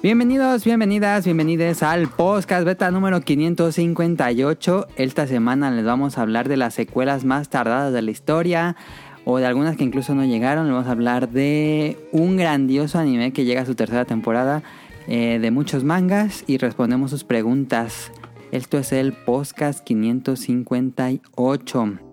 Bienvenidos, bienvenidas, bienvenidos al podcast beta número 558. Esta semana les vamos a hablar de las secuelas más tardadas de la historia o de algunas que incluso no llegaron. Les vamos a hablar de un grandioso anime que llega a su tercera temporada, eh, de muchos mangas y respondemos sus preguntas. Esto es el podcast 558.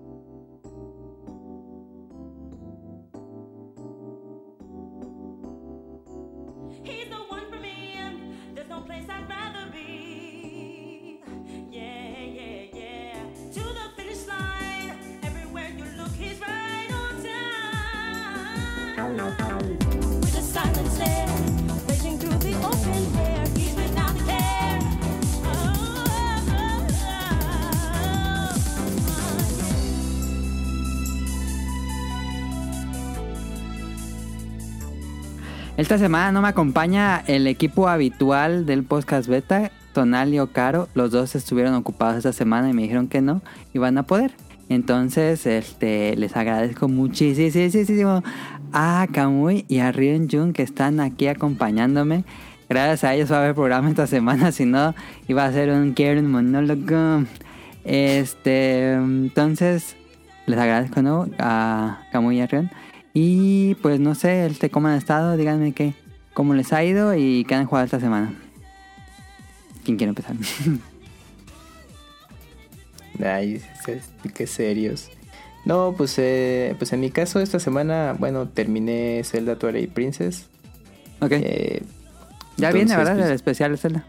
Esta semana no me acompaña el equipo habitual del podcast beta, Tonal y Ocaro. Los dos estuvieron ocupados esta semana y me dijeron que no iban a poder. Entonces, este, les agradezco muchísimo a Kamui y a Ryun Jun que están aquí acompañándome. Gracias a ellos va a haber programa esta semana, si no iba a ser un Karen monólogo. Este, entonces, les agradezco ¿no? a Kamui y a Ryun. Y pues no sé, este, cómo han estado, díganme qué, cómo les ha ido y qué han jugado esta semana. ¿Quién quiere empezar? Ay, qué serios. No, pues, eh, pues en mi caso esta semana, bueno, terminé Zelda Twilight Princess. ok. Eh, ya viene, ¿verdad? pues, El especial de Zelda.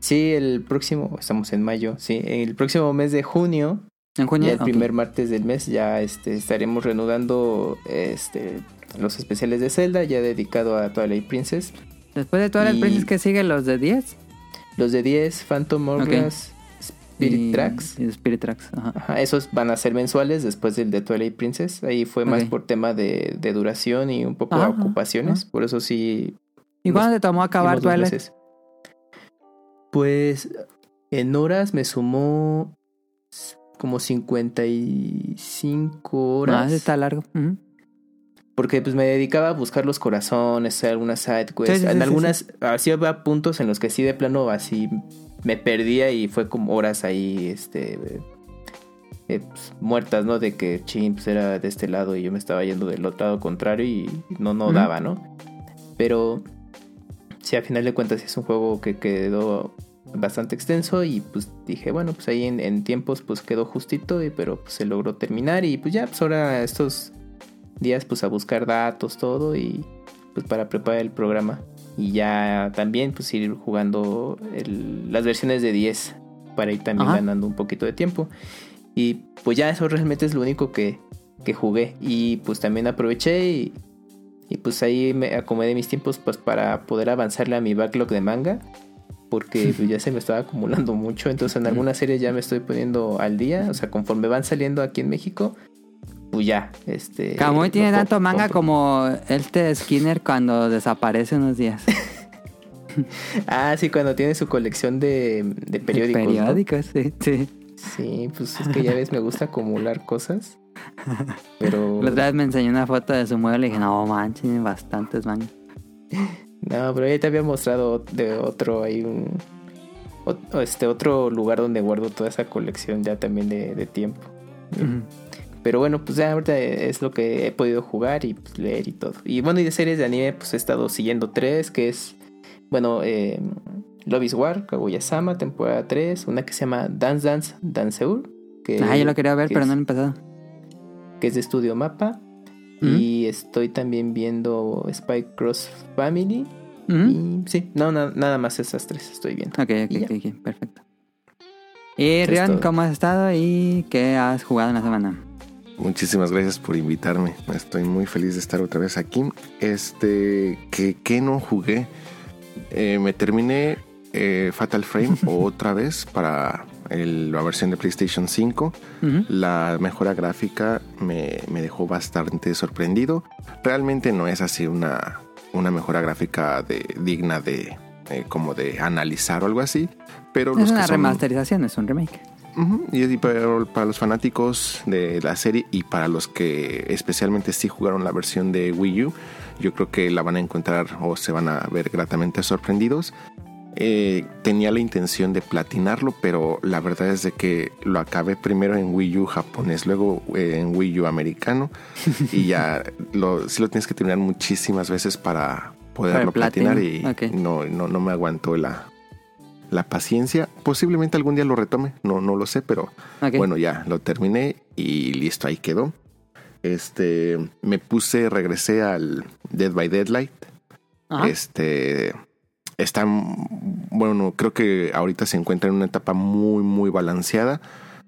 sí, el próximo, estamos en mayo, sí, el próximo mes de junio, En junio. ya el primer martes del mes, ya este, estaremos reanudando este, los especiales de Zelda, ya dedicado a Twilight Princess. Después de y- princesas que siguen, los de 10. Los de 10, Phantom Hourglass, Spirit y- Tracks. y Spirit Tracks. Ajá. Ajá, esos van a ser mensuales después del de Twilight Princess. Ahí fue más por tema de, de duración y un poco Ajá, de ocupaciones. Por eso sí. ¿Y cuándo te tomó acabar Twilight? Pues en horas me sumó como 55 horas. Ese está largo. Porque pues me dedicaba a buscar los corazones, hacer algunas side quests. Sí, sí, sí, en sí, algunas, así había puntos en los que sí de plano así me perdía y fue como horas ahí, este, eh, pues, muertas, ¿no? De que chin, pues era de este lado y yo me estaba yendo del otro lado contrario y no, no daba, ¿no? Pero sí, a final de cuentas es un juego que quedó bastante extenso y pues dije, bueno, pues ahí en, en tiempos pues quedó justito, y, pero pues se logró terminar y pues ya, pues ahora estos días pues a buscar datos, todo y pues para preparar el programa. Y ya también pues ir jugando el- las versiones de 10 para ir también Ajá. ganando un poquito de tiempo. Y pues ya eso realmente es lo único que, que jugué. Y pues también aproveché y, y pues ahí me acomodé mis tiempos pues para poder avanzarle a mi backlog de manga. Porque pues, ya se me estaba acumulando mucho. Entonces en algunas series ya me estoy poniendo al día. O sea, conforme van saliendo aquí en México, pues ya. Este, Kamui tiene tanto manga como este Skinner cuando desaparece unos días. Ah, sí, cuando tiene su colección de, de periódicos. ¿no? Periódicos, sí, sí. Sí, pues es que ya ves, me gusta acumular cosas. Pero. La otra vez me enseñó una foto de su mueble y dije, no manches, bastantes mangas. No, pero ya te había mostrado de otro, hay un. Este otro lugar donde guardo toda esa colección ya también de, de tiempo. Pero bueno, pues ya ahorita es lo que he podido jugar y pues, leer y todo. Y bueno, y de series de anime, pues he estado siguiendo tres, que es. Bueno, eh, Love is War, Kaguya-sama, temporada 3. Una que se llama Dance Dance Danceur. Que, Ah, yo lo quería ver, que pero es- no lo he empezado. que es de Estudio Mapa. Ujú. Y estoy también viendo Spy Cross Family. Ujú. Y sí, no, na- nada más esas tres estoy viendo. Ok, ok, ok, ok, perfecto. Y Eso es Rian, todo. ¿cómo has estado y qué has jugado en la semana? Muchísimas gracias por invitarme. Estoy muy feliz de estar otra vez aquí. Este, que, que no jugué. Eh, me terminé eh, Fatal Frame otra vez para el- la versión de PlayStation 5. Ujú. La mejora gráfica me, me dejó bastante sorprendido. Realmente no es así una, una mejora gráfica de, digna de eh, como de analizar o algo así. Pero Es los una que son, remasterización, es un remake. Ujú, Y, y para, para los fanáticos de la serie y para los que especialmente sí jugaron la versión de Wii U, yo creo que la van a encontrar o se van a ver gratamente sorprendidos. Eh, tenía la intención de platinarlo, pero la verdad es de que lo acabé primero en Wii U japonés, luego eh, en Wii U americano y ya lo, sí lo tienes que terminar muchísimas veces para poderlo platinar y no, no, no me aguantó la, la paciencia. Posiblemente algún día lo retome, no, no lo sé, pero bueno, ya lo terminé y listo, ahí quedó. Este, me puse, regresé al Dead by Deadlight. Ajá. Este está bueno, creo que ahorita se encuentra en una etapa muy, muy balanceada.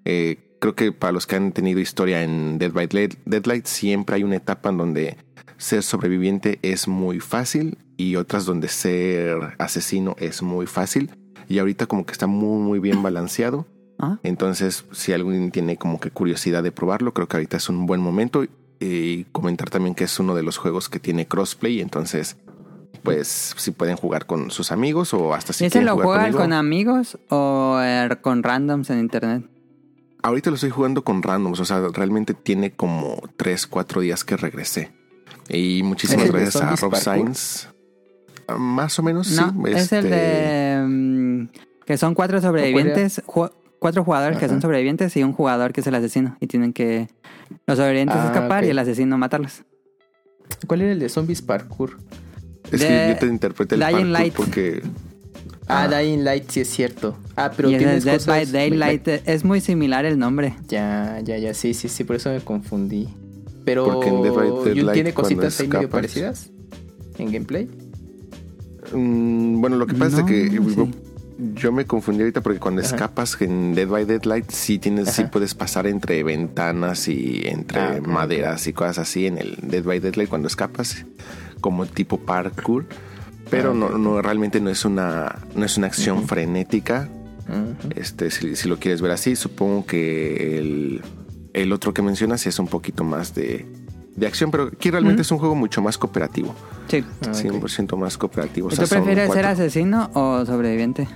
Eh, creo que para los que han tenido historia en Dead by Dead- Deadlight, siempre hay una etapa en donde ser sobreviviente es muy fácil y otras donde ser asesino es muy fácil. Y ahorita como que está muy, muy bien balanceado. Ah, Entonces, si alguien tiene como que curiosidad de probarlo, creo que ahorita es un buen momento. Y comentar también que es uno de los juegos que tiene crossplay. Entonces, pues si pueden jugar con sus amigos o hasta si ¿Y ese quieren lo jugar juegan conmigo. con amigos o eh, con randoms en internet? Ahorita lo estoy jugando con randoms. O sea, realmente tiene como 3, 4 días que regresé. Y muchísimas ¿Es el de gracias a Rob? Sainz. Ah, Más o menos, No, sí. es el este, de... mm, que son cuatro sobrevivientes, ju- cuatro jugadores que son sobrevivientes y un jugador que es el asesino. Y tienen que los sobrevivientes Ah, escapar y el asesino matarlos. ¿Cuál era el de Zombies Parkour? Es de que yo te interpreté el Dying Light. porque Ah, Ah. Dying Light, sí es cierto. Ah, pero y tienes Dead cosas... by Daylight es muy similar el nombre. Ya, ya, ya, sí, sí, sí, por eso me confundí. Pero Porque en Dead by Daylight, ¿tiene cositas ahí medio parecidas en gameplay? Mm, bueno, lo que pasa No, es que yo, me confundí ahorita porque cuando Ajá. escapas en Dead by Deadlight sí tienes, sí puedes pasar entre ventanas y entre Ah, maderas y cosas así en el Dead by Deadlight cuando escapas, como tipo parkour. Pero Ah, no, no, realmente no es una, no es una acción frenética. Este, si, si lo quieres ver así, supongo que el, el otro que mencionas es un poquito más de, de acción, pero aquí realmente es un juego mucho más cooperativo. Sí. Ah, ok. 100% más cooperativo. O ¿Y sea, ¿Tú prefieres ser asesino o sobreviviente?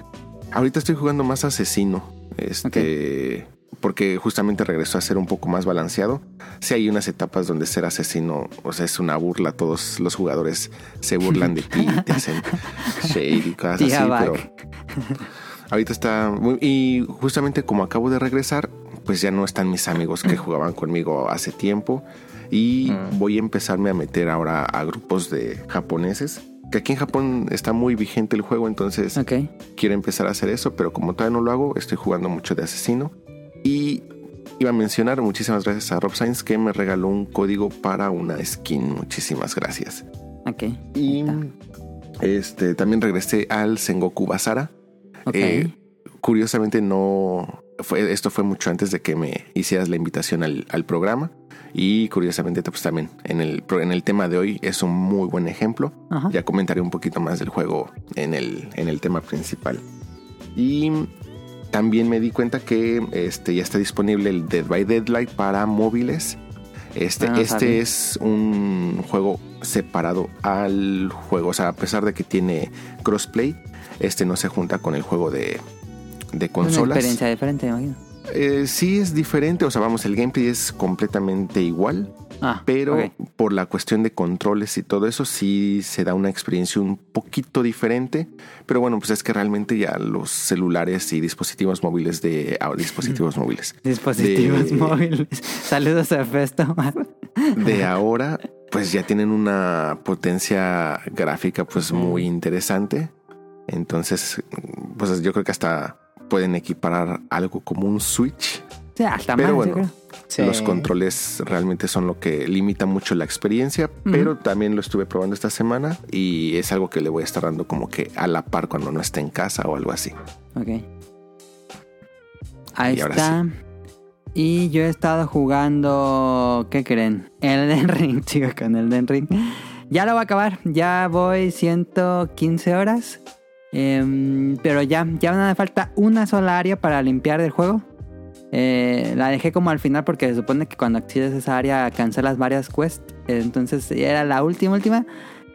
Ahorita estoy jugando más asesino. Este. Porque justamente regresó a ser un poco más balanceado. Sí hay unas etapas donde ser asesino, o sea, es una burla. Todos los jugadores se burlan de ti, te hacen shade y cosas así. Tía Pero Back. ahorita está muy... Y justamente como acabo de regresar, pues ya no están mis amigos que jugaban conmigo hace tiempo. Y Mm. voy a empezarme a meter ahora a grupos de japoneses. Que aquí en Japón está muy vigente el juego, entonces quiero empezar a hacer eso, pero como todavía no lo hago, estoy jugando mucho de asesino. Y iba a mencionar muchísimas gracias a Rob Sainz que me regaló un código para una skin. Muchísimas gracias. Ok. Y este también regresé al Sengoku Basara. Ok. Eh, curiosamente no fue esto fue mucho antes de que me hicieras la invitación al, al programa y curiosamente pues también en el en el tema de hoy es un muy buen ejemplo Ajá. ya comentaré un poquito más del juego en el, en el tema principal. Y también me di cuenta que este, ya está disponible el Dead by Deadlight para móviles. Este, Ah, este es un juego separado al juego. O sea, a pesar de que tiene crossplay, este no se junta con el juego de, de Una consolas. experiencia diferente, me imagino. Eh, sí es diferente, o sea, vamos, el gameplay es completamente igual. Ah, Pero por la cuestión de controles y todo eso, sí se da una experiencia un poquito diferente. Pero bueno, pues es que realmente ya los celulares y dispositivos móviles de. ah, dispositivos móviles. Dispositivos de- móviles. Saludos a Festo. De ahora, pues ya tienen una potencia gráfica, pues muy interesante. Entonces, pues yo creo que hasta pueden equiparar algo como un Switch. Hasta Pero más, bueno. Sí. Los controles realmente son lo que limita mucho la experiencia, pero también lo estuve probando esta semana y es algo que le voy a estar dando como que a la par cuando no esté en casa o algo así. Ok. Ahí Y está. Y yo he estado jugando. ¿Qué creen? Elden Ring, chicos, con Elden Ring. Ya lo voy a acabar. Ya voy 115 horas. Em, pero ya, ya nada me falta una sola área para limpiar del juego. Eh, la dejé como al final porque se supone que cuando accedes a esa área cancelas varias quests. Entonces era la última, última.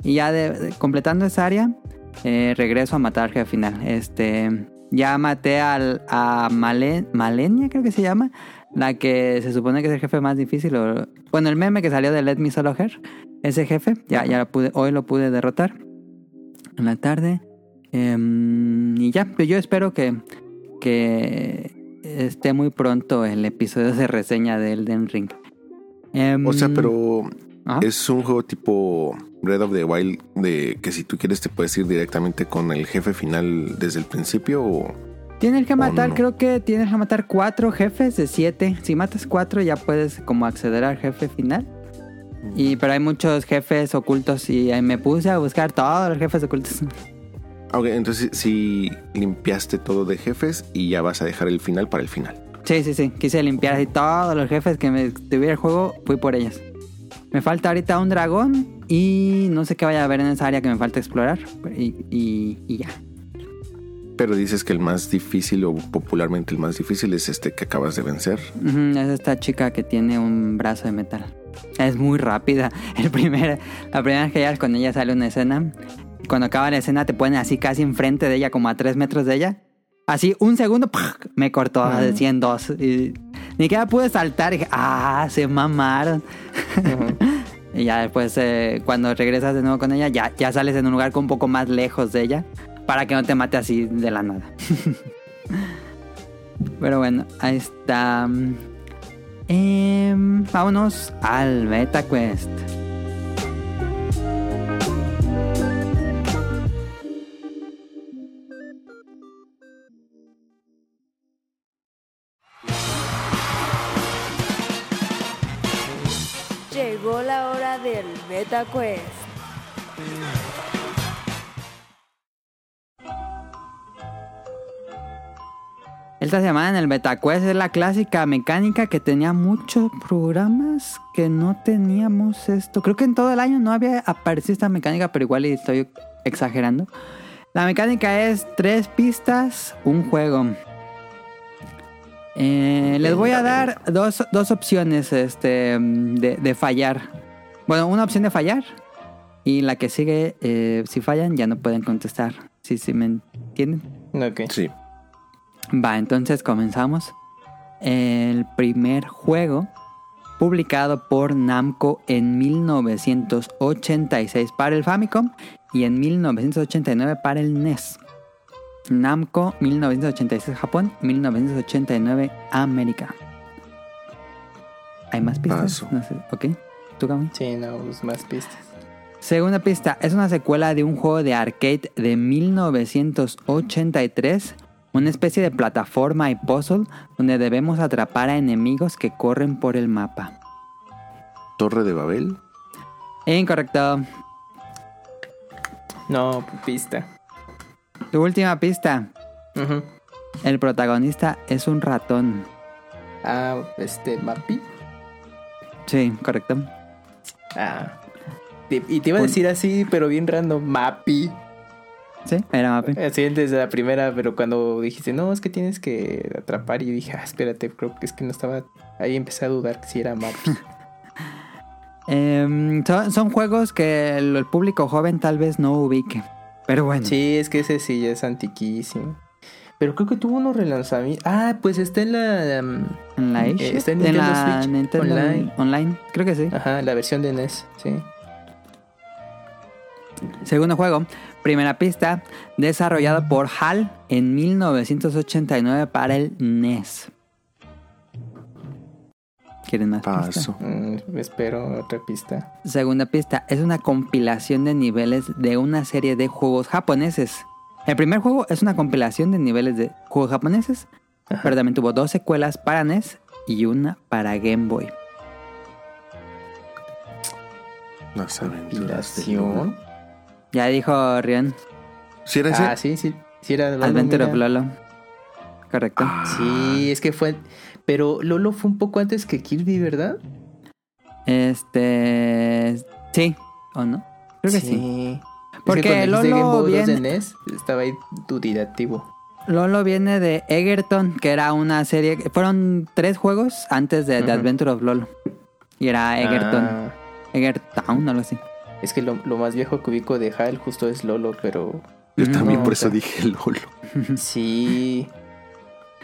Y ya completando esa área, eh, regreso a matar al jefe final. Este, ya maté al, a Male- Malenia, creo que se llama. La que se supone que es el jefe más difícil. bueno, el meme que salió de Let Me Solo Her. ese jefe. Ya, ya hoy lo pude derrotar en la tarde. Em, y ya, yo espero que, que esté muy pronto el episodio de reseña de Elden Ring. Em, O sea, pero ajá. es un juego tipo Breath of the Wild de que si tú quieres te puedes ir directamente con el jefe final desde el principio o Tienes que ¿O matar, no? creo que tienes que matar cuatro jefes de siete. Si matas cuatro ya puedes como acceder al jefe final. Y pero hay muchos jefes ocultos y ahí me puse a buscar todos los jefes ocultos. Ok, entonces si limpiaste todo de jefes y ya vas a dejar el final para el final. Sí, sí, sí. Quise limpiar así todos los jefes que me tuviera el juego, fui por ellos. Me falta ahorita un dragón y no sé qué vaya a haber en esa área que me falta explorar. Y, y- y ya. Pero dices que el más difícil o popularmente el más difícil es este que acabas de vencer. Es esta chica que tiene un brazo de metal. Es muy rápida. El primer, la primera vez que llegas con ella sale una escena. Cuando acaba la escena te ponen así casi enfrente de ella, como a tres metros de ella. Así, un segundo, me cortó de 100 dos. Y ni siquiera pude saltar. Y dije, ah, se mamaron. y ya después, eh, cuando regresas de nuevo con ella, ya, ya sales en un lugar un poco más lejos de ella. Para que no te mate así de la nada. Pero bueno, ahí está. Em, vámonos al Beta Quest. Del Beta Quest. Esta semana en el Beta Quest es la clásica mecánica que tenía muchos programas que no teníamos esto. Creo que en todo el año no había aparecido esta mecánica, pero igual estoy exagerando. La mecánica es tres pistas, un juego. Eh, les voy a dar dos, dos opciones este, de, de fallar. Bueno, una opción de fallar y la que sigue, eh, si fallan ya no pueden contestar. Si sí, me entienden. Ok. Sí. Va, entonces comenzamos. El primer juego publicado por Namco en 1986 para el Famicom y en 1989 para el NES. Namco 1986 Japón, 1989 América. ¿Hay más pistas? Paso. No sé. Ok. ¿Tú, Gami? Sí, no, pues más pistas. Segunda pista, es una secuela de un juego de arcade de 1983, una especie de plataforma y puzzle donde debemos atrapar a enemigos que corren por el mapa. Torre de Babel. Incorrecto. No, pista. Tu última pista, el protagonista es un ratón. Ah, este, Mapi. Sí, correcto. Ah. Y te iba a decir así, pero bien random, Mapi. Sí, era Mapi. Así desde la primera, pero cuando dijiste, no, es que tienes que atrapar, y dije, ah, espérate, creo que es que no estaba. Ahí empecé a dudar si era Mapi. Em, son, son juegos que el, el público joven tal vez no ubique. Pero bueno. sí, es que ese sí ya es antiquísimo. Pero creo que tuvo unos relanzamientos. Ah, pues está en la. um, En la Eh, está en la Switch Nintendo Online. Online. Creo que sí. ajá, la versión de NES, sí. Segundo juego, primera pista, desarrollado por HAL en 1989 para el NES. ¿Quieren más pistas? Paso. Mm, espero otra pista. Segunda pista, es una compilación de niveles de una serie de juegos japoneses. El primer juego es una compilación de niveles de juegos japoneses, Ajá. pero también tuvo dos secuelas para NES y una para Game Boy. Las aventuras de. Ya dijo Rion, ¿Sí era ese? Ah, sí, sí. Sí, era Lolo, Adventure of mira. Lolo. Correcto. Ah, Sí, es que fue. Pero Lolo fue un poco antes que Kirby, ¿verdad? Este. Sí, ¿o no? Creo que sí. Es Porque que cuando dijiste Lolo Game Boy 2 de viene- NES, estaba ahí dudativo. Lolo viene de Egerton, que era una serie. Fueron tres juegos antes de The. Adventure of Lolo. Y era Egerton. Ah, Egertown, algo así. es que lo, lo más viejo que ubico de HAL justo es Lolo, pero Yo Mm, también no, por o sea. eso dije Lolo. sí.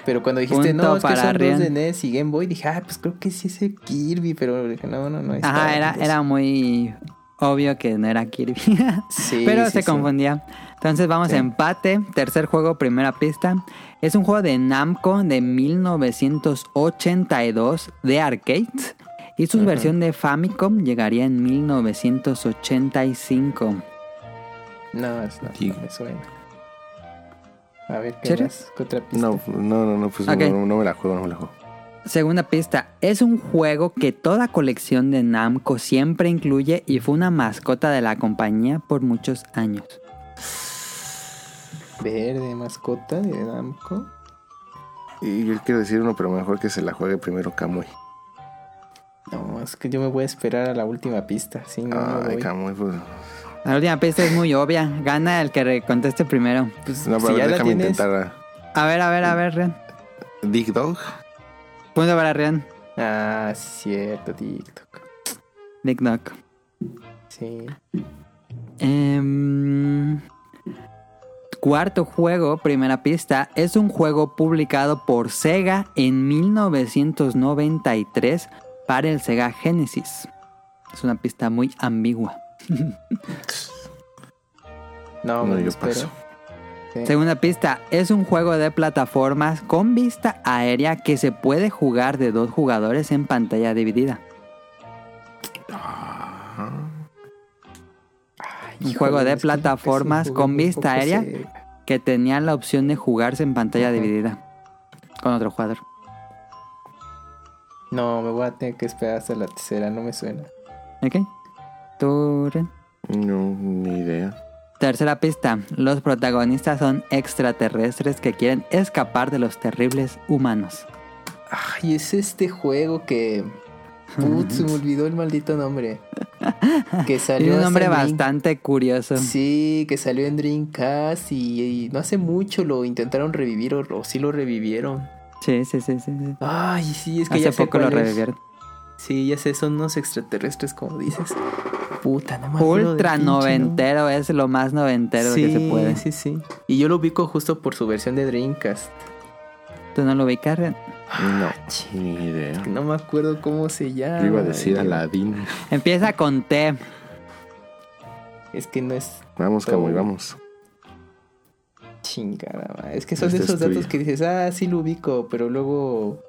Pero cuando dijiste, Punto no, es que para son dos de NES y Game Boy, dije, ah, pues creo que sí es el Kirby, pero dije, no, no, no. Ajá, era, era muy. Obvio que no era Kirby. Sí, Pero sí, se sí. confundía. Entonces vamos Sí. a empate. Tercer juego, primera pista. Es un juego de Namco de 1982 de arcade. Y su versión de Famicom llegaría en 1985. No, es- no, me suena. A ver, ¿qué. ¿Qué otra pista? No, no, no, no, pues no, no me la juego, no me la juego. Segunda pista. Es un juego que toda colección de Namco siempre incluye y fue una mascota de la compañía por muchos años. Verde, mascota de Namco. Y yo quiero decir uno, pero mejor que se la juegue primero Kamui. No, es que yo me voy a esperar a la última pista. Sí, no, no Ay, voy. Kamui, pues. La última pista es muy obvia. Gana el que conteste primero. Pues, No, si pero ya la déjame tienes- intentar. A ver, a ver, a ver, a- Dig Dog. Punto para Rian. Ah, cierto, TikTok. Nick Knock. Sí. Em, cuarto juego, primera pista, es un juego publicado por Sega en 1993 para el Sega Genesis. Es una pista muy ambigua. No, No, me yo espero. paso. Sí. Segunda pista, es un juego de plataformas con vista aérea que se puede jugar de dos jugadores en pantalla dividida. Ah, Un juego de plataformas con vista aérea. se- Que tenía la opción de jugarse en pantalla dividida con otro jugador. No, me voy a tener que esperar hasta la tercera, no me suena. ¿Ok? Tú, Ren. no, ni idea. Tercera pista. Los protagonistas son extraterrestres que quieren escapar de los terribles humanos. Ay, es este juego que. Putz, se me olvidó el maldito nombre. Que salió. Un nombre Dream- bastante curioso. Sí, que salió en Dreamcast y, y no hace mucho lo intentaron revivir o, o sí lo revivieron. Sí, sí, sí, sí. sí. Ay, sí, es que Hace ya poco lo revivieron. Sí, ya sé, son unos extraterrestres, como dices. Puta, no me Ultra pinche noventero es lo más noventero que se puede. Sí, sí. Y yo lo ubico justo por su versión de Dreamcast. ¿Tú no lo ubicas, Ren? No, Ah, ni idea. No me acuerdo cómo se llama. Yo iba a decir Ay, Aladdin. Empieza con T. Es que no es Vamos, Kamui, vamos. chingada. Es que son de es esos datos que dices, ah, sí lo ubico, pero luego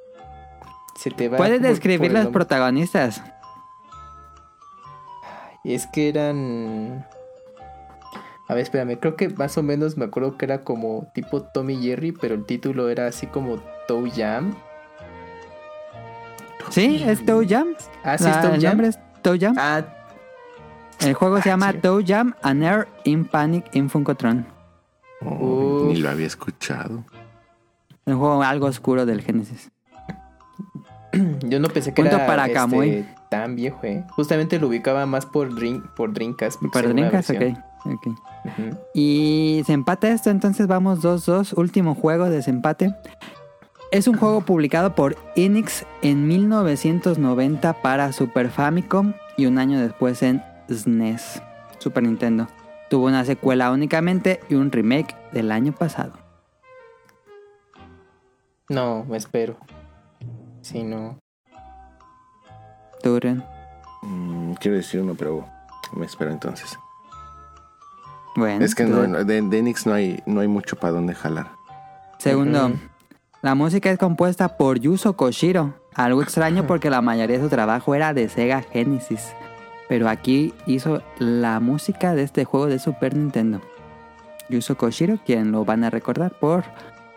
se te va. ¿Puedes describir nombre. protagonistas? Es que eran. A ver, espérame, creo que más o menos me acuerdo que era como tipo Tommy Jerry, pero el título era así como Toe Jam. Sí, es Toe Jam. Ah, sí, es Toe el Jam. nombre es Toe Jam. Ah, El juego se Ah, llama sí. Toe Jam and Air in Panic in Funkotron. Oh, ni lo había escuchado. Un juego algo oscuro del Genesis. yo no pensé que Punto era para este, Kamui. tan viejo, eh. Justamente lo ubicaba más por, Dream, por Dreamcast. una Dreamcast, ok. versión. ok. Ujú. Y se empata esto, entonces vamos 2-2. Último juego de desempate. Es un juego publicado por Enix en 1990 para Super Famicom y un año después en SNES, Super Nintendo. Tuvo una secuela únicamente y un remake del año pasado. No, me espero. Sí, no. Turen. Mm, quiero decir uno, pero me espero entonces. Bueno, Es que no, no, de, no hay, no hay mucho para dónde jalar. Segundo, la música es compuesta por Yuzo Koshiro. Algo extraño porque la mayoría de su trabajo era de Sega Genesis. Pero aquí hizo la música de este juego de Super Nintendo. Yuzo Koshiro, quien lo van a recordar por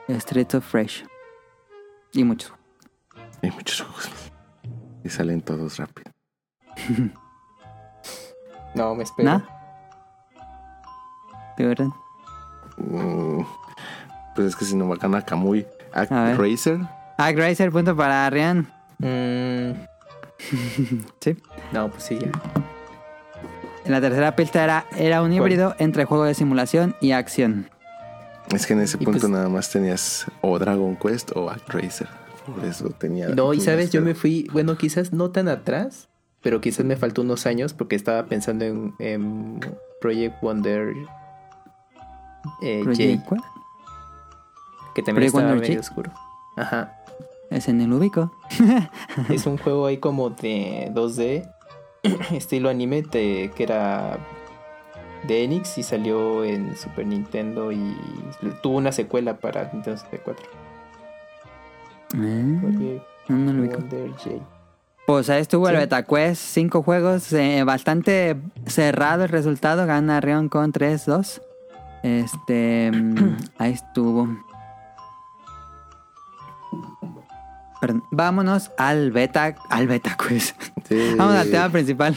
Streets of Fresh. Y muchos. Hay muchos juegos. Y salen todos rápido. No, me espero. ¿No? ¿Turen? Mm, pues es que si no me gana Kamui. Act A. Racer. Ah, Gracer, punto para Rian. Mm, Sí. no, pues sí, ya. En la tercera pista era, era un ¿Cuál? híbrido entre juego de simulación y acción. Es que en ese Y punto pues- nada más tenías o Dragon Quest o Act Racer. Por eso tenía. No, y sabes, yo me fui, bueno, quizás no tan atrás, pero quizás me faltó unos años porque estaba pensando en, en Project Wonder eh, Project, J, ¿cuál? que también Project estaba Wonder medio J. oscuro. Ajá. Es en el ubico. es un juego ahí como de 2D estilo anime te- que era de Enix y salió en Super Nintendo y tuvo una secuela para Nintendo 64. Eh, no, lo ubico. Pues ahí estuvo el Sí. Beta Quest, cinco juegos, eh, bastante cerrado el resultado, gana Rion con 3-2. Este, mm, ahí estuvo. Perdón. Vámonos al Beta, al Beta Quiz. Sí. Vamos al tema principal.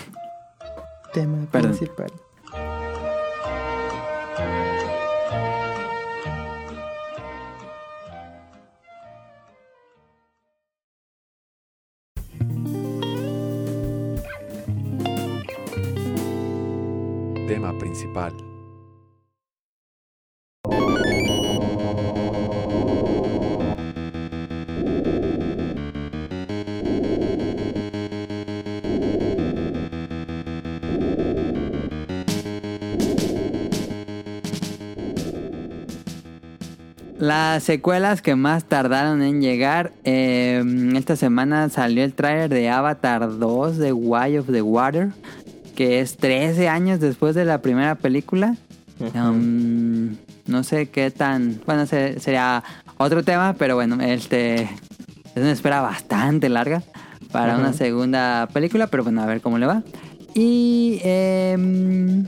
Tema Perdón. principal. Las secuelas que más tardaron en llegar. eh, esta semana salió el tráiler de Avatar 2 de Way of the Water. Que es 13 años después de la primera película. Um, no sé qué tan. Bueno, se- sería otro tema, pero bueno, este. Es una espera bastante larga para una segunda película, pero bueno, a ver cómo le va. Y. em,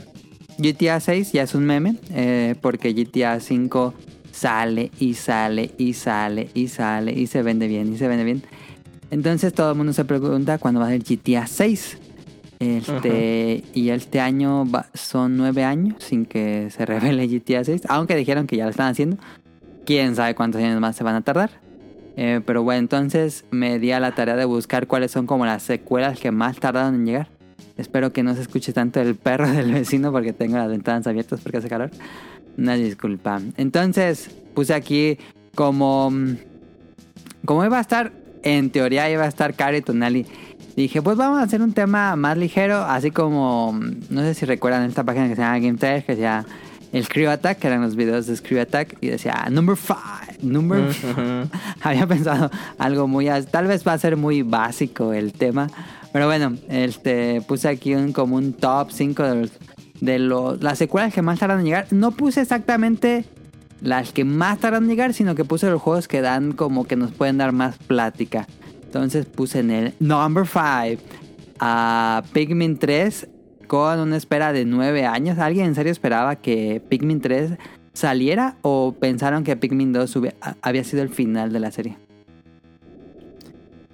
GTA 6 ya es un meme, eh, porque GTA 5 sale y sale y sale y sale y se vende bien y se vende bien. Entonces todo el mundo se pregunta cuándo va a ser GTA 6. Este, y este año va- son nueve años sin que se revele GTA 6, aunque dijeron que ya lo están haciendo. Quién sabe cuántos años más se van a tardar. Eh, pero bueno, entonces me di a la tarea de buscar cuáles son como las secuelas que más tardaron en llegar. Espero que no se escuche tanto el perro del vecino porque tengo las ventanas abiertas porque hace calor. Una disculpa. Entonces puse aquí como... mm, Como iba a estar, en teoría iba a estar Caro y Tonali. Dije, pues vamos a hacer un tema más ligero, así como... mm, No sé si recuerdan esta página que se llama Game Trailers, que decía el Crew Attack, que eran los videos de Crew Attack, y decía number 5, number Ujú. había pensado algo muy tal vez va a ser muy básico el tema pero bueno este puse aquí un como un top 5 de los de los las secuelas que más tardan en llegar. No puse exactamente las que más tardan en llegar sino que puse los juegos que dan como que nos pueden dar más plática. Entonces puse en el number 5 a Pikmin 3 con una espera de 9 años. Alguien en serio esperaba que Pikmin 3 saliera o pensaron que Pikmin 2 hubi- a- había sido el final de la serie?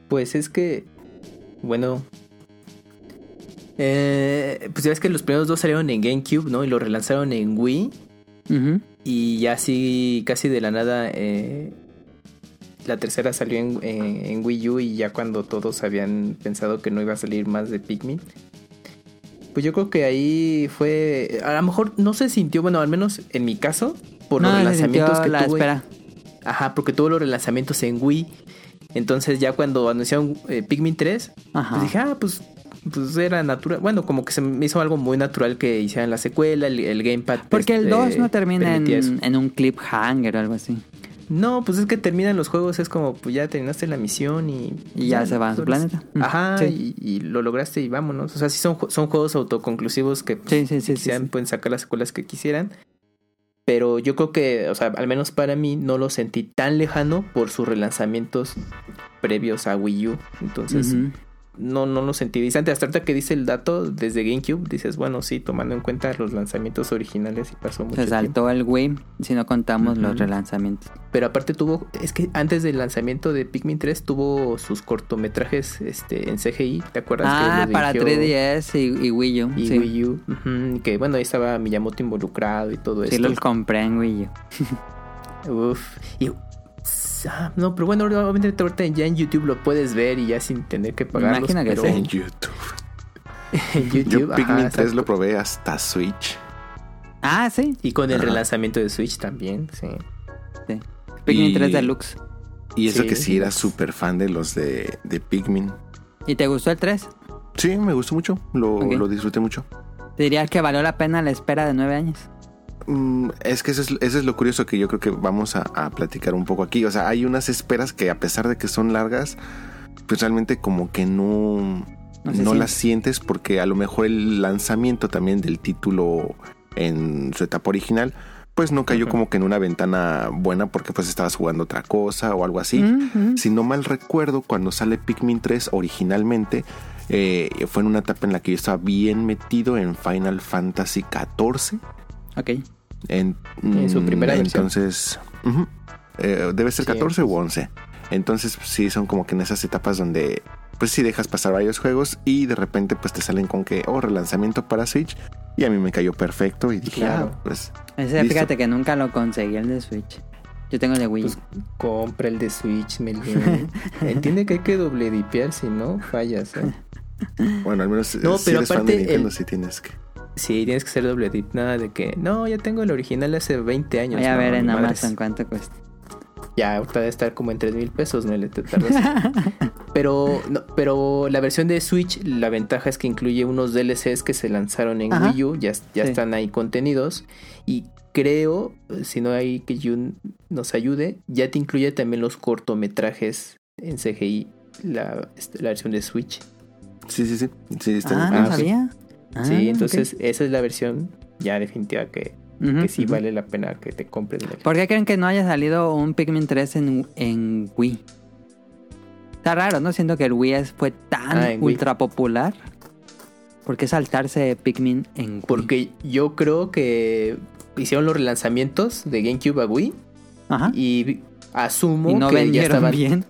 Pues es que, bueno, eh, pues ya ves que los primeros dos salieron en GameCube, ¿no? Y lo relanzaron en Wii. Ujú. Y ya así, casi de la nada, eh, la tercera salió en, en- en Wii U y ya cuando todos habían pensado que no iba a salir más de Pikmin. Pues yo creo que ahí fue, a lo mejor no se sintió, bueno, al menos en mi caso, por los No, relanzamientos que la espera. Ajá, porque tuvo los relanzamientos en Wii. Entonces ya cuando anunciaron eh, Pikmin 3, Ajá. pues dije, ah, pues, pues era natural. Bueno, como que se me hizo algo muy natural que hicieran la secuela, el, el gamepad. Porque el este, 2 no termina en, en un cliffhanger o algo así. No, pues es que terminan los juegos, es como, pues ya terminaste la misión y... Y ya se va a su planeta. Mm, Ajá, sí. y, y lo lograste y vámonos. O sea, sí son, son juegos autoconclusivos que pues, Sí, sí, quisieran, pueden sacar las secuelas que quisieran. Pero yo creo que, o sea, al menos para mí no lo sentí tan lejano por sus relanzamientos previos a Wii U. Entonces. No, no lo sentí distante. Hasta ahorita que dice el dato desde GameCube, dices, bueno, sí, tomando en cuenta los lanzamientos originales y pasó mucho Se tiempo. saltó el Wii si no contamos los relanzamientos. Pero aparte tuvo, es que antes del lanzamiento de Pikmin 3 tuvo sus cortometrajes este, en CGI, ¿te acuerdas? que Ah, los para dirigió 3DS y, y Wii U. Y sí, Wii U. que bueno, ahí estaba Miyamoto involucrado y todo sí esto. los compré en Wii U. Uf. Y, ah, no, pero bueno, obviamente ahorita ya en YouTube lo puedes ver y ya sin tener que pagarlos. imagino que pero. En YouTube. en YouTube, Yo Pikmin 3 exacto. lo probé hasta Switch. Ah, sí. Y con el Ajá. relanzamiento de Switch también, sí. sí. Pikmin Y- 3 Deluxe. Y eso Sí. que sí era súper fan de los de, de Pikmin. ¿Y te gustó el 3? Sí, me gustó mucho. Lo, lo disfruté mucho. ¿Te dirías que valió la pena la espera de 9 años? Mm, es que eso es, eso es lo curioso que yo creo que vamos a, a platicar un poco aquí. O sea, hay unas esperas que a pesar de que son largas, pues realmente como que no, No no, se la siente. sientes porque a lo mejor el lanzamiento también del título en su etapa original, pues no cayó como que en una ventana buena porque pues estabas jugando otra cosa o algo así. Ujú. Si no mal recuerdo, cuando sale Pikmin 3 originalmente, eh, fue en una etapa en la que yo estaba bien metido en Final Fantasy XIV. Ok. En, En su mm, primera versión. Entonces, ujú, eh, debe ser Sí, 14 u 11. Entonces, pues, sí, son como que en esas etapas donde, pues sí, dejas pasar varios juegos y de repente, pues te salen con que, oh, relanzamiento para Switch. Y a mí me cayó perfecto y dije, Claro. ah, pues, Ese, Listo. fíjate que nunca lo conseguí el de Switch. Yo tengo el de Wii. Pues compra el de Switch, Melión. Entiende que hay que doble dipear, si no, fallas. ¿eh? bueno, al menos No, si pero eres fan de Nintendo, el- sí tienes que. Sí, tienes que ser doble dip. Nada de que, no, ya tengo el original hace 20 años. Voy a no, ver en madres. Amazon cuánto cuesta. Ya, ahorita debe estar como en 3 mil pesos, no le te tardas. pero, no, pero la versión de Switch, la ventaja es que incluye unos DLCs que se lanzaron en Ajá. Wii U, ya, ya Sí. están ahí contenidos. Y creo, si no hay que Jun nos ayude, ya te incluye también los cortometrajes en CGI, la, este, la versión de Switch. Sí, sí, sí. sí está Ah, en- no Ah, sí. sabía. Ah, sí, ok. entonces esa es la versión ya definitiva que, que sí vale la pena que te compres. Mel. ¿Por qué creen que no haya salido un Pikmin 3 en, en Wii? Está raro, ¿no? Siento que el Wii fue tan Ah, Wii. ultra popular. ¿Por qué saltarse Pikmin en Wii? Porque yo creo que hicieron los relanzamientos de GameCube a Wii Ajá. y asumo Y no que ya estaban bien.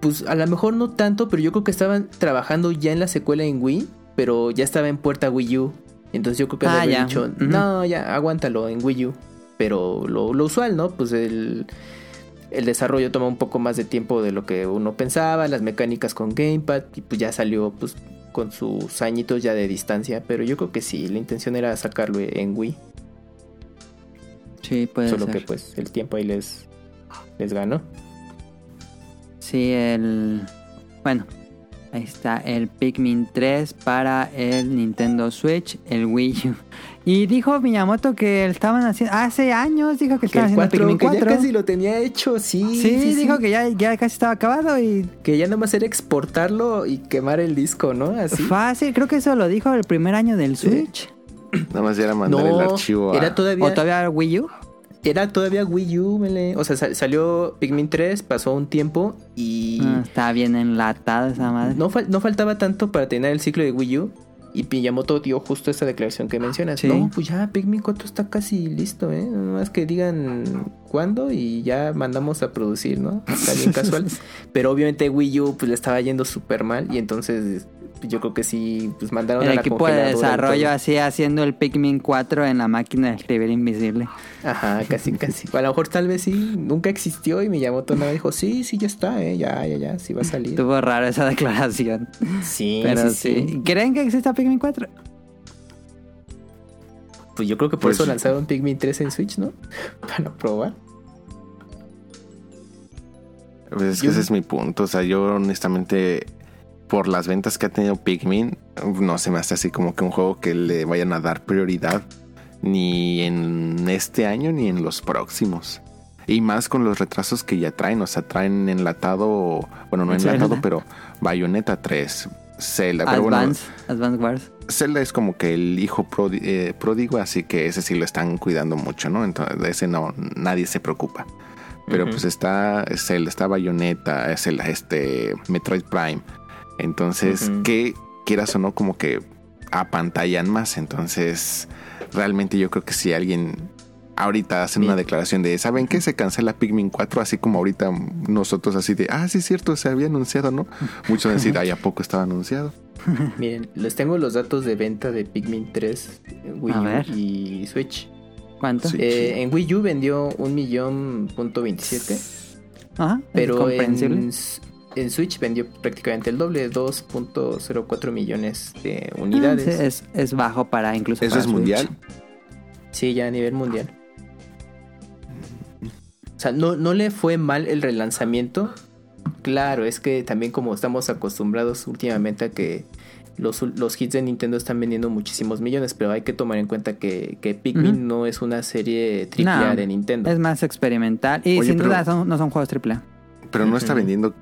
pues a lo mejor no tanto, pero yo creo que estaban trabajando ya en la secuela en Wii, pero ya estaba en puerta Wii U. Entonces yo creo que Ah, ya. dicho, no, ya, aguántalo en Wii U. Pero lo, lo usual, ¿no? Pues el, el desarrollo toma un poco más de tiempo de lo que uno pensaba, las mecánicas con Gamepad, y pues ya salió pues con sus añitos ya de distancia. Pero yo creo que sí, la intención era sacarlo en Wii. Sí, puede solo ser. que pues el tiempo ahí les, les ganó. Sí, el... Bueno, está el Pikmin 3 para el Nintendo Switch, el Wii U. Y dijo Miyamoto que estaban haciendo... Hace años dijo que estaban el haciendo 4, Pikmin que 4. ya casi lo tenía hecho, sí. Sí, dijo que ya, ya casi estaba acabado y Que ya nada más era exportarlo y quemar el disco, ¿no? Así. fácil. Creo que eso lo dijo el primer año del Switch. Nada más era mandar No, el archivo a... era todavía, ¿O todavía Wii U? Era todavía Wii U, mele. O sea, sal- salió Pikmin 3, pasó un tiempo y Ah, está bien enlatada esa madre. no, no faltaba tanto para tener el ciclo de Wii U. Y Miyamoto dio justo esa declaración que mencionas. Sí. No, pues ya Pikmin 4 está casi listo, ¿eh? Nada más que digan cuándo y ya mandamos a producir, ¿no? Está bien casual. Pero obviamente Wii U pues le estaba yendo súper mal y entonces yo creo que sí, pues mandaron El a la equipo de desarrollo así haciendo el Pikmin 4 en la máquina de escribir invisible. Ajá, casi, casi. A lo mejor tal vez sí, nunca existió y Miyamoto nada dijo, sí, sí, ya está, ¿eh? Ya, ya, ya, sí va a salir. Estuvo raro esa declaración. Sí, Pero sí, sí. sí. ¿Creen que exista Pikmin 4? Pues yo creo que por Pues- eso lanzaron Pikmin 3 en Switch, ¿no? Para probar. Pues es que Yo- ese es mi punto. O sea, yo honestamente, por las ventas que ha tenido Pikmin, no se me hace así como que un juego que le vayan a dar prioridad ni en este año ni en los próximos. Y más con los retrasos que ya traen. O sea, traen enlatado, bueno, no Zelda. enlatado, pero Bayonetta 3, Zelda. Pero bueno, Advance, Advance Wars. Zelda es como que el hijo eh, pródigo, así que ese sí lo están cuidando mucho, ¿no? Entonces, de ese no, nadie se preocupa. Pero Ujú. pues está Zelda, está Bayonetta, es el, este Metroid Prime. Entonces, que quieras o no, como que apantallan más. Entonces, realmente yo creo que si alguien ahorita hacen una declaración de, ¿saben qué? Se cancela Pikmin 4, así como ahorita nosotros así de, ah, sí es cierto, se había anunciado, ¿no? Muchos van a decir, ay, ¿a poco estaba anunciado? Miren, les tengo los datos de venta de Pikmin 3, Wii A U y Switch. ¿Cuánto? Eh, en Wii U vendió un millón punto 27, Ajá, es pero comprensible. en, en Switch vendió prácticamente el doble, 2.04 millones de unidades. Ah, sí, es, es bajo para incluso ¿Eso para es Switch. mundial? Sí, ya a nivel mundial. O sea, no, no le fue mal el relanzamiento. Claro, es que también como estamos acostumbrados últimamente a que los, los hits de Nintendo están vendiendo muchísimos millones, pero hay que tomar en cuenta que, que Pikmin no es una serie triple No, A de Nintendo. Es más experimental. Y Oye, sin pero- duda son- no son juegos AAA. Pero no está vendiendo,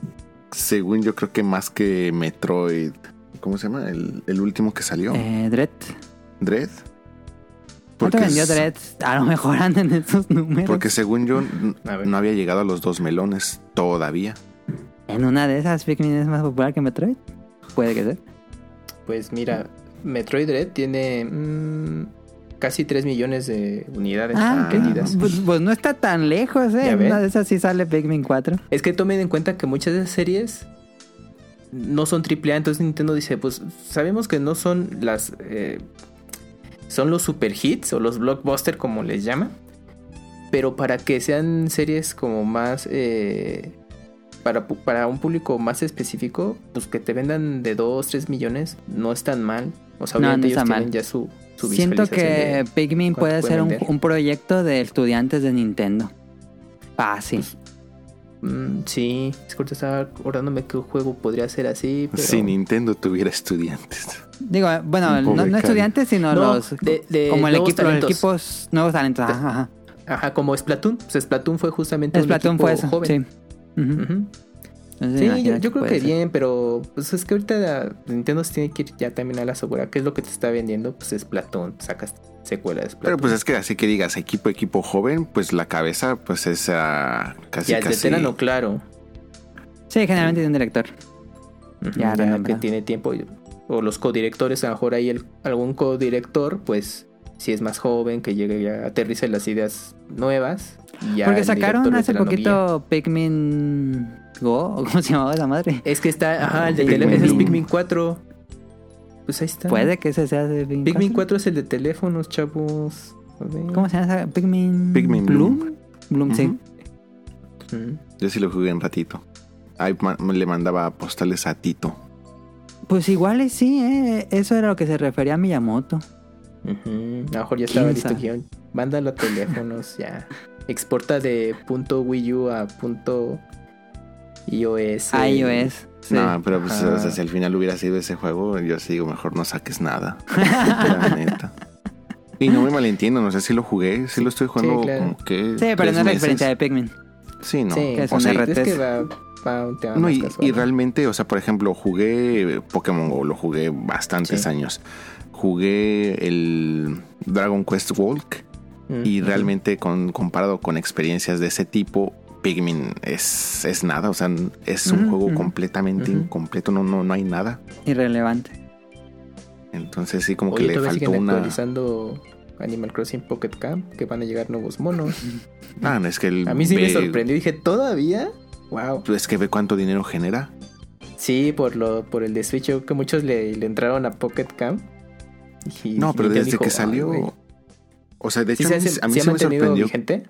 según yo creo que más que Metroid ¿Cómo se llama? El, el último que salió. Eh, Dread. Dread. ¿Cuánto vendió Dread? A lo mejor andan en esos números. Porque según yo, no había llegado a los dos melones todavía. En una de esas, Pikmin es más popular que Metroid. Puede que sea. Pues mira, Metroid Dread tiene mm, casi 3 millones de unidades Ah, vendidas. Pues, pues no está tan lejos, ¿eh? Una de esas sí sale Pikmin 4. Es que tomen en cuenta que muchas de esas series no son AAA, entonces Nintendo dice, pues sabemos que no son las... eh, son los super hits o los blockbuster como les llaman, pero para que sean series como más... eh, para, para un público más específico, pues que te vendan de 2, 3 millones no es tan mal. O sea, obviamente no ellos mal. tienen ya su Siento que Pikmin puede ser un, proyecto de estudiantes de Nintendo. Fácil. Mm, sí, ahorita estaba acordándome que un juego podría ser así. Pero... Si Nintendo tuviera estudiantes. Digo, bueno, Un no, estudiantes, sino No, los. de- de como el equipo, los equipos nuevos talentos. Ajá, ajá. Ajá, como Splatoon. Pues Splatoon fue justamente Splatoon un equipo fue eso. joven. Sí. Ujú. Entonces, Sí, yo, yo creo que ser. bien, pero pues es que ahorita la- Nintendo se tiene que ir ya también a la segura. ¿Qué es lo que te está vendiendo? Pues Splatoon. Sacas secuela de Splatoon. Pero pues es que así que digas equipo, equipo joven, pues la cabeza pues es ah, casi ya es casi. veterano, claro. Sí, generalmente tiene un director. Ya, ya que tiene tiempo. O los codirectores, a lo mejor ahí el- algún codirector, pues si es más joven, que llegue ya aterriza las ideas nuevas. ya Porque sacaron hace poquito Pikmin Go, ¿o ¿cómo se llamaba esa madre? Es que está, ajá, el de teléfono es Pikmin 4. Pues ahí está. Puede que ese sea de Pikmin, Pikmin 4. 4 es el de teléfonos, chavos. ¿Cómo se llama esa? Pikmin, Pikmin Bloom. Bloom, sí. Ujú. Yo sí lo jugué un ratito. Ahí le mandaba postales a Tito. Pues igual y sí, ¿eh? Eso era lo que se refería a Miyamoto. A lo mejor ya estaba ¿Quién listo guion. Mándalo a teléfonos, ya. Exporta de punto Wii U a punto iOS. iOS. Sí. No, pero pues o sea, si al final hubiera sido ese juego, yo sí digo, mejor no saques nada. la neta. Y no me malentiendo, no sé si lo jugué, sí lo estoy jugando Sí, claro. como que. Sí, pero no es la experiencia de Pikmin. Sí, no. Sí, Que es o sea, RTS. es que va, va un tema No, más y, casual. y realmente, o sea, por ejemplo, jugué Pokémon Go, lo jugué bastantes Sí. años. Jugué el Dragon Quest Walk Ujú. y realmente con, comparado con experiencias de ese tipo, Pikmin es, es nada, o sea, es un juego completamente incompleto, no, no, no hay nada. Irrelevante. Entonces sí, como Oye, que le todavía faltó siguen una... actualizando Animal Crossing Pocket Camp, que van a llegar nuevos monos. Ah, no, es que el A mí sí me sorprendió. Dije, ¿todavía? Wow. Es que ve cuánto dinero genera. Sí, por lo por el de Switch, yo creo que muchos le, le entraron a Pocket Camp. Y No, pero desde dijo, que "Ay, salió... güey". o sea, de ¿Sí hecho, se, a mí, a sí se me sorprendió. vigente?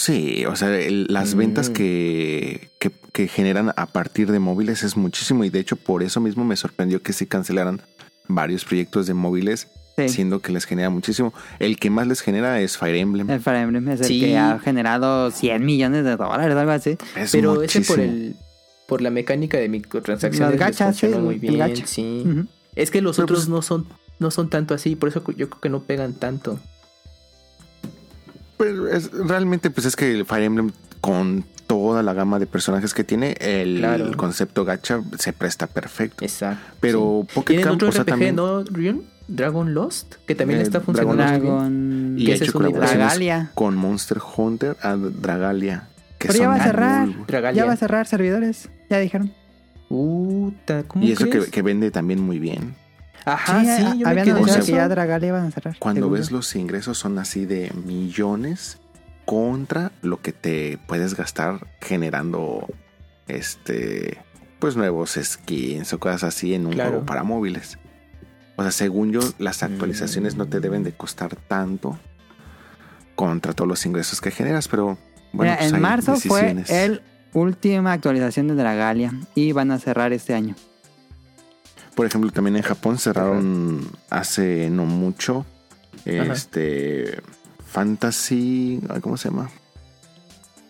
Sí, o sea, el- las Mm. ventas que, que, que generan a partir de móviles es muchísimo y de hecho por eso mismo me sorprendió que sí cancelaran varios proyectos de móviles, Sí. siendo que les genera muchísimo. El que más les genera es Fire Emblem. El Fire Emblem es el Sí. que ha generado 100 millones de dólares o algo así. Es Pero muchísimo. ese por el por la mecánica de microtransacciones Los les gachas, sí, muy el bien. gacha. Sí. Es que los Pero, otros pues- no son no son tanto así, por eso yo creo que no pegan tanto. Pero es- realmente pues es que el Fire Emblem con toda la gama de personajes que tiene, el Claro. concepto gacha se presta perfecto. Exacto. Pero sí. Pocket Tienen Camp, otro o sea, RPG, también- ¿no, Rion? Dragon Lost, que también Eh, está funcionando Dragon y ha ese hecho es un colaboraciones Dragalia. con Monster Hunter a Dragalia. Que Pero ya va a cerrar. Dragalia. Ya va a cerrar servidores. Ya dijeron. Puta, ¿cómo Y eso que vende también muy bien. Ajá, sí, yo me habían quedé anunciado o sea, que ya Dragalia iban a cerrar. Cuando ves los ingresos son así de millones contra lo que te puedes gastar generando este pues nuevos skins o cosas así en un Claro. juego para móviles. O sea, según yo, las actualizaciones no te deben de costar tanto contra todos los ingresos que generas, pero bueno, Mira, pues en hay marzo decisiones. fue el última actualización de Dragalia y van a cerrar este año. Por ejemplo, también en Japón cerraron hace no mucho Ajá. este Fantasy, ay, ¿cómo se llama?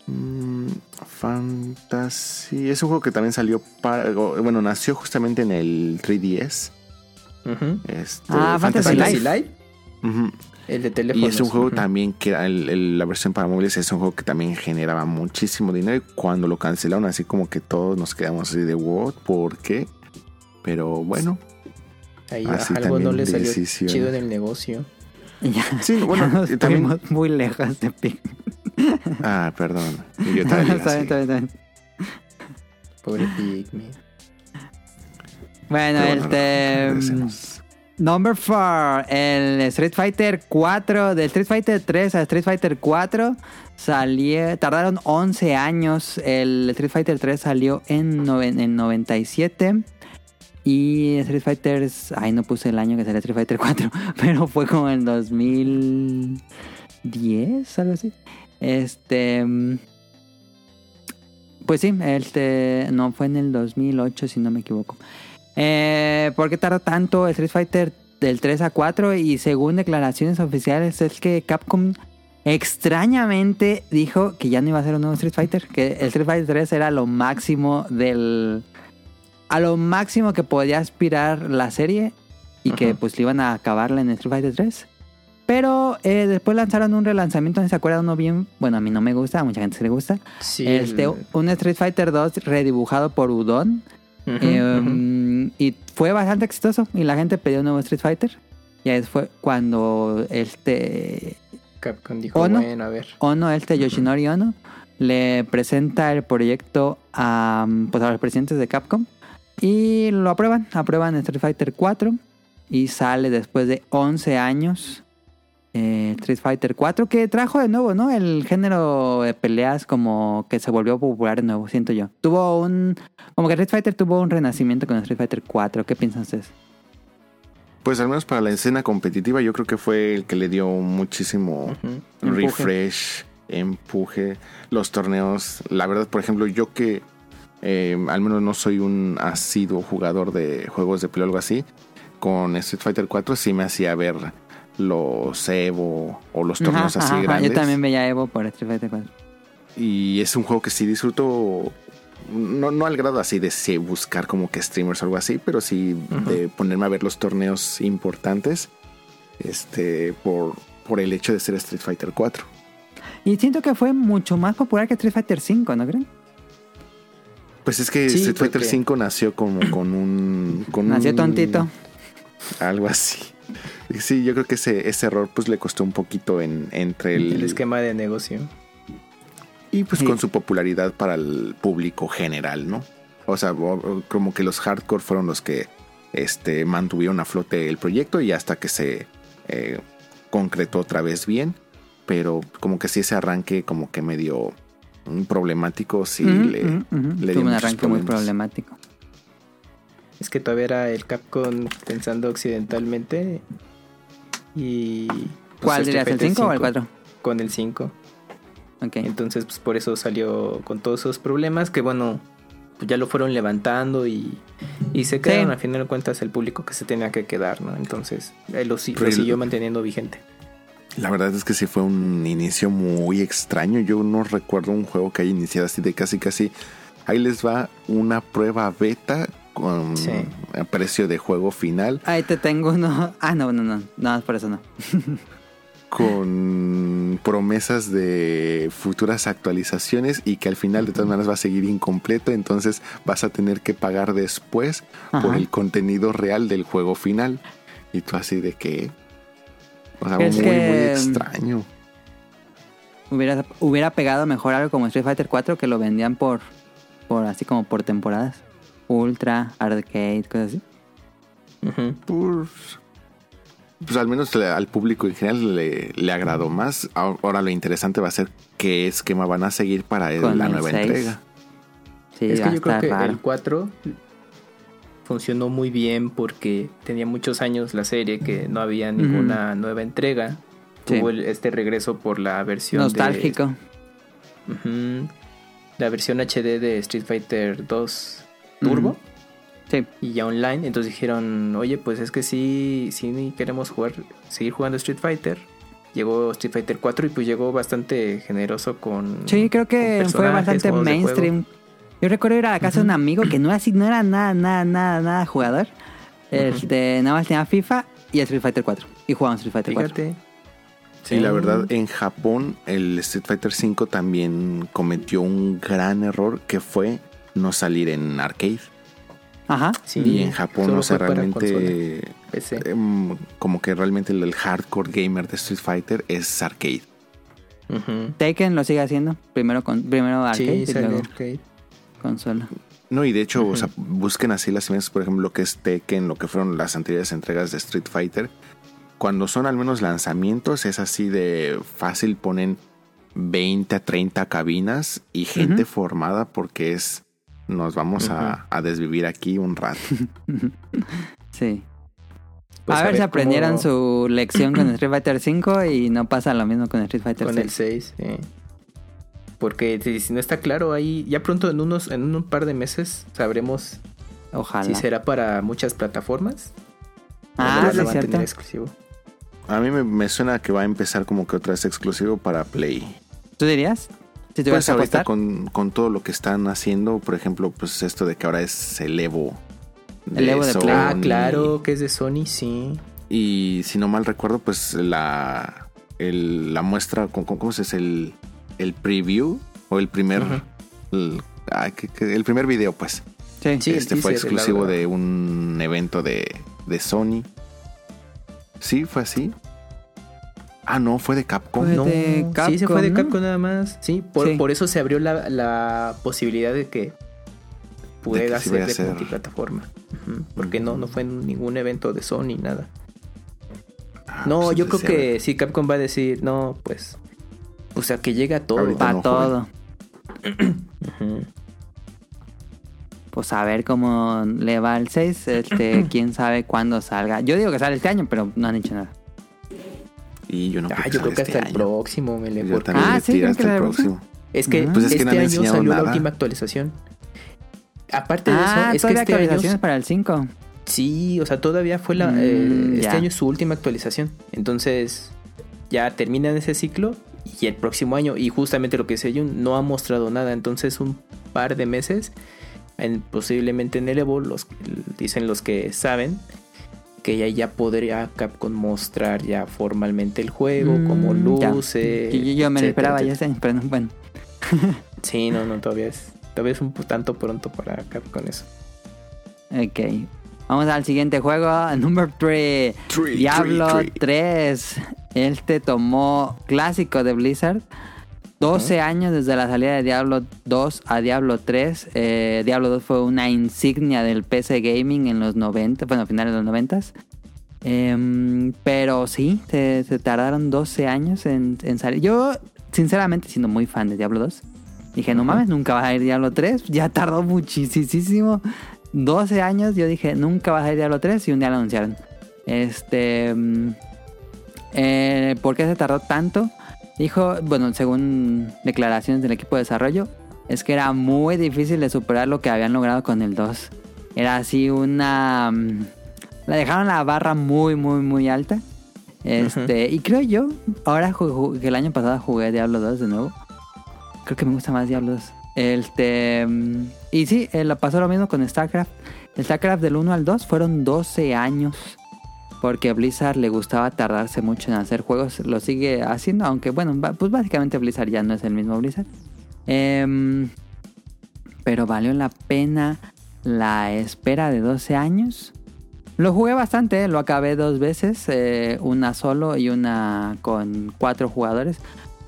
Mm, Fantasy, es un juego que también salió para, bueno, nació justamente en el 3DS. Ujú. Este, Ah, Fantasy Fantasy Life. El de teléfono. Y es un juego también que era el- el- la versión para móviles es un juego que también generaba muchísimo dinero y cuando lo cancelaron así como que todos nos quedamos así de what, ¿por qué? Pero bueno, Ahí Así algo no también le salió decisiones. chido en el negocio. Ya, Sí, bueno, ya también- muy lejos de Pikmin. ah, perdón. Yo también está bien, está bien, está bien. Pobre Pikmin. Bueno, Pero bueno, este... agradecemos. Number 4, el Street Fighter 4, del Street Fighter 3 a Street Fighter 4 salió, tardaron 11 años, el Street Fighter 3 salió en, noven- en 97 y Street Fighter, ay no puse el año que salió Street Fighter 4, pero fue como en 2010, algo así. Este, mm, pues sí, este, no fue en el 2008 si no me equivoco. Eh, ¿Por qué tardó tanto Street Fighter del 3 a 4? Y según declaraciones oficiales es que Capcom extrañamente dijo que ya no iba a ser un nuevo Street Fighter, que el Street Fighter 3 era lo máximo del... A lo máximo que podía aspirar la serie y que pues le iban a acabarla en Street Fighter 3. Pero eh, después lanzaron un relanzamiento, no se acuerda uno bien, bueno a mí no me gusta, a mucha gente se le gusta. Sí. este, el- Un Street Fighter 2 redibujado por Udon. Eh, ujú. Y fue bastante exitoso y la gente pidió un nuevo Street Fighter. Y ahí fue cuando este Capcom dijo, Ono. bueno, a ver. Ono, este Yoshinori Ono, le presenta el proyecto a, pues, a los presidentes de Capcom y lo aprueban. Aprueban Street Fighter 4 y sale después de 11 años eh, Street Fighter 4 que trajo de nuevo, ¿no? El género de peleas como que se volvió popular de nuevo, siento yo. Tuvo un... Como que Street Fighter tuvo un renacimiento con Street Fighter 4. ¿Qué piensan ustedes? Pues al menos para la escena competitiva yo creo que fue el que le dio muchísimo refresh, empuje, los torneos. La verdad, por ejemplo, yo que eh, al menos no soy un asiduo jugador de juegos de pelea o algo así, con Street Fighter 4 sí me hacía ver los Evo o los torneos Ajá, así ajá, grandes. Yo también veía Evo por Street Fighter 4. Y es un juego que sí disfruto. No, no al grado así de sí, buscar como que streamers o algo así, pero sí de ponerme a ver los torneos importantes. Este, por, por el hecho de ser Street Fighter 4. Y siento que fue mucho más popular que Street Fighter 5, ¿no creen? Pues es que Sí, Street Fighter porque- 5 nació como con un. Con Nació un- tontito. Algo así. Sí, yo creo que ese, ese error pues le costó un poquito en, entre el, El esquema de negocio. Y pues Sí. con su popularidad para el público general, ¿no? O sea, como que los hardcore fueron los que este, mantuvieron a flote el proyecto y hasta que se eh, concretó otra vez bien. Pero como que sí ese arranque como que medio problemático, sí le, dio Tuvo un arranque muy problemático. Es que todavía era el Capcom pensando occidentalmente. Y. pues, ¿Cuál dirías, el Fighter 5 o el 5, 4? Con el 5. Ok. Entonces, pues por eso salió con todos esos problemas que, bueno, pues ya lo fueron levantando y, y se quedaron Sí. al final de cuentas el público que se tenía que quedar, ¿no? Entonces, él lo, siguió manteniendo vigente. La verdad es que sí fue un inicio muy extraño. Yo no recuerdo un juego que haya iniciado así de casi casi. Ahí les va una prueba beta con Sí. precio de juego final. Ahí te tengo uno. Ah, no, no, no. No, por eso no. con promesas de futuras actualizaciones y que al final de todas maneras va a seguir incompleto, entonces vas a tener que pagar después por el contenido real del juego final. Y tú así de que... O sea, Es muy, que- muy extraño. Hubiera, hubiera pegado mejor algo como Street Fighter 4 que lo vendían por, por así como por temporadas. Ultra, arcade, cosas así. Ujú. Pues, pues al menos le- al público en general le, le agradó más. Ahora lo interesante va a ser qué esquema van a seguir para el- la nueva 6. entrega. Sí, es que yo creo que raro. el 4 funcionó muy bien porque tenía muchos años la serie que no había ninguna nueva entrega. Sí. Tuvo el- este regreso por la versión de- Nostálgico. La versión HD de Street Fighter 2 Turbo. Sí. y ya online. Entonces dijeron, oye, pues es que sí, sí queremos jugar, seguir jugando Street Fighter. Llegó Street Fighter 4 y pues llegó bastante generoso con. Sí, creo que fue bastante mainstream. Yo recuerdo ir a la casa de un amigo que no era así, no era nada, nada, nada, nada jugador. Este, nada más tenía FIFA y Street Fighter 4. Y jugaba Street Fighter 4. Fíjate. Y la Sí. verdad, en Japón, el Street Fighter V también cometió un gran error que fue no salir en arcade. Ajá. Sí, y en Japón, solo o sea, realmente PC. em, como que realmente el, el hardcore gamer de Street Fighter es arcade. Taken lo sigue haciendo. Primero, con, primero arcade Sí, y luego arcade. Consola. No, y de hecho, o sea, busquen así las imágenes, por ejemplo, lo que es Tekken, lo que fueron las anteriores entregas de Street Fighter. Cuando son al menos lanzamientos, es así de fácil, ponen 20 a 30 cabinas y gente formada porque es, nos vamos a, a desvivir aquí un rato. Sí. Pues a ver si aprendieron cómo- su lección con Street Fighter 5 y no pasa lo mismo con Street Fighter con 6. el 6, sí. Porque si, no está claro ahí, ya pronto en unos en un par de meses sabremos Ojalá. si será para muchas plataformas. Ah, sí, es a cierto. exclusivo. A mí me, me suena que va a empezar como que otra vez exclusivo para Play. ¿Tú dirías? Si tuvieras Pues que ahorita con, con todo lo que están haciendo, por ejemplo, pues esto de que ahora es el Evo. El Evo de Play. Ah, Sony. claro, que es de Sony, sí. Y si no mal recuerdo, pues la, el- la muestra, ¿cómo, cómo se dice? El, el preview o el primer, el, ah, que- que- el primer video, pues. Sí. Sí, este fue exclusivo de un evento de, de Sony. Sí, fue así. Ah, no, fue de Capcom. Fue No, de sí, se fue de Capcom, ¿no? Capcom nada más. Sí, por, Sí. por eso se abrió la, la posibilidad de que pudiera que sí ser de multiplataforma. Porque no, no fue en ningún evento de Sony, nada. Ah, no, pues yo creo que sí, Capcom va a decir, no, pues. O sea, que llega a todo. Ahorita Para no todo. Pues a ver cómo le va el 6. Este, quién sabe cuándo salga. Yo digo que sale este año, pero no han dicho nada. Y yo no Ah, creo yo creo que salga hasta el este próximo, Yo porque también Ah, le sí, tiro ¿creen hasta que el próximo. es que, Ah. Pues es que este no año salió la última actualización. Aparte de Ah, eso, es que este actualizaciones año para el 5. Sí, o sea, todavía fue la, Mm, eh, este ya. año es su última actualización. Entonces, ya terminan ese ciclo y el próximo año. Y justamente lo que es Jun no ha mostrado nada. Entonces un par de meses, en, posiblemente en el Evo, los, dicen los que saben, que ya, ya podría Capcom mostrar ya formalmente el juego, mm, como luces. Yo, me lo esperaba pero bueno. sí, no, no, todavía es, todavía es un tanto pronto para Capcom eso. Ok. Vamos al siguiente juego, número 3. Diablo 3. Él tomó clásico de Blizzard. 12 años desde la salida de Diablo 2 a Diablo 3. Eh, Diablo 2 fue una insignia del PC Gaming en los 90, bueno, finales de los 90. Eh, em, pero sí, se, tardaron 12 años en, salir. Yo, sinceramente, siendo muy fan de Diablo 2, dije, no mames, nunca vas a ir Diablo 3. Ya tardó muchísimo. 12 años, yo dije, nunca vas a ir Diablo 3 y un día lo anunciaron. Este... Em, eh, ¿Por qué se tardó tanto? Dijo, bueno, según declaraciones del equipo de desarrollo, es que era muy difícil de superar lo que habían logrado con el 2. Era así una... mm, La dejaron la barra muy, muy, muy alta. Este, Y creo yo, ahora que el año pasado jugué Diablo 2 de nuevo. Creo que me gusta más Diablo 2. Este, mm, y sí, eh, pasó lo mismo con StarCraft. StarCraft del 1 al 2 fueron 12 años. Porque Blizzard le gustaba tardarse mucho en hacer juegos. Lo sigue haciendo, aunque bueno, pues básicamente Blizzard ya no es el mismo Blizzard. Em, pero valió la pena la espera de 12 años. Lo jugué bastante, lo acabé dos veces, eh, una solo y una con cuatro jugadores.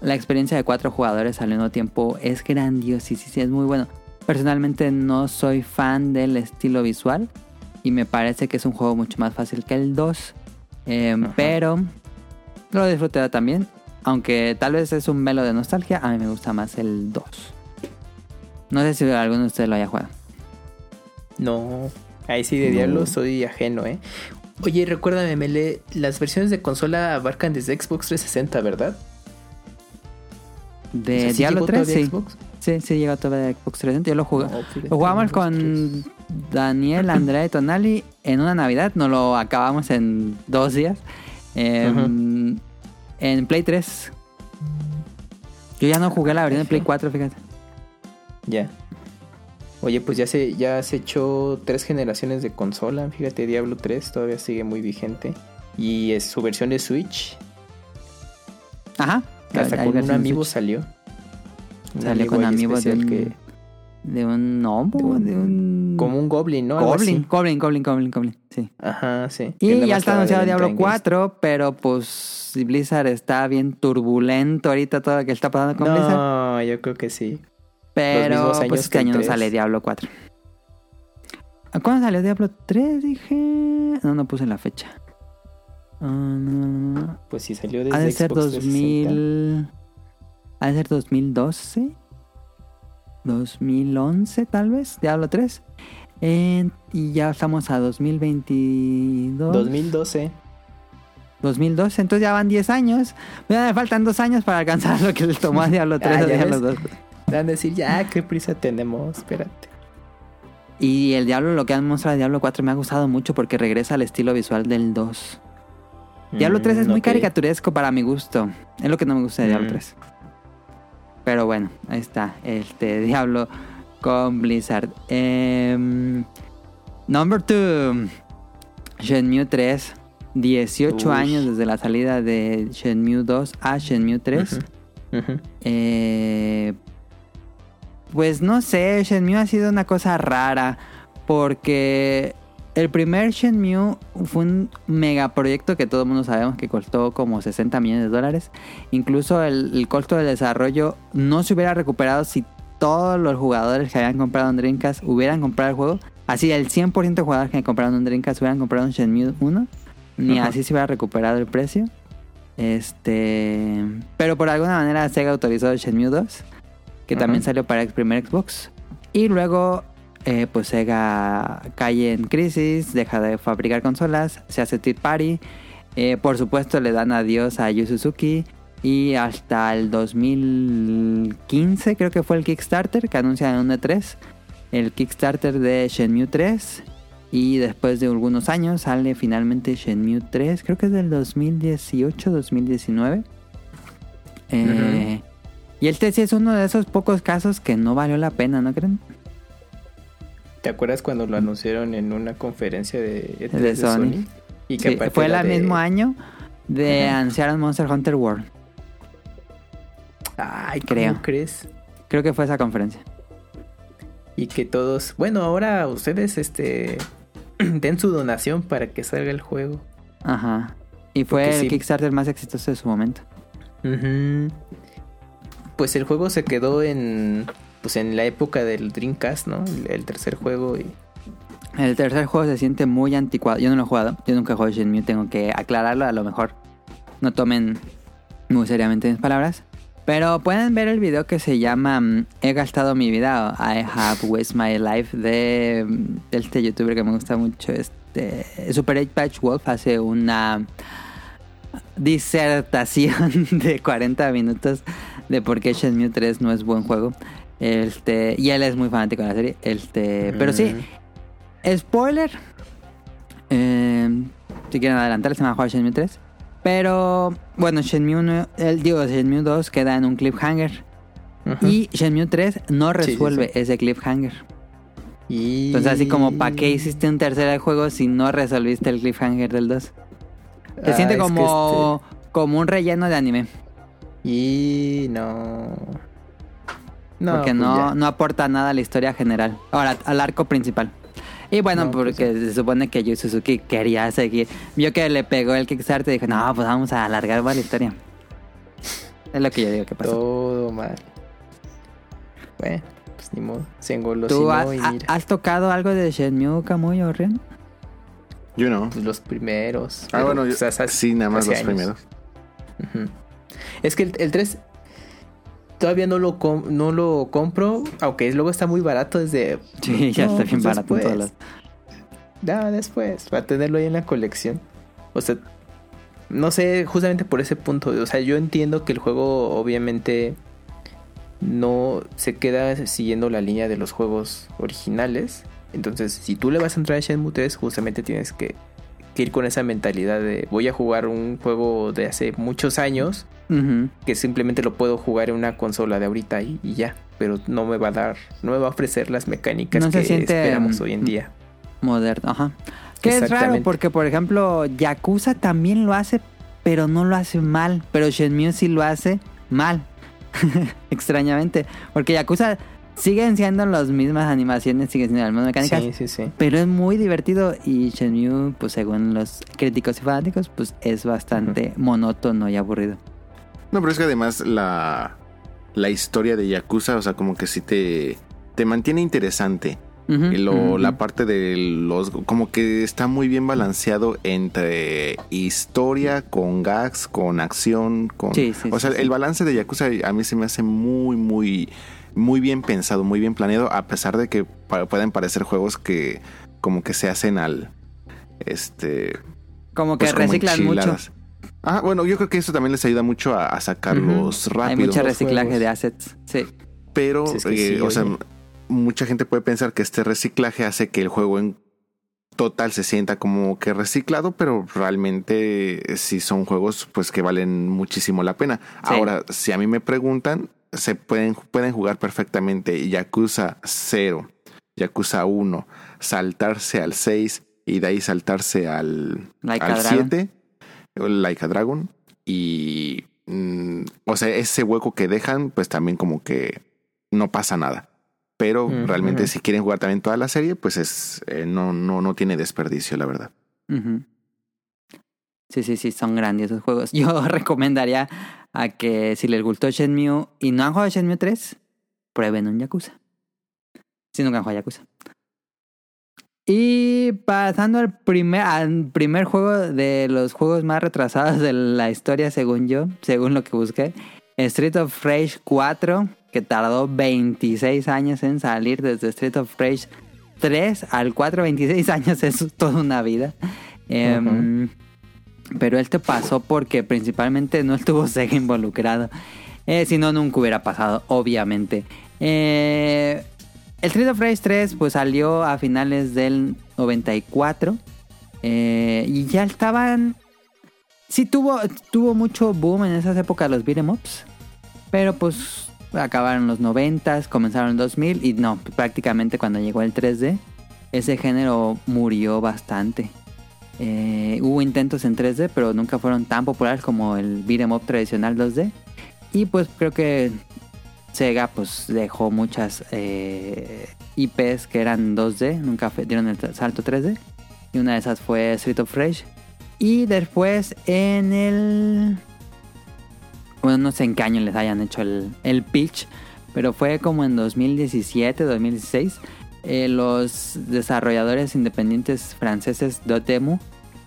La experiencia de cuatro jugadores al mismo tiempo es grandiosa y sí, sí, es muy bueno. Personalmente no soy fan del estilo visual y me parece que es un juego mucho más fácil que el 2. Eh, pero lo disfruté también, aunque tal vez es un melo de nostalgia, a mí me gusta más el 2. No sé si alguno de ustedes lo haya jugado. No, ahí sí de No. Diablo soy ajeno, ¿eh? Oye, recuérdame, Mele, las versiones de consola abarcan desde Xbox 360, ¿verdad? De O sea, ¿sí Diablo llegó 3, todavía sí. Xbox? Sí, sí, llegó todavía de Xbox 360. Yo lo jugué. No, Lo jugamos con Daniel, Andrea y Tonali en una Navidad. Nos lo acabamos en dos días. Em, En Play 3. Yo ya no jugué la versión de Play 4, fíjate. Ya. Oye, pues ya se, ya se echó tres generaciones de consola. Fíjate, Diablo 3 todavía sigue muy vigente. Y es su versión de Switch. Ajá. Hasta Hay con un versión amiibo Switch. salió. Salió con amiibo de un- que, de un gnomo, de un... Como un goblin, ¿no? Goblin. Goblin, Goblin, Goblin, Goblin, sí. Ajá, sí. Y ya está anunciado Diablo venta en 4, pero pues Blizzard está bien turbulento ahorita todo lo que está pasando con Blizzard. No, yo creo que sí. Pero pues este año no 3. sale Diablo 4. ¿A cuándo salió Diablo 3? Dije... No, no puse la fecha. Ah, no, no, no. Pues sí, salió desde Ha de ser Xbox 360. 2000... Ha de ser 2012. 2011 tal vez. Diablo 3. Eh, y ya estamos a 2022. 2012. 2012, entonces ya van 10 años. Ya me faltan 2 años para alcanzar lo que le tomó a Diablo 3 Ah, ya Diablo ves. 2. Van a decir, ya, qué prisa tenemos, espérate. Y el Diablo, lo que han mostrado de Diablo 4 me ha gustado mucho porque regresa al estilo visual del 2. Diablo 3 es Mm, muy caricaturesco para mi gusto. Es lo que no me gusta de Diablo Mm. 3. Pero bueno, ahí está. Este Diablo con Blizzard. Em, number 2. Shenmue 3. 18 Uy. años desde la salida de Shenmue 2 a Shenmue 3. Ujú, ujú. Eh, pues no sé, Shenmue ha sido una cosa rara porque el primer Shenmue fue un megaproyecto que todo el mundo sabemos que costó como 60 millones de dólares. Incluso el, el costo de desarrollo no se hubiera recuperado si todos los jugadores que habían comprado un Dreamcast hubieran comprado el juego. Así el 100% de jugadores que compraron un Dreamcast hubieran comprado un Shenmue 1. Ni Ajá. así se hubiera recuperado el precio. Este. Pero por alguna manera Sega autorizó Shenmue 2. Que también salió para el primer Xbox. Y luego, eh, pues Sega cae en crisis, deja de fabricar consolas, se hace Tea Party. Eh, por supuesto, le dan adiós a Yu Suzuki. Y hasta el 2015, creo que fue el Kickstarter que anuncian en un E3. El Kickstarter de Shenmue 3. Y después de algunos años sale finalmente Shenmue 3. Creo que es del 2018, 2019. Eh, Y el TC es uno de esos pocos casos que no valió la pena, ¿no creen? ¿Te acuerdas cuando lo anunciaron en una conferencia de, E3 De Sony. Y que Sí, fue el de- mismo año de Ajá. anunciar Monster Hunter World. Ay, Creo. ¿cómo crees? Creo que fue esa conferencia. Y que todos, bueno, ahora ustedes este den su donación para que salga el juego. Ajá. Y fue Porque el sí. Kickstarter más exitoso de su momento. Pues el juego se quedó en pues en la época del Dreamcast, ¿no? El, tercer juego y El tercer juego se siente muy anticuado. Yo no lo he jugado. Yo nunca he jugado Shenmue. Tengo que aclararlo. A lo mejor no tomen muy seriamente mis palabras. Pero pueden ver el video que se llama mm, He gastado mi vida. I have wasted my life. De, mm, de este youtuber que me gusta mucho. Este, Super 8 Patch Wolf hace una disertación de 40 minutos de por qué Shenmue 3 no es buen juego. Este, y él es muy fanático de la serie. Este, pero sí, Mm. Spoiler. Eh, si quieren adelantar, se me va a jugar Shenmue 3. Pero bueno, Shenmue 1, el, digo, Shenmue 2 queda en un cliffhanger. Y Shenmue 3 no Sí, sí, resuelve sí. ese cliffhanger. Y- Entonces, así como, ¿para qué hiciste un tercer juego si no resolviste el cliffhanger del 2? Se Ah, siente es que como, como un relleno de anime. este- Y no. No, porque pues no, ya. no aporta nada a la historia general. Ahora, al arco principal. Y bueno, No, pues porque se supone que Yu Suzuki quería seguir. Vio que le pegó el Kickstarter y dijo, no, pues vamos a alargar más la historia. Es lo que yo digo que pasó. Todo mal. Bueno, pues ni modo. Se ¿Tú has, y ha- mira. has tocado algo de Shenmue, Kamui o Ren? Yo no. Pues los primeros. Ah, pero, bueno, yo- pues, hace- sí, nada más los años. primeros. Es que el, el 3 todavía no lo, com- no lo compro, aunque luego está muy barato desde... Sí, ya No, está bien pues barato en todos lados. Ya, después, para tenerlo ahí en la colección. O sea, no sé, justamente por ese punto. O sea, yo entiendo que el juego obviamente no se queda siguiendo la línea de los juegos originales. Entonces, si tú le vas a entrar a Shenmue 3, justamente tienes que, que ir con esa mentalidad de voy a jugar un juego de hace muchos años que simplemente lo puedo jugar en una consola de ahorita y, y ya. Pero no me va a dar, no me va a ofrecer las mecánicas No que esperamos hoy en día. Moderno, ajá. Que es raro porque, por ejemplo, Yakuza también lo hace, pero no lo hace mal. Pero Shenmue sí lo hace mal. Extrañamente. Porque Yakuza siguen siendo las mismas animaciones, siguen siendo las mismas mecánicas. Sí, sí, sí. Pero es muy divertido y Shenmue, pues según los críticos y fanáticos, pues es bastante monótono y aburrido. No, pero es que además la, la historia de Yakuza, o sea, como que sí te, te mantiene interesante. Y lo-. La parte de los... Como que está muy bien balanceado entre historia, con gags, con acción, con... Sí, sí, o sea, sí. el balance de Yakuza a mí se me hace muy, muy... Muy bien pensado, muy bien planeado, a pesar de que pueden parecer juegos que como que se hacen al... Este... Como que pues, como reciclan mucho. Ah, bueno, yo creo que eso también les ayuda mucho a, a sacarlos Ujú. rápido. Hay mucho reciclaje juegos. de assets. Sí. Pero, Sí, es que eh, sí, o sea, mucha gente puede pensar que este reciclaje hace que el juego en total se sienta como que reciclado, pero realmente eh, sí son juegos pues que valen muchísimo la pena. Sí. Ahora, si a mí me preguntan, se pueden, pueden jugar perfectamente Yakuza 0, Yakuza 1, saltarse al 6 y de ahí saltarse al, Like al a Dragon. 7, Like a Dragon. Y, mm, o sea, ese hueco que dejan, pues también como que no pasa nada. Pero Mm, realmente si quieren jugar también toda la serie, pues es eh, no, no, no tiene desperdicio, la verdad. Sí, sí, sí, son grandiosos juegos. Yo recomendaría a que si les gustó Shenmue y no han jugado Shenmue 3, prueben un Yakuza. Si nunca han jugado Yakuza. Y pasando al primer, al primer juego de los juegos más retrasados de la historia, según yo, según lo que busqué, Street of Rage 4, que tardó 26 años en salir desde Street of Rage 3 al 4, 26 años es toda una vida. Em, Pero este pasó porque principalmente no estuvo Sega involucrado. Eh, si no, nunca hubiera pasado, obviamente. Eh, el Street of Rage 3 pues salió a finales del 94. eh, y ya estaban... Sí tuvo, tuvo mucho boom en esas épocas los beat'em ups. Pero pues acabaron los 90, comenzaron el 2000 y no, prácticamente cuando llegó el 3D, ese género murió bastante. Eh, hubo intentos en 3D, pero nunca fueron tan populares como el beat'em up tradicional 2D. Y pues creo que Sega pues dejó muchas eh, IPs que eran 2D, nunca dieron el salto 3D. Y una de esas fue Street of Rage. Y después en el... Bueno, no sé en qué año les hayan hecho el, el pitch, pero fue como en 2017, 2016. Eh, los desarrolladores independientes franceses Dotemu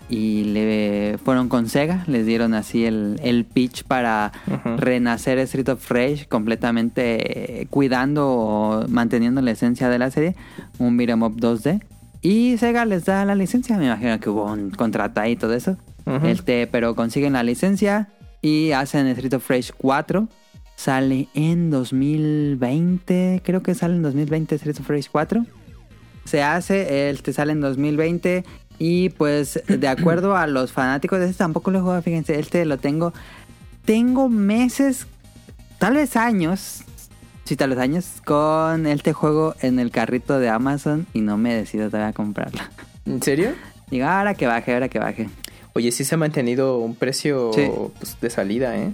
y le fueron con Sega, les dieron así el, el pitch para renacer Street of Rage completamente eh, cuidando o manteniendo la esencia de la serie, un beat'em up 2D. Y Sega les da la licencia, me imagino que hubo un contrato ahí y todo eso. Este, pero consiguen la licencia y hacen Street of Rage 4. Sale en 2020, creo que sale en 2020 Street of Rage 4. Se hace, este sale en 2020 y pues de acuerdo a los fanáticos de este tampoco lo he jugado, fíjense, este lo tengo, tengo meses, tal vez años, sí tal vez años, con este juego en el carrito de Amazon y no me decido todavía a comprarlo. ¿En serio? Digo, ahora que baje, ahora que baje. Oye, sí se ha mantenido un precio Sí. pues, de salida, ¿eh?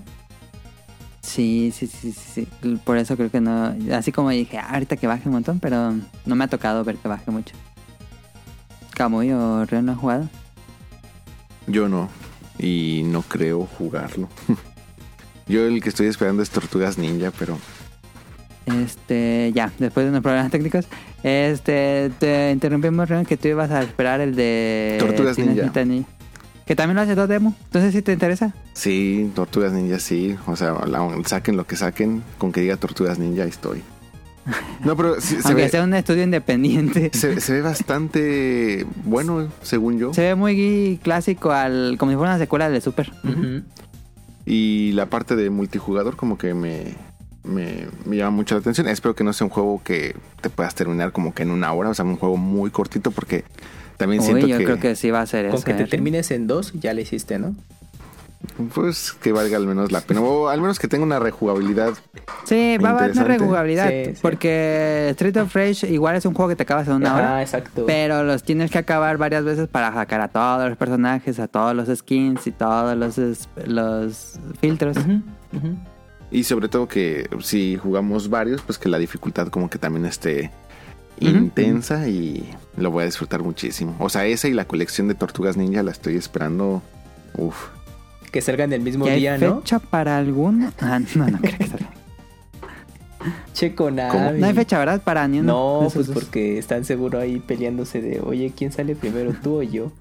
Sí, sí, sí, sí, sí. Por eso creo que no. Así como dije, "Ah, ahorita que baje un montón, pero no me ha tocado ver que baje mucho. Camuy o Ren no han jugado. Yo no. Y no creo jugarlo. Yo el que estoy esperando es Tortugas Ninja, pero Este, ya, después de unos problemas técnicos. Este, te interrumpimos, Ren, que tú ibas a esperar el de. Tortugas Ninja. Ninja. Que también lo hace todo demo. Entonces, si te interesa. sí, Tortugas Ninja sí. O sea, la- saquen lo que saquen, con que diga Tortugas Ninja, ahí estoy. No, pero sí, se, Aunque ve, sea un estudio independiente. se, se ve bastante bueno, según yo. Se ve muy clásico al. como si fuera una secuela de Super. Y la parte de multijugador como que me, me, me llama mucho la atención. Espero que no sea un juego que te puedas terminar como que en una hora. O sea, un juego muy cortito porque también Uy, siento yo que, creo que sí va a ser Con eso. que te ¿eh? termines en dos, ya le hiciste, ¿no? pues que valga al menos la pena. O al menos que tenga una rejugabilidad. Sí, va a haber una rejugabilidad. Sí, sí. Porque Street of Rage igual es un juego que te acabas en una hora. Ah, exacto. Pero los tienes que acabar varias veces para sacar a todos los personajes, a todos los skins y todos los, los filtros. Y sobre todo que si jugamos varios, pues que la dificultad como que también esté intensa y lo voy a disfrutar muchísimo. O sea, esa y la colección de Tortugas Ninja la estoy esperando. Uf. Que salgan el mismo ¿Y hay día, ¿no? fecha para alguno? Ah, no, no creo que salga. Che con ¿Cómo? No hay fecha, ¿verdad? Para ni uno. No, esos pues dos. porque están seguro ahí peleándose de, oye, ¿quién sale primero, tú o yo?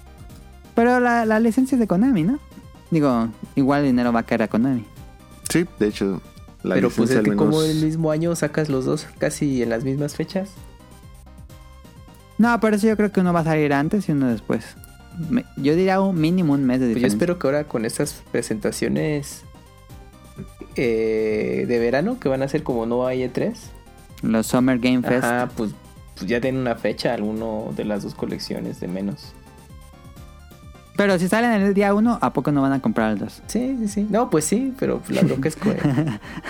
Pero la, la licencia es de Konami, ¿no? Digo, igual el dinero va a caer a Konami. Sí, de hecho, la Pero pues es que menos- como el mismo año sacas los dos casi en las mismas fechas. No, pero eso yo creo que uno va a salir antes y uno después. Me- Yo diría un mínimo un mes de Pues yo diferencia. espero que ahora con estas presentaciones eh, de verano, que van a ser como no hay E3, Los Summer Game Fest. pues, pues ya den una fecha alguno de las dos colecciones de menos. Pero si salen el día uno, ¿a poco no van a comprar el dos? Sí, sí, sí. No, pues sí, pero la bronca es que...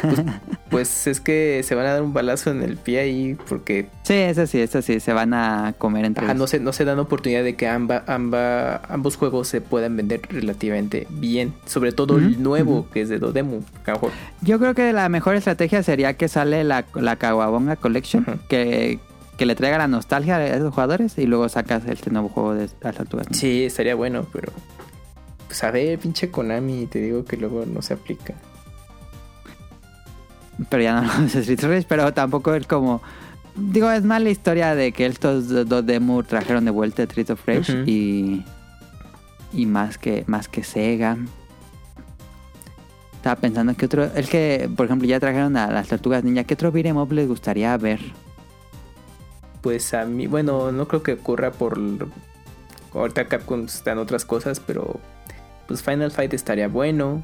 pues, pues es que se van a dar un balazo en el pie ahí porque Sí, eso sí, eso sí, se van a comer entre Ajá, no se, no se dan oportunidad de que amba, amba- ambos juegos se puedan vender relativamente bien. Sobre todo el nuevo, que es de Dodemu. Yo creo que la mejor estrategia sería que sale la, la Kawabonga Collection, que, que le traiga la nostalgia a esos jugadores y luego sacas este nuevo juego de las tortugas. Ninja. Sí, estaría bueno, pero... Pues a ver, pinche Konami, te digo que luego no se aplica. Pero ya no los Street Race, pero tampoco es como... Digo, es más la historia de que estos do- dos demo trajeron de vuelta Street of Rage y... Y más que, más que Sega. Estaba pensando que otro... El que, por ejemplo, ya trajeron a las tortugas ninja. ¿Qué otro beat'em up les gustaría ver? Pues a mí, bueno, no creo que ocurra por... Ahorita Capcom está en otras cosas, pero... Pues Final Fight estaría bueno.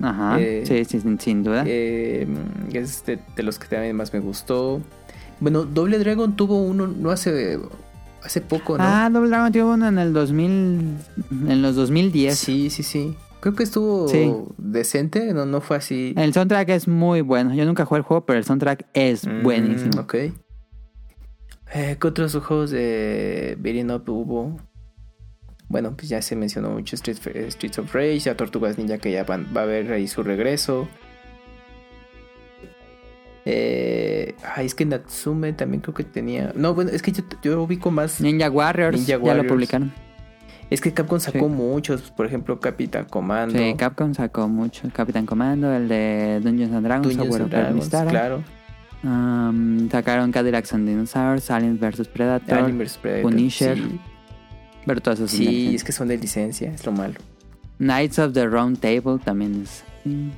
Ajá, Eh, sí, sí, sin, duda. Eh, es de, de los que también más me gustó. Bueno, Double Dragon tuvo uno no hace hace poco, ¿no? Ah, Double Dragon tuvo uno en el 2000, en los 2010. sí, sí, sí. Creo que estuvo Sí. decente, no, no fue así. El soundtrack es muy bueno. Yo nunca jugué el juego, pero el soundtrack es Mm, buenísimo. ok. Eh, ¿Qué otros juegos de Beating Up hubo? Bueno, pues ya se mencionó mucho Street, Streets of Rage, ya Tortugas Ninja que ya van- va a haber ahí su regreso. Eh, ay, es que Natsume también creo que tenía. No, bueno, es que yo, yo ubico más. Ninja Warriors, Ninja ya lo publicaron. Es que Capcom sacó Sí. muchos, por ejemplo, Capitán Commando, Sí, Capcom sacó mucho. Capitán Comando, el de Dungeons and Dragons, Dungeons and Dragons, claro. Um, sacaron Cadillacs and Dinosaurs, Aliens vs Predator, Alien vs Predator, Punisher. Sí, pero son de sí es que son de licencia, es lo malo. Knights of the Round Table también es. sí.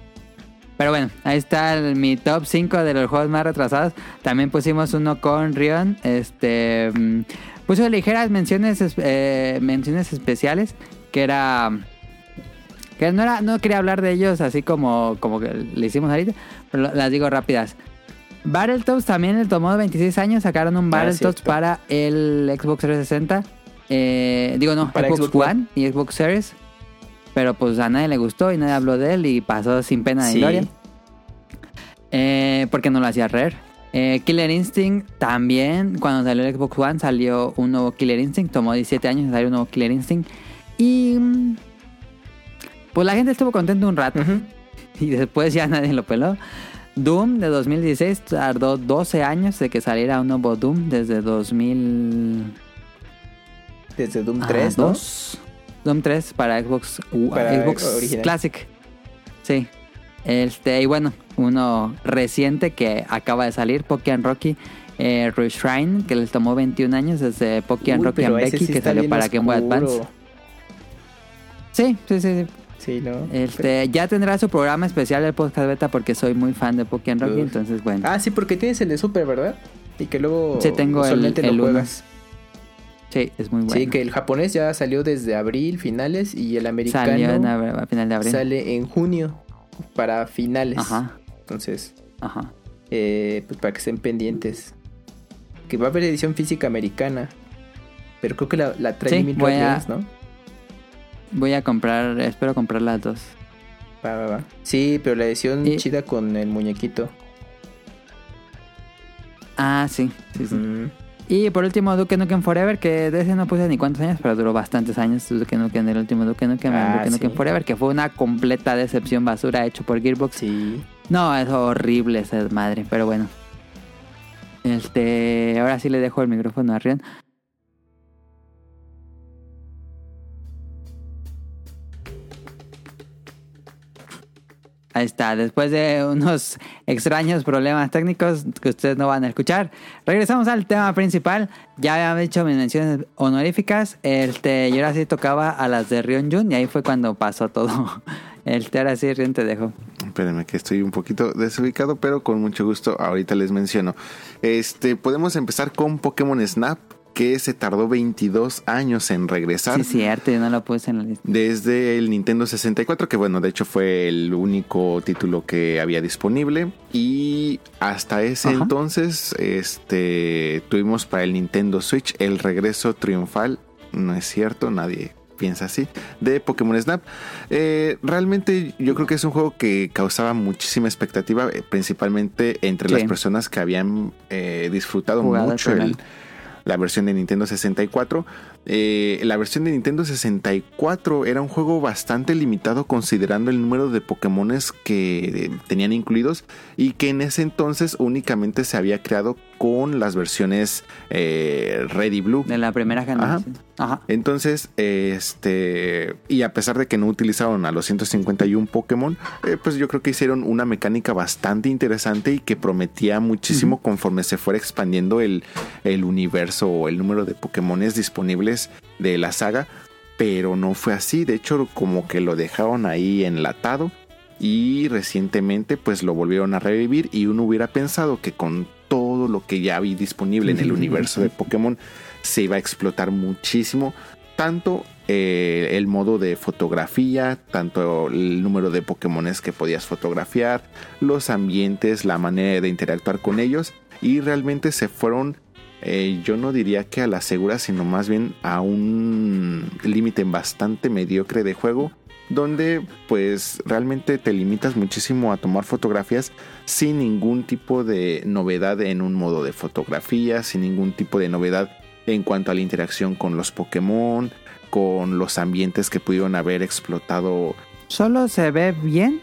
Pero bueno, ahí está el- mi top 5 de los juegos más retrasados. También pusimos uno con Rion. Este. mm, Puso ligeras menciones, es- eh, menciones especiales. Que era. Que no era. No quería hablar de ellos así como, como que le hicimos ahorita. Pero las digo rápidas. Battletoads también le tomó 26 años. Sacaron un Ah, Battletoads para el Xbox 360. Eh, digo, no, Para Xbox, Xbox One y Xbox Series. Pero pues a nadie le gustó y nadie habló de él y pasó sin pena de Sí. gloria. Eh, porque no lo hacía Rare. Eh, Killer Instinct también, cuando salió el Xbox One, salió un nuevo Killer Instinct. Tomó 17 años en salir un nuevo Killer Instinct. Y. mm, Pues la gente estuvo contenta un rato. Y después ya nadie lo peló. Doom de 2016 tardó 12 años de que saliera un nuevo Doom desde 2000. Desde Doom Ah, 3, ¿no? dos. Doom 3 para Xbox, uh, Para Xbox original. Classic. Sí. Este, y bueno, uno reciente que acaba de salir, Pokémon Rocky eh, Reshrine, que les tomó 21 años desde Pokémon Rocky and Becky, sí que salió para Game Boy. Advance. Sí, sí, sí. sí. Sí, ¿no? Este, ya tendrá su programa especial del podcast beta porque soy muy fan de Pokémon Rocky, Uf. entonces bueno. Ah, sí, porque tienes el de Super, ¿verdad? Y que luego Sí, tengo el- el lo juegas. Sí, es muy bueno. Sí, que el japonés ya salió desde abril, finales, y el americano salió en ab- a final de abril. sale en junio para finales. Ajá, Entonces, ajá. eh, pues para que estén pendientes. Que va a haber edición física americana. Pero creo que la, la trae Sí, a- ¿no? Voy a comprar, espero comprar las dos. Va, va, va. Sí, pero la edición Y- chida con el muñequito. Ah, sí, sí, sí. Mm. Y por último, Duke Nukem Forever, que de ese no puse ni cuántos años, pero duró bastantes años. Duke Nukem, el último Duke Nukem, Ah, Duke Nukem sí. Forever, que fue una completa decepción basura hecho por Gearbox. Sí. No, es horrible esa madre, pero bueno. Este, ahora sí le dejo el micrófono a Rion. Ahí está, después de unos extraños problemas técnicos que ustedes no van a escuchar, regresamos al tema principal. Ya había hecho mis menciones honoríficas, este, y ahora sí tocaba a las de Rion Jun, y ahí fue cuando pasó todo. Este, ahora sí, Rion te dejo. Espérenme que estoy un poquito desubicado, pero con mucho gusto ahorita les menciono. Este, podemos empezar con Pokémon Snap, que se tardó 22 años en regresar. Sí, cierto, yo no lo puse en la lista. Desde el Nintendo 64, que bueno, de hecho fue el único título que había disponible. Y hasta ese Ajá. entonces, este, tuvimos para el Nintendo Switch el regreso triunfal. No es cierto, nadie piensa así. De Pokémon Snap. Eh, realmente yo creo que es un juego que causaba muchísima expectativa, eh, principalmente entre Sí. las personas que habían eh, disfrutado mucho el. La versión de Nintendo 64. Eh, la versión de Nintendo 64 era un juego bastante limitado considerando el número de Pokémones que tenían incluidos y que en ese entonces únicamente se había creado con las versiones eh, Red y Blue. De la primera generación. Ajá. Entonces, este, y a pesar de que no utilizaron a los 151 Pokémon, eh, pues yo creo que hicieron una mecánica bastante interesante y que prometía muchísimo conforme se fuera expandiendo el, el universo o el número de Pokémones disponibles de la saga. Pero no fue así, de hecho como que lo dejaron ahí enlatado y recientemente pues lo volvieron a revivir y uno hubiera pensado que con todo lo que ya había disponible en el universo de Pokémon se iba a explotar muchísimo. Tanto eh, el modo de fotografía, tanto el número de Pokémones que podías fotografiar, los ambientes, la manera de interactuar con ellos y realmente se fueron eh, yo no diría que a la segura, sino más bien a un límite bastante mediocre de juego, donde pues realmente te limitas muchísimo a tomar fotografías sin ningún tipo de novedad en un modo de fotografía, sin ningún tipo de novedad en cuanto a la interacción con los Pokémon, con los ambientes que pudieron haber explotado. Solo se ve bien,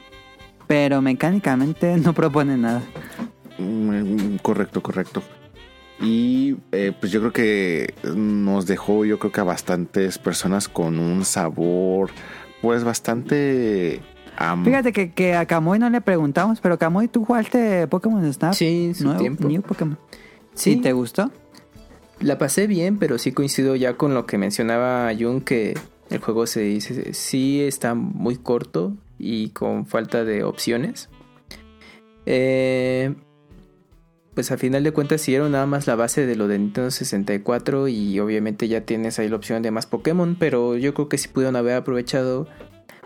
pero mecánicamente no propone nada. Mm, Correcto, correcto. Y eh, pues yo creo que nos dejó, yo creo que a bastantes personas con un sabor, pues bastante... am- Fíjate que, que a Kamui no le preguntamos, pero Kamui, ¿tú jugaste Pokémon Snap? Sí, su Nuevo, tiempo. New Pokémon. Sí. ¿Y te gustó? La pasé bien, pero sí coincido ya con lo que mencionaba Jun, que el juego se dice, sí está muy corto y con falta de opciones. Eh, pues a final de cuentas siguieron nada más la base de lo de Nintendo 64 y obviamente ya tienes ahí la opción de más Pokémon, pero yo creo que sí pudieron haber aprovechado,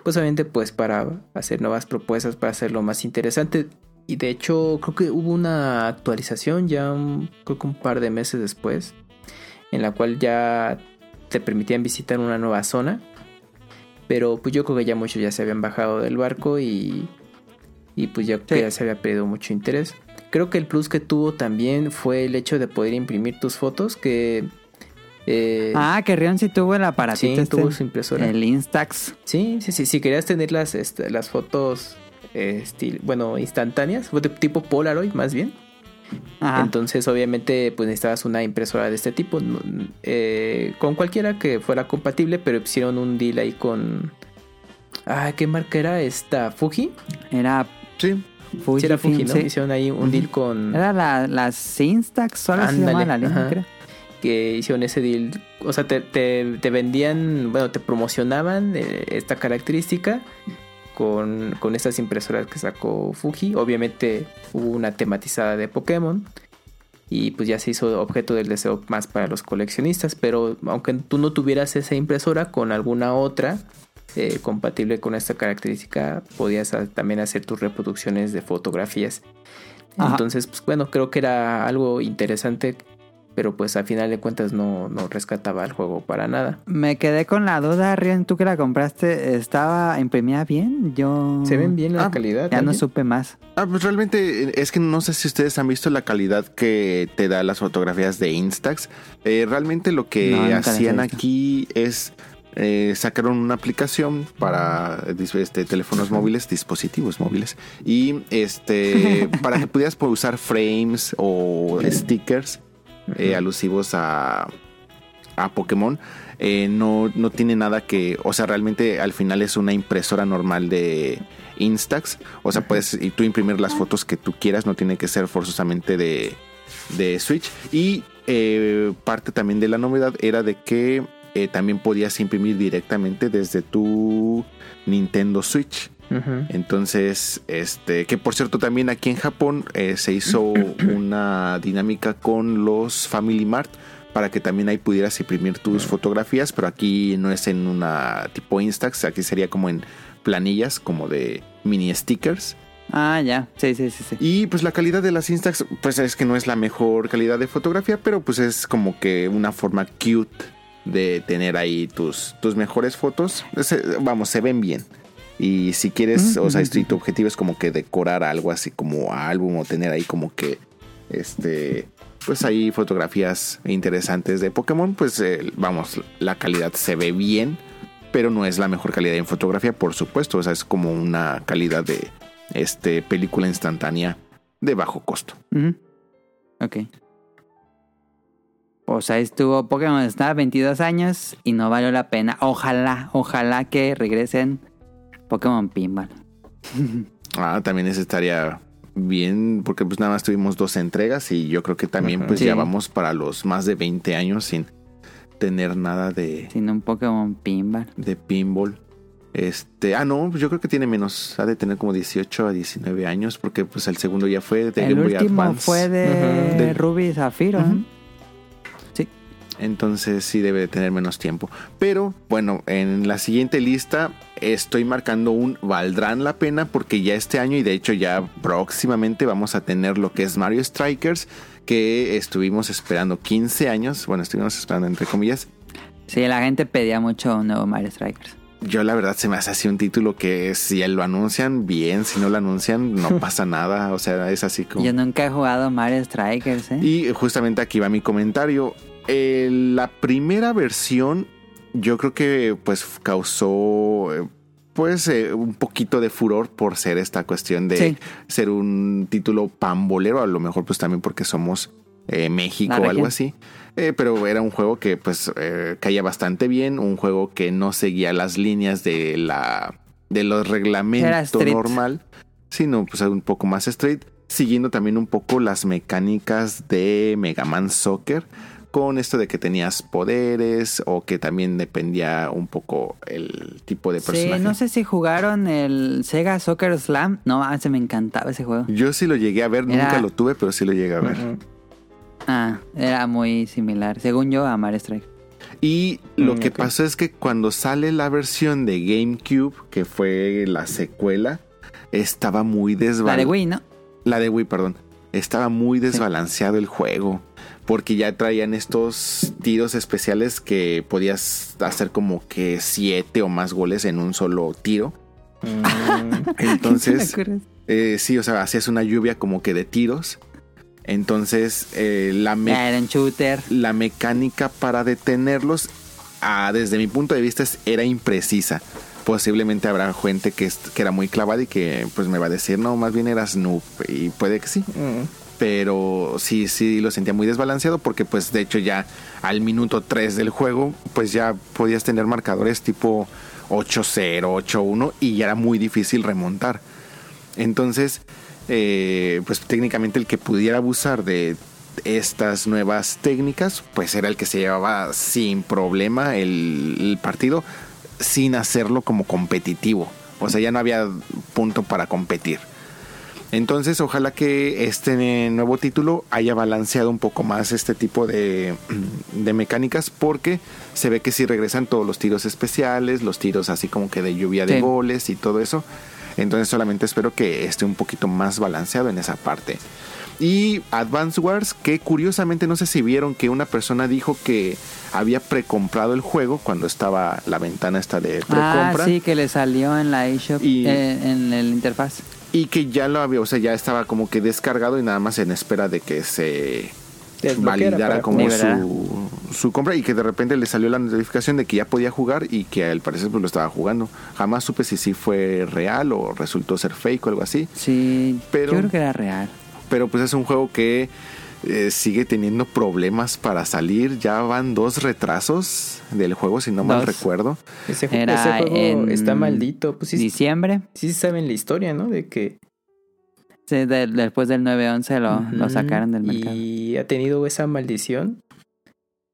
pues obviamente pues para hacer nuevas propuestas, para hacerlo más interesante. Y de hecho creo que hubo una actualización ya un- creo que un par de meses después, en la cual ya te permitían visitar una nueva zona. Pero pues yo creo que ya muchos ya se habían bajado del barco y, y pues ya, Sí. ya se había perdido mucho interés. Creo que el plus que tuvo también fue el hecho de poder imprimir tus fotos que... eh, Ah, que Rion sí tuvo el sí, aparatito este, tuvo su impresora. el Instax. Sí, sí, sí. Si querías tener las, este, las fotos, eh, estil- bueno, instantáneas, fue de tipo Polaroid más bien. Ajá. Entonces, obviamente, pues necesitabas una impresora de este tipo. eh, con cualquiera que fuera compatible, pero hicieron un deal ahí con. Ah, ¿qué marca era esta? ¿Fuji? Era Sí, Fuji. sí, era Fuji, ¿no? sí. Hicieron ahí un deal con. Era la, las Instax, solo se llama la línea, ajá. creo. que hicieron ese deal. O sea, te, te- te vendían, bueno, te promocionaban eh, esta característica con, con estas impresoras que sacó Fuji. Obviamente hubo una tematizada de Pokémon. Y pues ya se hizo objeto del deseo más para los coleccionistas. Pero aunque tú no tuvieras esa impresora con alguna otra eh, compatible con esta característica, podías también hacer tus reproducciones de fotografías. Ajá. Entonces, pues bueno, creo que era algo interesante pero pues al final de cuentas no, no rescataba el juego para nada. Me quedé con la duda, Rian, tú que la compraste, ¿estaba imprimida bien? Yo... Se ven bien la Ah, calidad. Ya no supe más. Ah, pues realmente es que no sé si ustedes han visto la calidad que te da las fotografías de Instax. Eh, realmente lo que No, hacían aquí es eh, sacaron una aplicación para este, teléfonos móviles, dispositivos móviles, y este para que pudieras usar frames o stickers eh, alusivos a, a Pokémon. Eh, no, no tiene nada que, o sea, realmente al final es una impresora normal de Instax. O sea, puedes y tú imprimir las fotos que tú quieras, no tiene que ser forzosamente de, de Switch. Y eh, parte también de la novedad era de que eh, también podías imprimir directamente desde tu Nintendo Switch. Entonces, este, que por cierto también aquí en Japón eh, se hizo una dinámica con los Family Mart para que también ahí pudieras imprimir tus fotografías, pero aquí no es en una tipo Instax, aquí sería como en planillas, como de mini stickers. Ah, ya. Sí, sí, sí, sí. Y pues la calidad de las Instax, pues es que no es la mejor calidad de fotografía, pero pues es como que una forma cute de tener ahí tus, tus mejores fotos. Se- vamos, se ven bien. Y si quieres, o sea, si tu objetivo es como que decorar algo así como álbum o tener ahí como que, este, pues ahí fotografías interesantes de Pokémon, pues eh, vamos, la calidad se ve bien, pero no es la mejor calidad en fotografía, por supuesto. O sea, es como una calidad de, este, película instantánea de bajo costo. Ok. Pues ahí estuvo Pokémon Snap 22 años y no valió la pena. Ojalá, ojalá que regresen Pokémon Pinball. Ah, también ese estaría bien, porque pues nada más tuvimos dos entregas y yo creo que también pues Sí. ya vamos para los más de 20 años sin tener nada de, Sin un Pokémon Pinball. de pinball. Este, ah no, pues yo creo que tiene menos, ha de tener como 18 a 19 años, porque pues el segundo ya fue de El Game Boy último Advance. fue de, Ujú. De- Ruby y Zafiro. Ujú. Entonces sí debe de tener menos tiempo. Pero bueno, en la siguiente lista estoy marcando un valdrán la pena porque ya este año y de hecho ya próximamente vamos a tener lo que es Mario Strikers que estuvimos esperando 15 años. Bueno, estuvimos esperando entre comillas. Sí, la gente pedía mucho un nuevo Mario Strikers. Yo la verdad se me hace así un título que si lo anuncian bien, si no lo anuncian no pasa nada. O sea, es así como... Yo nunca he jugado Mario Strikers, ¿eh? Y justamente aquí va mi comentario. Eh, la primera versión yo creo que pues causó eh, pues eh, un poquito de furor por ser esta cuestión de Sí. ser un título pambolero, a lo mejor pues también porque somos eh, México o algo así. Pero era un juego que pues caía bastante bien, un juego que no seguía las líneas de la de los reglamentos normal, sino pues un poco más street, siguiendo también un poco las mecánicas de Mega Man Soccer con esto de que tenías poderes o que también dependía un poco el tipo de Sí, personaje. no sé si jugaron el Sega Soccer Slam. No, se me encantaba ese juego. Yo sí lo llegué a ver, Era- nunca lo tuve, pero sí lo llegué a ver. Ah, era muy similar, según yo, a Mario Strikers. Y lo Mm, que pasó es que cuando sale la versión de GameCube, que fue la secuela, estaba muy La de desbalanceado. Wii, ¿no? La de Wii, perdón. Estaba muy desbalanceado el juego. Porque ya traían estos tiros especiales que podías hacer como que siete o más goles en un solo tiro. Mm, Entonces, eh, sí, o sea, hacías una lluvia como que de tiros. Entonces, eh, la, me- Ah, Era un shooter. la mecánica para detenerlos, ah, desde mi punto de vista, es- era imprecisa. Posiblemente habrá gente que, que era muy clavada y que pues me va a decir, no, más bien eras noob. Y puede que sí. mm. Pero sí, sí lo sentía muy desbalanceado porque pues de hecho ya al minuto 3 del juego pues ya podías tener marcadores tipo 8-0, 8-1 y ya era muy difícil remontar. Entonces, eh, pues técnicamente el que pudiera abusar de estas nuevas técnicas pues era el que se llevaba sin problema el, el partido sin hacerlo como competitivo. O sea, ya no había punto para competir. Entonces, ojalá que este nuevo título haya balanceado un poco más este tipo de, de mecánicas, porque se ve que sí regresan todos los tiros especiales, los tiros así como que de lluvia de Sí. goles y todo eso. Entonces, solamente espero que esté un poquito más balanceado en esa parte. Y Advance Wars, que curiosamente no sé si vieron que una persona dijo que había precomprado el juego cuando estaba la ventana esta de Ah, precompra. sí, que le salió en la eShop, Y- eh, en el interfaz. Y que ya lo había, o sea, ya estaba como que descargado y nada más en espera de que se Desbloqueara validara como su, su compra y que de repente le salió la notificación de que ya podía jugar y que al parecer pues lo estaba jugando. Jamás supe si sí fue real o resultó ser fake o algo así. Sí, Pero- yo creo que era real. Pero pues es un juego que eh, sigue teniendo problemas para salir. Ya van dos retrasos del juego, si no mal Dos. recuerdo. Ese, ju- Era ese juego en está maldito. Pues sí, Diciembre, sí saben la historia, ¿no? De que sí, de- después del 9-11 lo, sacaron del mercado. Y ha tenido esa maldición.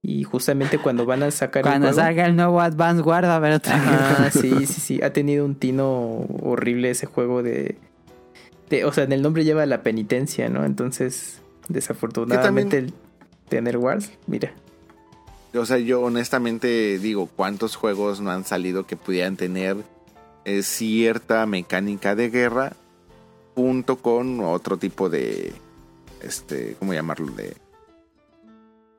Y justamente cuando van a sacar Cuando el juego, salga el nuevo Advance Guard va a haber otra Ajá, sí, sí, sí. Ha tenido un tino horrible ese juego de, de- O sea, en el nombre lleva la penitencia, ¿no? Entonces, desafortunadamente, el tener Wars, mira. O sea, yo honestamente digo, ¿cuántos juegos no han salido que pudieran tener eh, cierta mecánica de guerra junto con otro tipo de, este, ¿cómo llamarlo? De,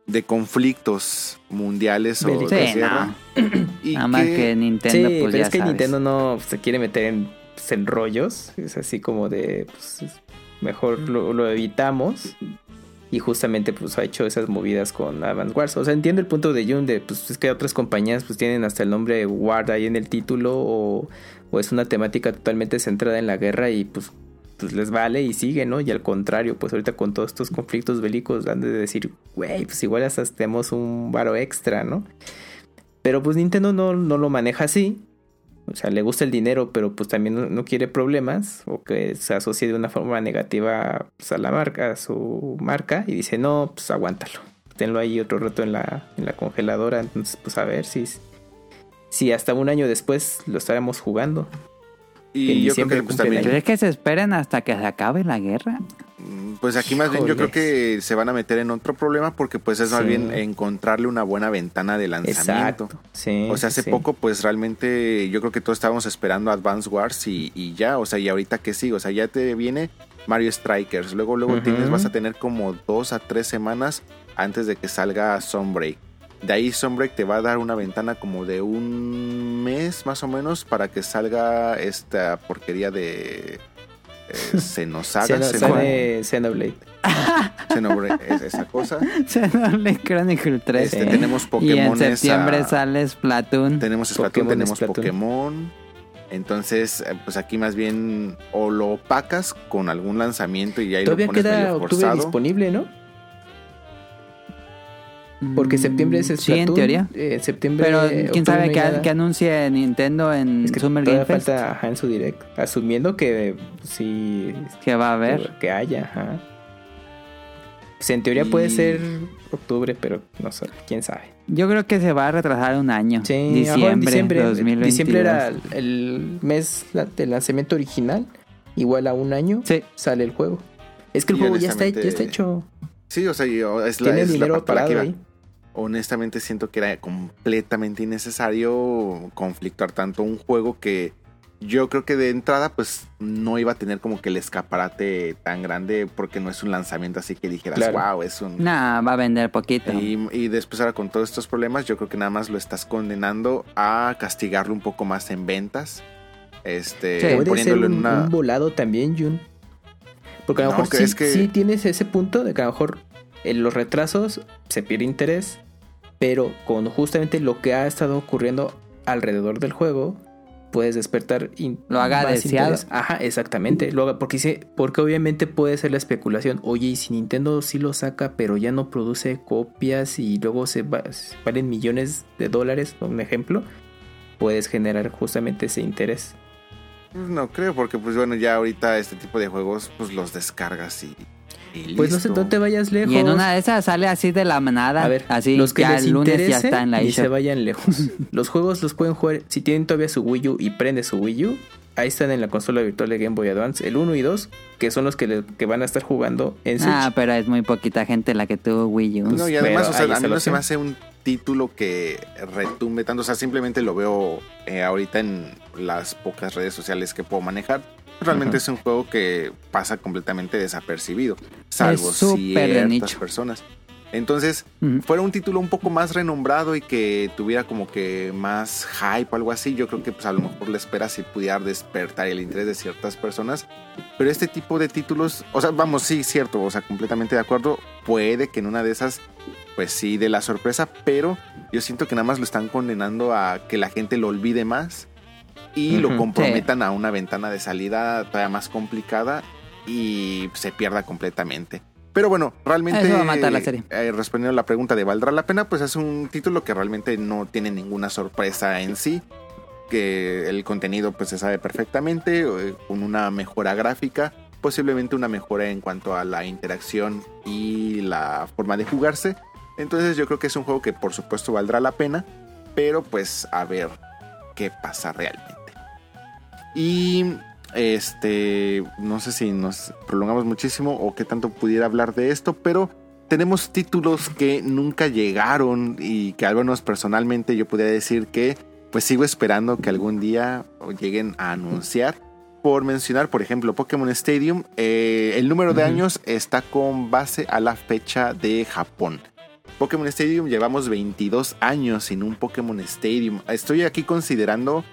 de conflictos mundiales o Bélicos. de Sí, guerra. Y Nada más que Nintendo, sí, pues pero ya es que sabes. Nintendo no se quiere meter en, pues, en rollos. Es así como de, pues, es- mejor lo, lo evitamos. Y justamente pues ha hecho esas movidas con Advance Wars. O sea, entiendo el punto de Jun de pues es que otras compañías pues tienen hasta el nombre de Ward ahí en el título o, o es una temática totalmente centrada en la guerra y pues, pues les vale y sigue, ¿no? Y al contrario, pues ahorita con todos estos conflictos bélicos han de decir, güey, pues igual hasta tenemos un varo extra, ¿no? Pero pues Nintendo no, no lo maneja así. O sea, le gusta el dinero, pero pues también no, no quiere problemas o que se asocie de una forma negativa pues, a la marca, a su marca y dice, no, pues aguántalo. Tenlo ahí otro rato en la, en la congeladora. Entonces, pues a ver si, si hasta un año después lo estaremos jugando. Y yo creo diciembre que pues, también, ¿Crees que se esperen hasta que se acabe la guerra? Mm, pues aquí más bien yo creo que se van a meter en otro problema porque pues es más Sí. bien encontrarle una buena ventana de lanzamiento. Exacto. Sí, O sea, hace sí. poco, pues realmente yo creo que todos estábamos esperando Advance Wars y, y ya, o sea, y ahorita que sí, o sea, ya te viene Mario Strikers, luego, luego tienes, vas a tener como dos a tres semanas antes de que salga Sunbreak. De ahí Sunbreak te va a dar una ventana como de un mes más o menos para que salga esta porquería de eh, Xenosaga, Xeno- Xeno- Xene- Xenoblade. Xenoblade, es- esa cosa. Xenoblade Chronicle 3. Este, Sí. tenemos y Pokémon. en septiembre sale Splatoon. Tenemos Splatoon, Pokémon, tenemos Splatoon. Pokémon. Entonces, eh, pues aquí más bien o lo opacas con algún lanzamiento y ahí Todavía lo pones queda medio forzado. disponible, ¿no? Porque septiembre es Mm, Sí, en Splatoon, teoría. eh, septiembre. Pero quién sabe qué, qué anuncie Nintendo en Es que Summer todavía Game Fest. falta ajá, en su direct. Asumiendo que sí. Que va a haber. Que haya, ajá. Pues en teoría puede ser octubre, pero no sé, quién sabe. Yo creo que se va a retrasar un año. Sí, diciembre, en diciembre, 2022. diciembre era el mes del lanzamiento original. Igual a un año Sí. sale el juego. Es que el Y juego ya está, honestamente- ya está hecho. Sí, o sea, es la, Tiene es la dinero parte a la que parado iba. ahí. Honestamente siento que era completamente innecesario conflictuar tanto un juego que yo creo que de entrada pues no iba a tener como que el escaparate tan grande porque no es un lanzamiento así que dijeras, Claro. wow, es un... Nah, va a vender poquito. Y, y después ahora con todos estos problemas, yo creo que nada más lo estás condenando a castigarlo un poco más en ventas. Este, Sí. Puede ser poniéndolo un, en una. un volado también, Jun. Porque a lo No, mejor sí, ¿crees que- sí tienes ese punto de que a lo mejor en los retrasos se pierde interés, pero con justamente lo que ha estado ocurriendo alrededor del juego, puedes despertar in- Lo haga deseado. interés. Ajá, exactamente. Lo haga, porque, porque obviamente puede ser la especulación. Oye, y si Nintendo sí lo saca, pero ya no produce copias y luego se va- valen millones de dólares, un ejemplo, puedes generar justamente ese interés. Pues no creo, porque pues bueno, ya ahorita este tipo de juegos pues los descargas y Pues no sé, no te vayas lejos. Y en una de esas sale así de la manada. A ver, así los que ya les el lunes ya interese está en la y se vayan lejos. los juegos los pueden jugar si tienen todavía su Wii U y prende su Wii U. Ahí están en la consola virtual de Game Boy Advance, el 1 y 2, que son los que, le- que van a estar jugando en Switch. Ah, pero es muy poquita gente la que tuvo Wii U. No, y además, Pero o sea, a mí no se me hace un título que retumbe tanto. O sea, simplemente lo veo eh, ahorita en las pocas redes sociales que puedo manejar. Realmente es un juego que pasa completamente desapercibido. salvo ciertas nicho. personas. Entonces, fuera un título un poco más renombrado y que tuviera como que más hype o algo así, yo creo que pues a lo mejor la espera si pudiera despertar el interés de ciertas personas. Pero este tipo de títulos, o sea, vamos, sí, cierto, o sea, completamente de acuerdo, puede que en una de esas, pues sí, de la sorpresa, pero yo siento que nada más lo están condenando a que la gente lo olvide más y lo comprometan a una ventana de salida todavía más complicada y se pierda completamente. Pero bueno, realmente Eso va a matar la serie. eh, respondiendo a la pregunta de ¿valdrá la pena? Pues es un título que realmente no tiene ninguna sorpresa en sí. Que el contenido pues se sabe perfectamente, eh, con una mejora gráfica, posiblemente una mejora en cuanto a la interacción y la forma de jugarse. Entonces yo creo que es un juego que por supuesto valdrá la pena, pero pues a ver qué pasa realmente. Y este, no sé si nos prolongamos muchísimo o qué tanto pudiera hablar de esto, pero tenemos títulos que nunca llegaron y que al menos personalmente yo podría decir que pues sigo esperando que algún día lleguen a anunciar. Por mencionar, por ejemplo, Pokémon Stadium, eh, el número de años está con base a la fecha de Japón. Pokémon Stadium llevamos 22 años sin un Pokémon Stadium. Estoy aquí considerando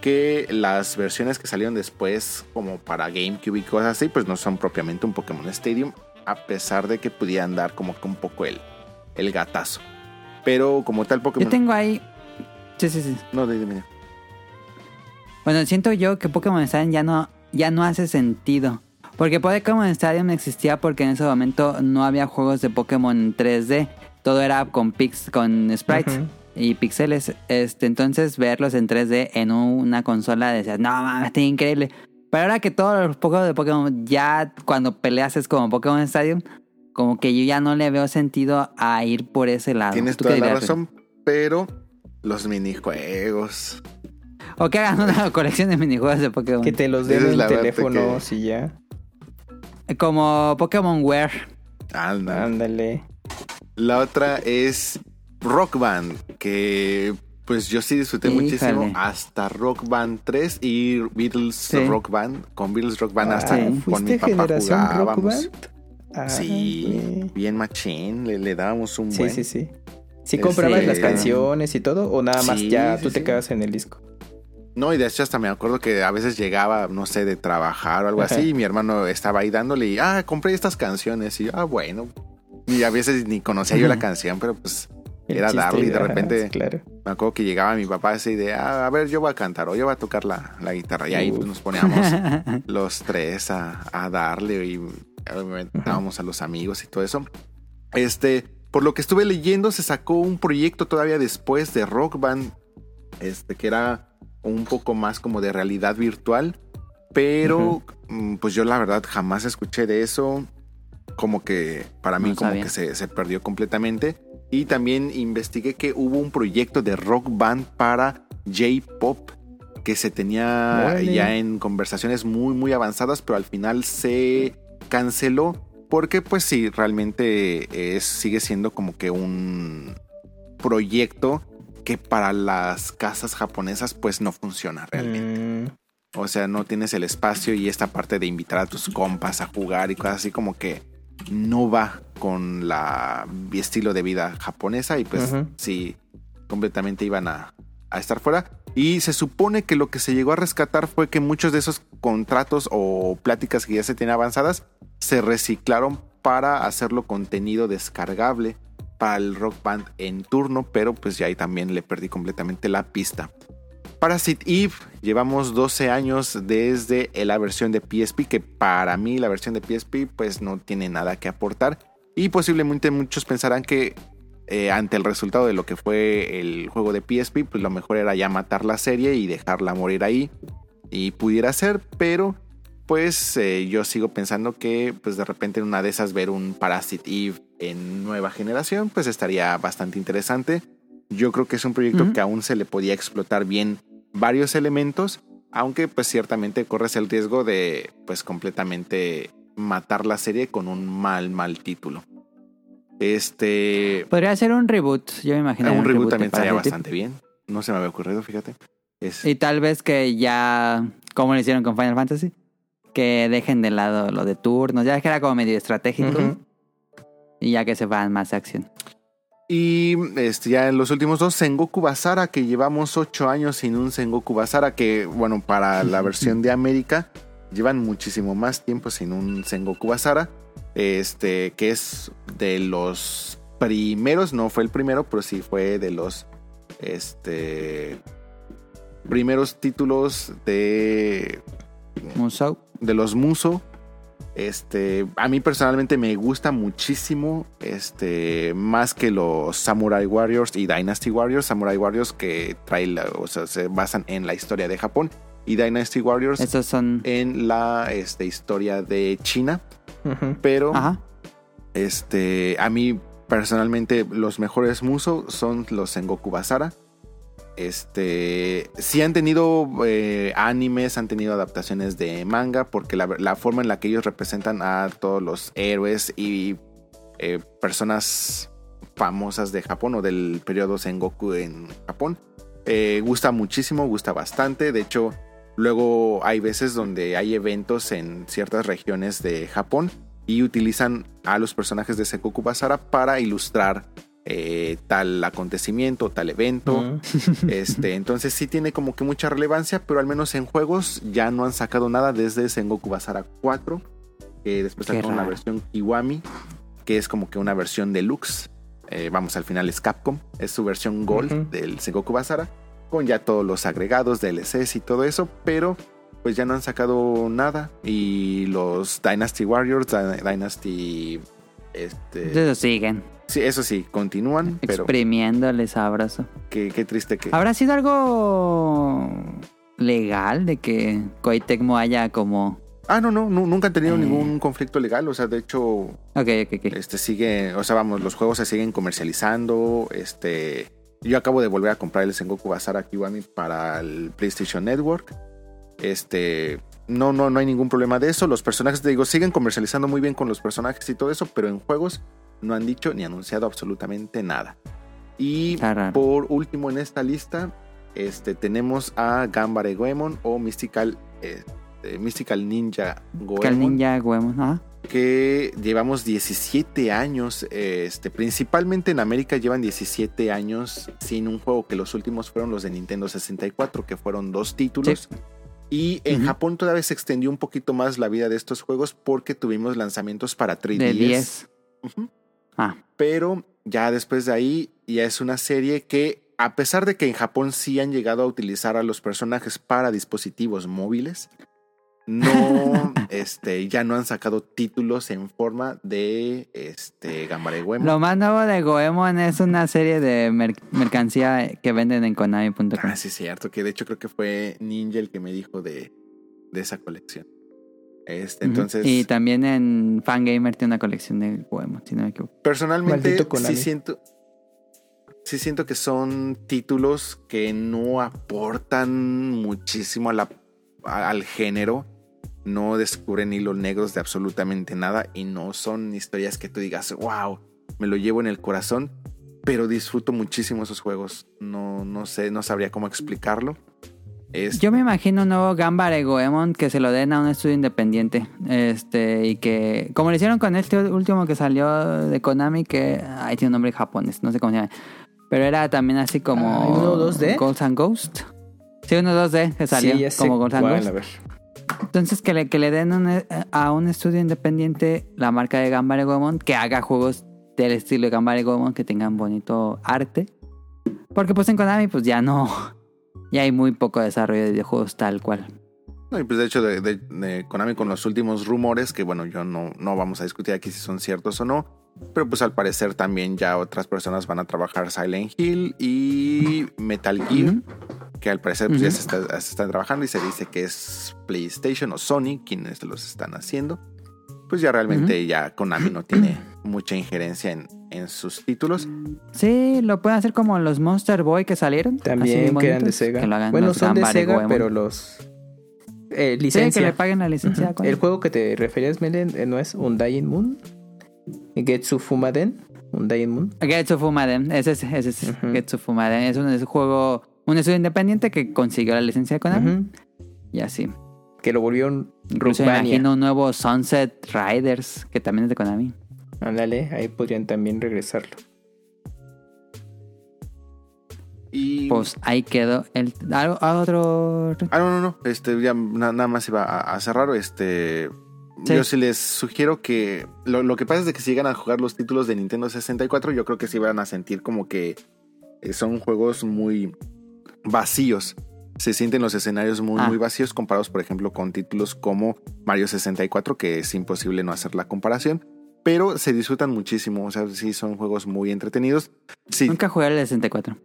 que las versiones que salieron después, como para GameCube y cosas así, pues no son propiamente un Pokémon Stadium, a pesar de que pudieran dar como que un poco el, el gatazo. Pero como tal Yo Pokémon... tengo ahí. Sí, sí, sí. No, dime, dime. Bueno, siento yo que Pokémon Stadium ya no, ya no hace sentido. Porque Pokémon Stadium existía porque en ese momento no había juegos de Pokémon en 3D. Todo era con pix, con sprites Ujú. Y pixeles. Este, entonces verlos en 3D en una consola decías, no mames, está increíble. Pero ahora que todos los Pokémon de Pokémon ya cuando peleas es como Pokémon Stadium, como que yo ya no le veo sentido a ir por ese lado. Tienes ¿Tú qué toda la razón, pero los minijuegos. O que hagan una colección de minijuegos de Pokémon. Que te los den en la parte teléfonos y ya. Como Pokémon Wear. Anda. Ándale. La otra es Rock Band, que pues yo sí disfruté muchísimo hasta Rock Band 3 y Beatles Sí. Rock Band. Con Beatles Rock Band hasta con ¿Fuiste mi papá generación Rock jugábamos. Band? Ah, Sí, güey. bien machín, le, le dábamos un Sí, buen. sí, sí. ¿Sí Este- comprabas las canciones y todo? ¿O nada más Sí, ya sí, tú te sí. quedas en el disco? No, y de hecho hasta me acuerdo que a veces llegaba, no sé, de trabajar o algo Ajá. así, y mi hermano estaba ahí dándole y, ah, compré estas canciones, y yo, ah, bueno. Y a veces ni conocía yo la canción, pero pues Era darle y de repente- claro. me acuerdo que llegaba mi papá así de, ah, a ver, yo voy a cantar o yo voy a tocar la, la guitarra. Y ahí nos poníamos los tres a, a darle y obviamente dábamos a los amigos y todo eso. Este, por lo que estuve leyendo, se sacó un proyecto todavía después de Rock Band, este, que era un poco más como de realidad virtual, pero mm, pues yo la verdad jamás escuché de eso, como que para mí No como sabía. que se, se perdió completamente. Y también investigué que hubo un proyecto de rock band para J-Pop que se tenía ya en conversaciones muy muy avanzadas, pero al final se canceló porque pues sí, realmente es, sigue siendo como que un proyecto que para las casas japonesas pues no funciona realmente. Mm, O sea, no tienes el espacio y esta parte de invitar a tus compas a jugar y cosas así como que no va con la estilo de vida japonesa y pues sí, completamente iban a, a estar fuera. Y se supone que lo que se llegó a rescatar fue que muchos de esos contratos o pláticas que ya se tienen avanzadas se reciclaron para hacerlo contenido descargable para el rock band en turno, pero pues ya ahí también le perdí completamente la pista. Parasite Eve, llevamos 12 años desde la versión de PSP, que para mí la versión de PSP pues no tiene nada que aportar. Y posiblemente muchos pensarán que eh, ante el resultado de lo que fue el juego de PSP, pues lo mejor era ya matar la serie y dejarla morir ahí. Y pudiera ser, pero pues eh, yo sigo pensando que pues de repente en una de esas ver un Parasite Eve en nueva generación pues estaría bastante interesante. Yo creo que es un proyecto que aún se le podía explotar bien varios elementos, aunque pues ciertamente corres el riesgo de pues completamente matar la serie con un mal, mal título. Este... Podría ser un reboot, yo me imagino. un reboot de también estaría bastante bien. No se me había ocurrido, fíjate. Es, Y tal vez que ya, como lo hicieron con Final Fantasy. que dejen de lado lo de turnos. Ya que era como medio estratégico. Y ya que se van más acción. Y este, ya en los últimos dos, Sengoku Basara, que llevamos ocho años sin un Sengoku Basara, que bueno, para la versión de América, llevan muchísimo más tiempo sin un Sengoku Basara. Este, que es de los primeros, no fue el primero, pero sí fue de los este, primeros títulos de Musou. de los Muso. Este, a mí personalmente me gusta muchísimo, este, más que los Samurai Warriors y Dynasty Warriors. Samurai Warriors que trae, la- o sea, se basan en la historia de Japón y Dynasty Warriors Estos son. en la este, historia de China. Pero, Ajá. este, a mí personalmente los mejores Muso son los Sengoku Basara. Este, sí han tenido eh, animes, han tenido adaptaciones de manga, porque la, forma en la que ellos representan a todos los héroes y eh, personas famosas de Japón o del periodo Sengoku en Japón, eh, gusta muchísimo, gusta bastante. De hecho, luego hay veces donde hay eventos en ciertas regiones de Japón y utilizan a los personajes de Sengoku Basara para ilustrar eh, tal acontecimiento, tal evento. Este, entonces sí tiene como que mucha relevancia, pero al menos en juegos ya no han sacado nada desde Sengoku Basara 4, que después sacaron la versión Kiwami, que es como que una versión deluxe. Eh, vamos, al final es Capcom, es su versión Gold del Sengoku Basara, con ya todos los agregados, DLCs y todo eso, pero pues ya no han sacado nada. Y los Dynasty Warriors, Dy- Dynasty... Este, siguen sí, eso sí, continúan, pero exprimiéndole sabroso. qué, qué triste que... ¿Habrá sido algo legal de que Koei Tecmo haya como... Ah, no, no, nu- nunca han tenido Eh. ningún conflicto legal. O sea, de hecho, Ok, ok, ok. este sigue, o sea, vamos, los juegos se siguen comercializando. Este, yo acabo de volver a comprar el Sengoku Basara Kiwami para el PlayStation Network. Este, no, no, no hay ningún problema de eso. Los personajes, te digo, siguen comercializando muy bien con los personajes y todo eso, pero en juegos no han dicho ni anunciado absolutamente nada. Y por último en esta lista, este, tenemos a Gambare Goemon o Mystical, este, Mystical Ninja Goemon ninja Goemon, que llevamos 17 años, este, principalmente en América llevan 17 años sin un juego, que los últimos fueron los de Nintendo 64, que fueron dos títulos. Y en. Japón todavía se extendió un poquito más la vida de estos juegos porque tuvimos lanzamientos para 3DS. De 10. Ujú. Ah, Pero ya después de ahí ya es una serie que a pesar de que en Japón sí han llegado a utilizar a los personajes para dispositivos móviles, no, este, ya no han sacado títulos en forma de este Gambare Goemon. Lo más nuevo de Goemon es una serie de mer- mercancía que venden en Konami.com. Ah, sí, es cierto, que de hecho creo que fue Ninja el que me dijo de, de esa colección. Este, entonces, Y también en Fangamer tiene una colección de Goemon, si no me equivoco. personalmente sí siento, sí siento que son títulos que no aportan muchísimo a la, a- al género. No descubren hilos negros de absolutamente nada y no son historias que tú digas, wow, me lo llevo en el corazón, pero disfruto muchísimo esos juegos. No, no sé, no sabría cómo explicarlo. Es, Yo me imagino un nuevo Gambare Goemon que se lo den a un estudio independiente. Este, y que. Como lo hicieron con este último que salió de Konami, que. Ay, tiene un nombre japonés, no sé cómo se llama. Pero era también así como. Ah, ¿uno 2D? Ghosts and Ghost. Sí, uno 2D que salió Sí, como Ghosts and Ghost. a ver. Entonces, que le, que le den un- a un estudio independiente la marca de Gambare Goemon que haga juegos del estilo de Gambare Goemon que tengan bonito arte. Porque pues en Konami pues ya no... Ya hay muy poco desarrollo de videojuegos tal cual. No, y pues de hecho de, de- de Konami con los últimos rumores, que bueno, yo no, no vamos a discutir aquí si son ciertos o no, pero pues al parecer también ya otras personas van a trabajar Silent Hill y Metal Gear. Que al parecer pues, ya se, está- se están trabajando y se dice que es PlayStation o Sony quienes los están haciendo. Pues ya realmente ya Konami no tiene mucha injerencia en, en sus títulos. Sí, lo pueden hacer como los Monster Boy que salieron. También que eran de Sega. que lo hagan bueno, los son de Sega, Goemon. pero los. Eh, Sí, que le paguen la licencia. ¿cuál? El juego que te referías, Melen, eh, no es Undying Moon. Getsu Fumaden. Undying Moon. Getsu Fumaden, ese es, ese es Ujú. Getsu Fumaden. Es un, es un juego, un estudio independiente que consiguió la licencia de Konami. Y así. que lo volvieron Incluso me Rookmania. imagino un nuevo Sunset Riders, que también es de Konami. Ándale, ahí podrían también regresarlo. Y... Pues ahí quedó el... ¿Algo, otro... Ah, no, no, no. Este, ya na- nada más iba a, a cerrar. Este. Sí. Yo sí les sugiero que. Lo, lo que pasa es de que si llegan a jugar los títulos de Nintendo 64, yo creo que sí van a sentir como que eh, son juegos muy vacíos. Se sienten los escenarios muy, Ah. muy vacíos comparados, por ejemplo, con títulos como Mario 64, que es imposible no hacer la comparación. Pero se disfrutan muchísimo. O sea, sí son juegos muy entretenidos. Sí, Nunca jugué el de 64.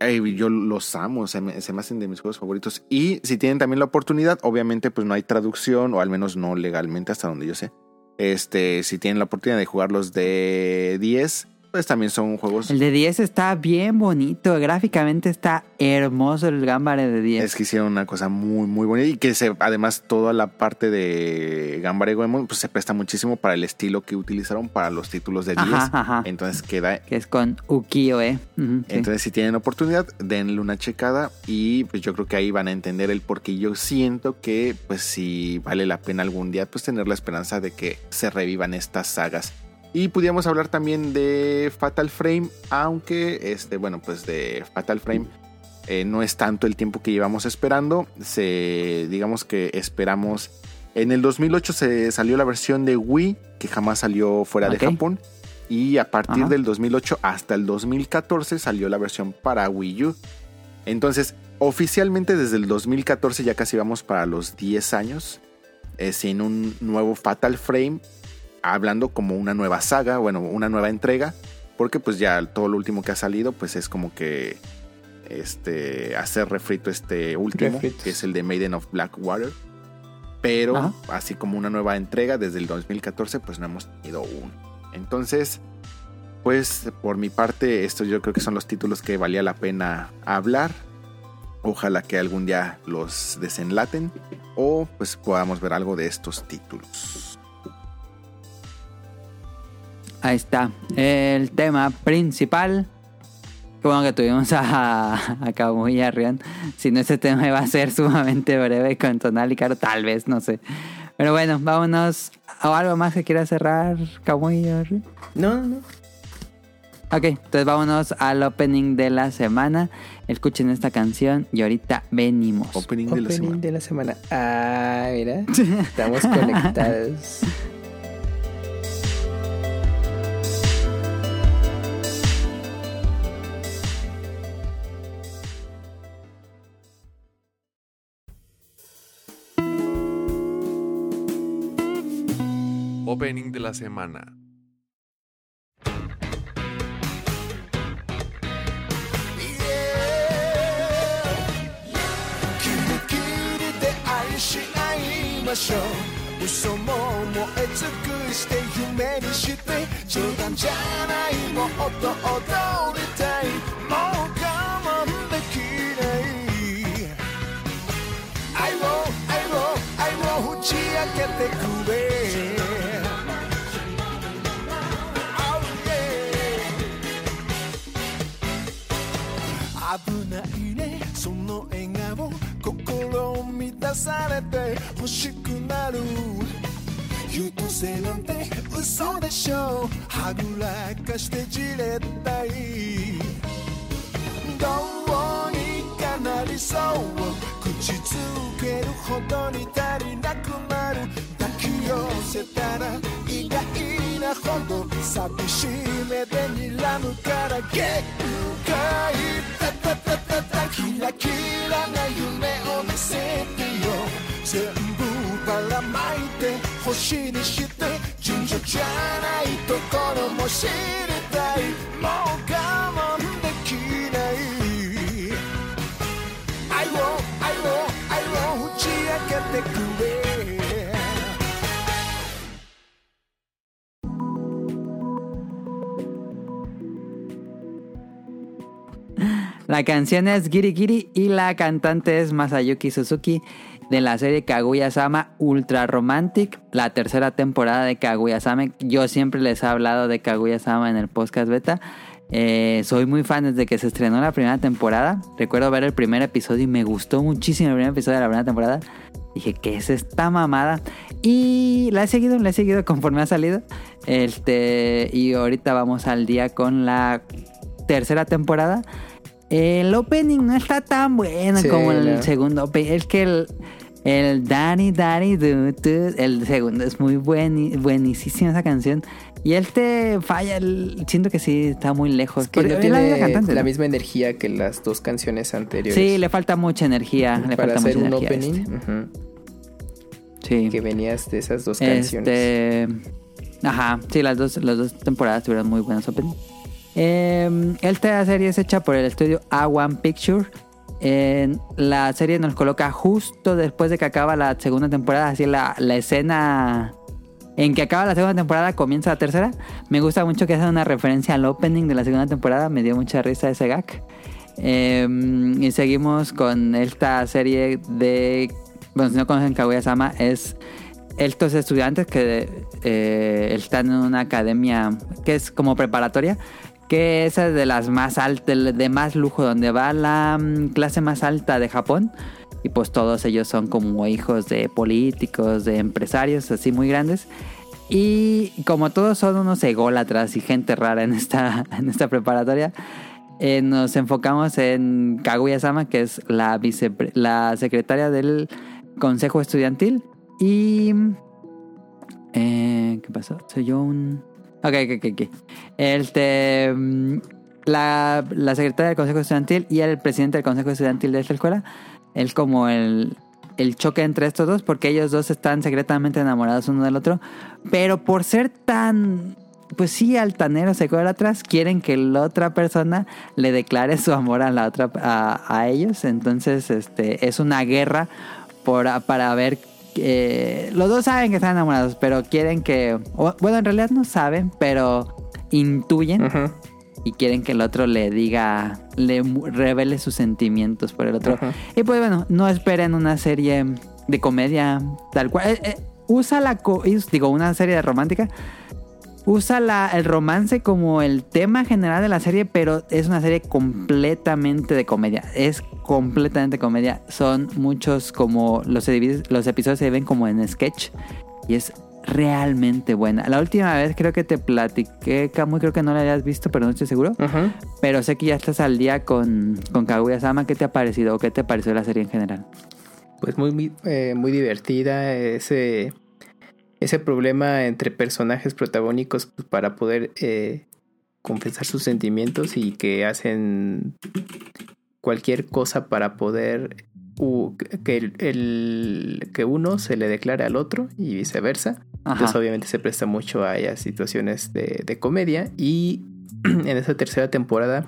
Ey, yo los amo, se me, se me hacen de mis juegos favoritos. Y si tienen también la oportunidad, obviamente pues no hay traducción, o al menos no legalmente hasta donde yo sé. Este, si tienen la oportunidad de jugarlos de 10, pues también son juegos... El de 10 está bien bonito. Gráficamente está hermoso el Gambare de 10. Es que hicieron una cosa muy, muy bonita y que se, además toda la parte de Gambare Goemon pues se presta muchísimo para el estilo que utilizaron para los títulos de 10. Ajá, ajá. Entonces queda Que es con Ukiyo-e. Ujú, sí. Entonces, si tienen oportunidad, denle una checada y pues yo creo que ahí van a entender el por qué yo siento que pues si vale la pena algún día pues tener la esperanza de que se revivan estas sagas. Y pudiéramos hablar también de Fatal Frame, aunque este, bueno, pues de Fatal Frame eh, no es tanto el tiempo que llevamos esperando. Se, digamos que esperamos. En el 2008 se salió la versión de Wii, que jamás salió fuera de Japón. Y a partir Ajá. del 2008 hasta el 2014 salió la versión para Wii U. Entonces, oficialmente desde el 2014 ya casi vamos para los 10 años. eh, sin un nuevo Fatal Frame. Hablando como una nueva saga, bueno, una nueva entrega. Porque pues ya todo lo último que ha salido pues es como que este hacer refrito este último, Refritos. que es el de Maiden of Blackwater. Pero Ajá. así como una nueva entrega desde el 2014 pues no hemos tenido uno. Entonces, pues por mi parte estos yo creo que son los títulos que valía la pena hablar. Ojalá que algún día los desenlaten o pues podamos ver algo de estos títulos. Ahí está. El tema principal. Qué bueno que tuvimos a, a Kamuya Rion. Si no, ese tema iba a ser sumamente breve con Tonal y Caro. Tal vez, no sé. Pero bueno, vámonos. ¿O algo más que quiera cerrar, Kamuya Rion? No, no. Ok, entonces vámonos al opening de la semana. Escuchen esta canción y ahorita venimos. Opening, de la semana. de la semana. Ah, mira. Estamos conectados. Opening de la semana. キリキリで愛し合いましょう嘘も燃え尽くして夢にして冗談じゃないもっと踊りたいもう我慢できない愛を愛を愛を打ち明けてく心を満たされて欲しくなる。優等生なんて嘘でしょはぐらかしてじれったい。どうにかなりそう。口づけるほどに足りなくなる。抱き寄せたら意外なほど寂しい目で睨むから限界タタタタタキラキラな夢を見せて 全部ばらまいて星にして順序じゃないところも知りたいもう我慢できない愛を愛を愛を打ち明けてくれ La canción es Giri Giri y la cantante es Masayuki Suzuki de la serie Kaguya-sama Ultra Romantic, la tercera temporada de Kaguya-sama. Yo siempre les he hablado de Kaguya-sama en el podcast beta. Eh, soy muy fan desde que se estrenó la primera temporada. Recuerdo ver el primer episodio y me gustó muchísimo el primer episodio de la primera temporada. Dije, ¿qué es esta mamada? Y la he seguido, la he seguido conforme ha salido. Este, y ahorita vamos al día con la tercera temporada. El opening no está tan bueno Sí, como el no. segundo. Es que el, el Danny Danny Du, Du, el segundo es muy buen, buenísima esa canción. Y este falla, el- siento que sí está muy lejos. Que Porque no es la misma tiene cantante, la ¿no? misma energía que las dos canciones anteriores. Sí, le falta mucha energía. Le para falta hacer mucha un energía opening. este. ujú, Sí. Que venías de esas dos canciones. Este. Ajá, sí, las dos, las dos temporadas tuvieron muy buenos openings. Eh, esta serie es hecha por el estudio A1 Picture. Eh, la serie nos coloca justo después de que acaba la segunda temporada, así la, escena en que acaba la segunda temporada comienza la tercera. Me gusta mucho que hacen una referencia al opening de la segunda temporada, me dio mucha risa ese gag. Eh, y seguimos con esta serie de. Bueno, si no conocen Kaguya-sama, es estos estudiantes que eh, están en una academia que es como preparatoria, que esa es de las más altas, de más lujo, donde va la mm, clase más alta de Japón. Y pues todos ellos son como hijos de políticos, de empresarios, así muy grandes. Y como todos son unos ególatras y gente rara en esta, en esta preparatoria, eh, nos enfocamos en Kaguya-sama, que es la, vice, la secretaria del consejo estudiantil. Y... eh, ¿Qué pasó? Soy yo un... Ok, ok, ok. Este, mm, la, la secretaria del consejo estudiantil y el presidente del consejo estudiantil de esta escuela. Es como el, el choque entre estos dos, porque ellos dos están secretamente enamorados uno del otro. Pero por ser tan pues sí, altaneros ególatras quieren que la otra persona le declare su amor a la otra a, a ellos. Entonces, este es una guerra por, para ver eh, los dos saben que están enamorados, pero quieren que o- bueno, en realidad no saben, pero intuyen y quieren que el otro le diga, le revele sus sentimientos por el otro. Y pues bueno, no esperen una serie de comedia tal cual. Eh, eh, usa la, co- digo, una serie romántica. Usa la- el romance como el tema general de la serie, pero es una serie completamente de comedia. Es completamente comedia. Son muchos como los, los episodios se ven como en sketch y es realmente buena. La última vez creo que te platiqué, Camu, creo que no la habías visto, pero no estoy seguro. Pero sé que ya estás al día con, con Kaguya-sama. ¿Qué te ha parecido o qué te pareció la serie en general? Pues muy, muy, eh, muy divertida ese, ese problema entre personajes protagónicos pues, para poder eh, confesar sus sentimientos y que hacen cualquier cosa para poder que, el, el- que uno se le declare al otro y viceversa. Entonces obviamente se presta mucho a ellas situaciones de, de comedia y en esta tercera temporada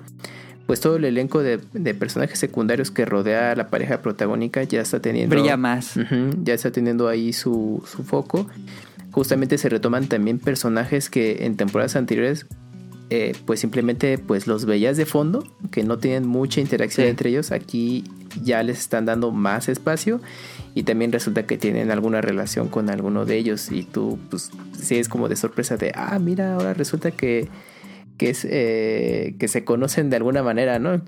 pues todo el elenco de, de personajes secundarios que rodea a la pareja protagónica ya está teniendo Brilla más. Ya está teniendo ahí su, su foco. Justamente se retoman también personajes que en temporadas anteriores eh, pues simplemente pues los veías de fondo, que no tienen mucha interacción Sí. entre ellos. Aquí ya les están dando más espacio y también resulta que tienen alguna relación con alguno de ellos y tú pues sí es como de sorpresa de, ah, mira, ahora resulta que que es eh, que se conocen de alguna manera, ¿no?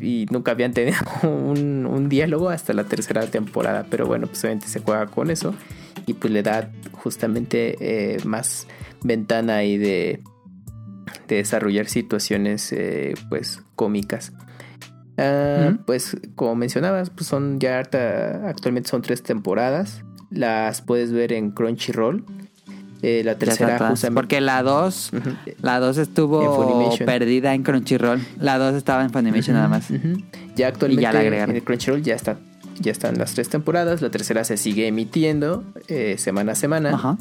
Y nunca habían tenido un, un diálogo hasta la tercera temporada, pero bueno, pues obviamente se juega con eso y pues le da justamente eh, más ventana ahí de, de desarrollar situaciones eh, pues cómicas. Ah. Pues como mencionabas, pues son ya harta- actualmente son tres temporadas. Las puedes ver en Crunchyroll. Eh, la tercera atrás. justamente. Porque la 2 Ujú. la 2 estuvo En perdida en Crunchyroll. La 2 estaba en Funimation nada más. Ujú. Ya actualmente ya la en Crunchyroll ya está ya están las tres temporadas. La tercera se sigue emitiendo eh, semana a semana.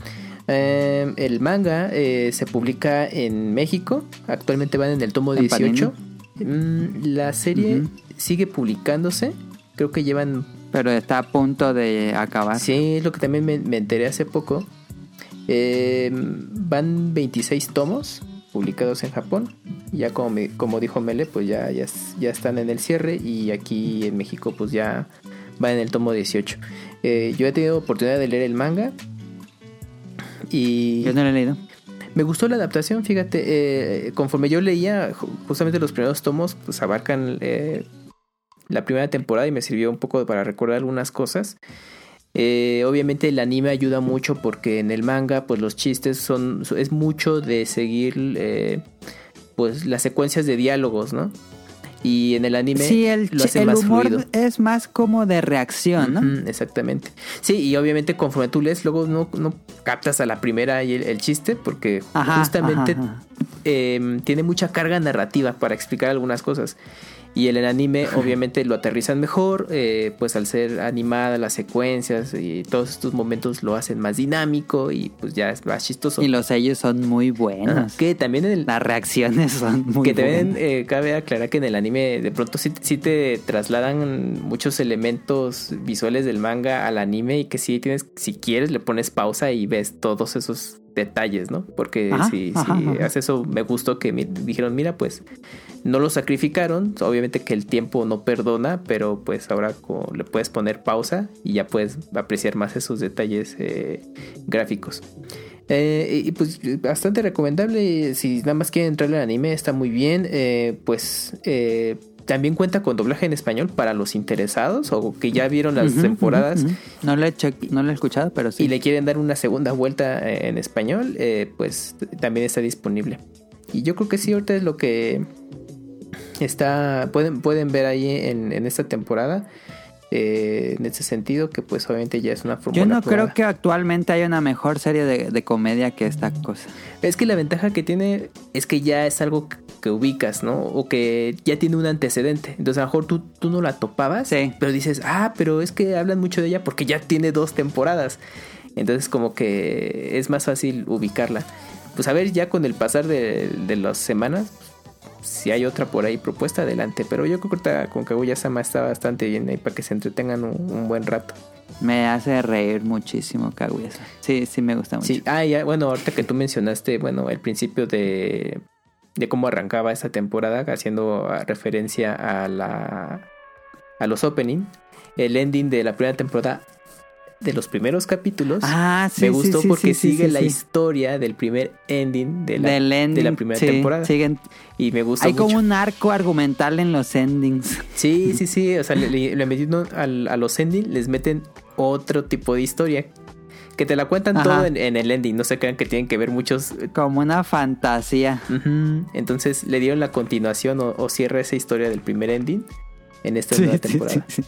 Eh, el manga eh, se publica en México. Actualmente van en el tomo En 18. Mm, la serie sigue publicándose. Creo que llevan Pero está a punto de acabar. Sí, es lo que también me, me enteré hace poco. Eh, van 26 tomos publicados en Japón. Ya como, me- como dijo Mele, pues ya, ya, ya están en el cierre y aquí en México pues ya va en el tomo 18. Eh, yo he tenido oportunidad de leer el manga y Yo no lo he leído. me gustó la adaptación, fíjate, eh, conforme yo leía, ju- justamente los primeros tomos pues abarcan eh, la primera temporada y me sirvió un poco para recordar algunas cosas. Eh, obviamente el anime ayuda mucho porque en el manga pues los chistes son es mucho de seguir eh, pues las secuencias de diálogos, ¿no? Y en el anime Sí, el, lo hace el más humor fluido. es más como de reacción, ¿no? Exactamente. Sí, y obviamente conforme tú lees, luego no, no captas a la primera y el, el chiste, porque Ajá, justamente ajá, ajá. eh, tiene mucha carga narrativa para explicar algunas cosas. Y el anime obviamente lo aterrizan mejor, eh, pues al ser animada las secuencias y todos estos momentos lo hacen más dinámico y pues ya es más chistoso. Y los sellos son muy Ajá, buenos. que también en el, Las reacciones son muy que también eh, cabe aclarar que en el anime de pronto sí, sí te trasladan muchos elementos visuales del manga al anime y que sí tienes, si quieres, le pones pausa y ves todos esos detalles, ¿no? Porque Ajá, si, ajá, si ajá. haces eso, me gustó que me dijeron, mira, pues no lo sacrificaron, obviamente que el tiempo no perdona, pero pues ahora le puedes poner pausa y ya puedes apreciar más esos detalles eh, gráficos. Eh, y pues bastante recomendable. Si nada más quieren entrarle al anime, está muy bien. Eh, pues eh, también cuenta con doblaje en español para los interesados o que ya vieron las temporadas. No he lo he escuchado, pero sí. y le quieren dar una segunda vuelta eh, en español, eh, pues también está disponible. Y yo creo que sí, ahorita es lo que está. Pueden, pueden ver ahí en, en esta temporada. Eh, en ese sentido, que pues obviamente ya es una fórmula. Yo no probada. creo que actualmente haya una mejor serie de, de comedia que esta cosa. Es que la ventaja que tiene es que ya es algo que- que ubicas, ¿no? O que ya tiene un antecedente. Entonces a lo mejor tú, tú no la topabas, Sí. pero dices, ah, pero es que hablan mucho de ella porque ya tiene dos temporadas. Entonces como que es más fácil ubicarla. Pues a ver, ya con el pasar de, de las semanas, si hay otra por ahí propuesta, adelante. Pero yo creo que con Kaguya-sama está bastante bien ahí para que se entretengan un, un buen rato. Me hace reír muchísimo Kaguya. Sí, sí me gusta mucho. Sí, ah, ya, bueno, ahorita que tú mencionaste, bueno, el principio de, de cómo arrancaba esta temporada, haciendo referencia a la a los opening, el ending de la primera temporada de los primeros capítulos. Ah, sí, me gustó sí, porque sí, sigue la historia del primer ending de la, Del ending, de la primera sí, temporada. siguen- Y me gusta Hay mucho. como un arco argumental en los endings. Sí, sí, sí. O sea, le, le, le metieron al- a los ending, les meten otro tipo de historia. Que te la cuentan Ajá. todo en, en el ending. No se crean que tienen que ver muchos Como una fantasía. Entonces le dieron la continuación o, o cierra esa historia del primer ending en esta Sí, nueva sí, temporada. sí, sí.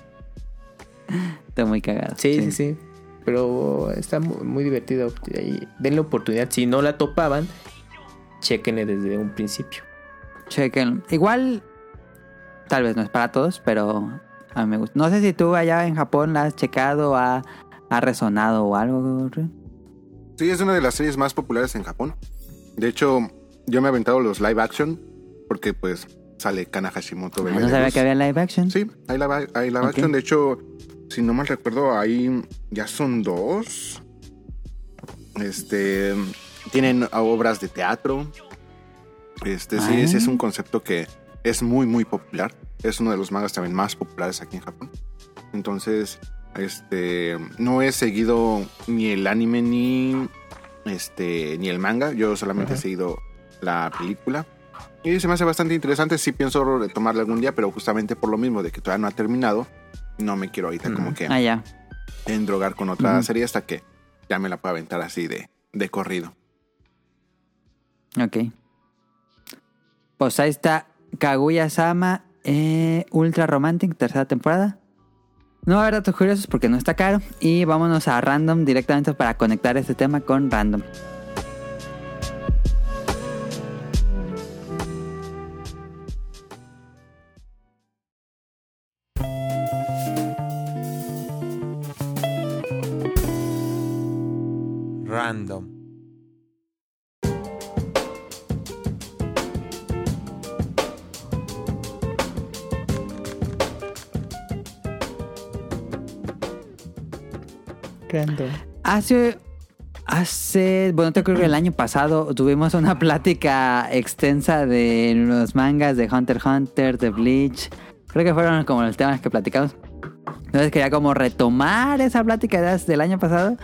Está muy cagado. Sí, sí, sí. Pero está mu- muy, divertido. Ahí, denle oportunidad. Si no la topaban, chequenle desde un principio. Chequen. Igual, tal vez no es para todos, pero a mí me gusta. No sé si tú allá en Japón la has checado, ha, ha resonado o algo. Sí, es una de las series más populares en Japón. De hecho, yo me he aventado los live action porque pues sale Kana Hashimoto. Ah, no sabía que había live action. Sí, hay live, hay live action. De hecho, si no mal recuerdo, ahí ya son dos. Este tienen obras de teatro. Este sí, Ah. es un concepto que es muy muy popular. Es uno de los mangas también más populares aquí en Japón. Entonces, este no he seguido ni el anime ni este ni el manga. Yo solamente he seguido la película. Y se me hace bastante interesante. Sí pienso retomarla algún día, pero justamente por lo mismo de que todavía no ha terminado, no me quiero ahorita como que Ah, ya. endrogar con otra serie hasta que ya me la pueda aventar así de, de corrido. Ok. Pues ahí está Kaguya-sama eh, Ultra Romantic, tercera temporada. No va a haber datos curiosos porque no está caro. Y vámonos a Random directamente para conectar este tema con Random. Random. Hace, hace, bueno, te creo que el año pasado tuvimos una plática extensa de los mangas de Hunter x Hunter, de Bleach. Creo que fueron como los temas que platicamos. Entonces quería como retomar esa plática de- del año pasado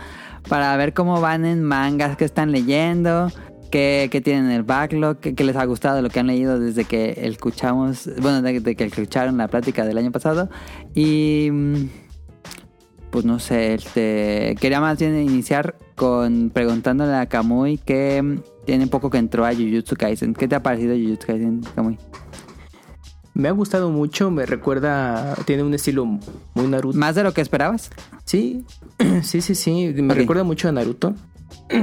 para ver cómo van en mangas que están leyendo, qué, qué tienen en el backlog, qué, qué les ha gustado lo que han leído desde que escuchamos, bueno, de, de que escucharon la plática del año pasado. Y... mm, pues no sé, este, quería más bien iniciar con preguntándole a Kamui que mm, tiene poco que entró a Jujutsu Kaisen. ¿Qué te ha parecido Jujutsu Kaisen, Kamui? Me ha gustado mucho, me recuerda, tiene un estilo muy Naruto. ¿Más de lo que esperabas? Sí, sí, sí, sí, me recuerda mucho a Naruto.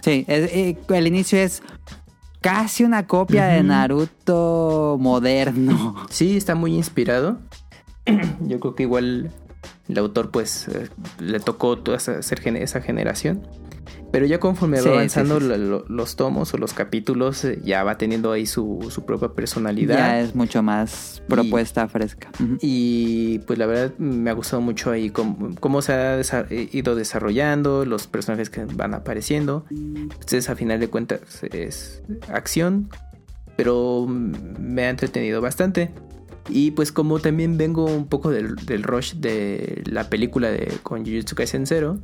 Sí, es- eh, el inicio es casi una copia de. Naruto moderno. Sí, está muy inspirado. Yo creo que igual el autor pues eh, le tocó toda esa generación. Pero ya conforme va sí, avanzando sí, sí. lo- lo- los tomos o los capítulos, eh, ya va teniendo ahí su, su propia personalidad. Ya es mucho más propuesta fresca. Ujú. Y pues la verdad me ha gustado mucho ahí cómo, cómo se ha eh, ido desarrollando, los personajes que van apareciendo. Entonces a final de cuentas es acción, pero me ha entretenido bastante. Y pues como también vengo un poco del, del rush de la película de con Jujutsu Kaisen Zero,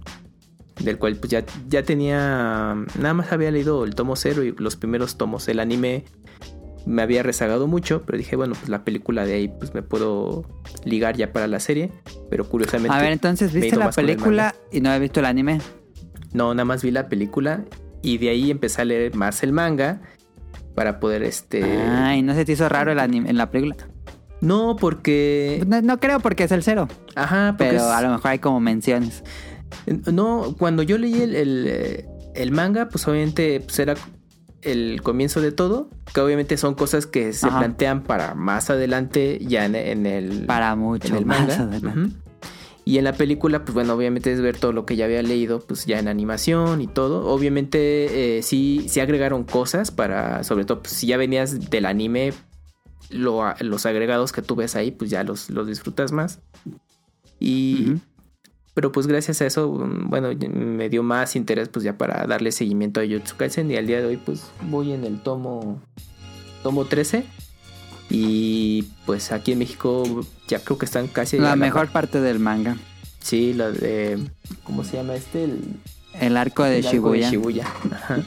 del cual pues ya, ya tenía, nada más había leído el tomo cero y los primeros tomos. El anime me había rezagado mucho, pero dije, bueno, pues la película de ahí pues me puedo ligar ya para la serie, pero curiosamente... A ver, entonces, ¿viste la película y no has visto el anime? No, nada más vi la película y de ahí empecé a leer más el manga para poder este... Ay, ¿no se te hizo raro el anime en la película? No, porque... No, no creo porque es el cero, Ajá, pero es- a lo mejor hay como menciones. No, cuando yo leí el, el, eh, el manga, pues obviamente pues era el comienzo de todo, que obviamente son cosas que se Ajá. plantean para más adelante ya en, en el... Para mucho en el más manga. adelante. Ujú. Y en la película, pues bueno, obviamente es ver todo lo que ya había leído, pues ya en animación y todo. Obviamente eh, sí, sí agregaron cosas para, sobre todo, pues, si ya venías del anime, lo- los agregados que tú ves ahí, pues ya los, los disfrutas más. Y. pero pues gracias a eso, mm, bueno, me dio más interés pues ya para darle seguimiento a Jujutsu Kaisen y al día de hoy pues voy en el tomo, tomo 13. Y pues aquí en México ya creo que están casi... La la mejor par. parte del manga. Sí, la de. ¿Cómo se llama este? El, El arco de el arco Shibuya. Shibuya. Ajá.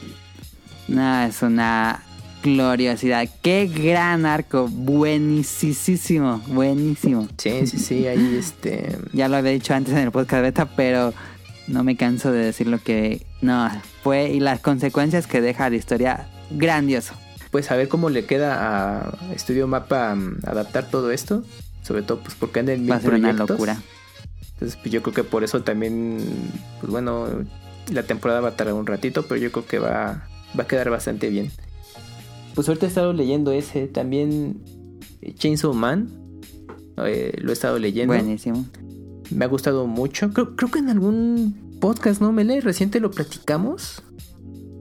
No, es una gloriosidad. Qué gran arco. Buenísimo. Buenísimo. Sí, sí, sí, ahí este. Ya lo había dicho antes en el podcast beta, pero no me canso de decir lo que... No, fue... Y las consecuencias que deja la historia, grandioso. Pues a ver cómo le queda a Estudio Mapa mm, adaptar todo esto. Sobre todo, pues porque en mil Va a ser una proyectos. locura. Entonces, pues yo creo que por eso también. Pues bueno, la temporada va a tardar un ratito, pero yo creo que va, va a quedar bastante bien. Pues ahorita he estado leyendo ese. También eh, Chainsaw Man. eh, lo he estado leyendo. Buenísimo. Me ha gustado mucho. Creo, creo que en algún podcast, ¿no? Mele, reciente lo platicamos.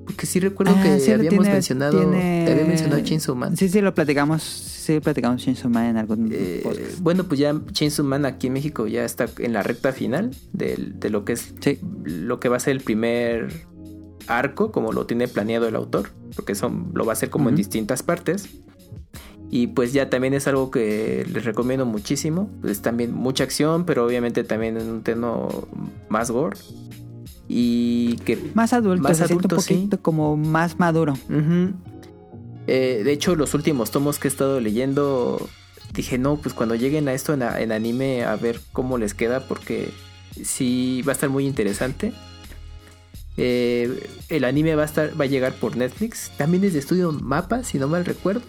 Porque sí recuerdo Ah, que sí, habíamos tiene- mencionado. tiene- Te había mencionado Chainsaw Man. Sí, sí, lo platicamos. Sí, platicamos Chainsaw Man en algún Eh, podcast. bueno, pues ya Chainsaw Man aquí en México ya está en la recta final del- de, lo que es Sí. lo que va a ser el primer arco, como lo tiene planeado el autor, porque son, lo va a hacer como en distintas partes. Y pues ya también es algo que les recomiendo muchísimo. Es también mucha acción, pero obviamente también en un tono más gore. Y que Más adulto, Más se adulto, un sí. poquito como más maduro. Eh, de hecho, los últimos tomos que he estado leyendo, dije, no, pues cuando lleguen a esto en, a- en anime, a ver cómo les queda, porque sí va a estar muy interesante. Eh, el anime va a estar, va a llegar por Netflix. También es de estudio Mapa, si no mal recuerdo.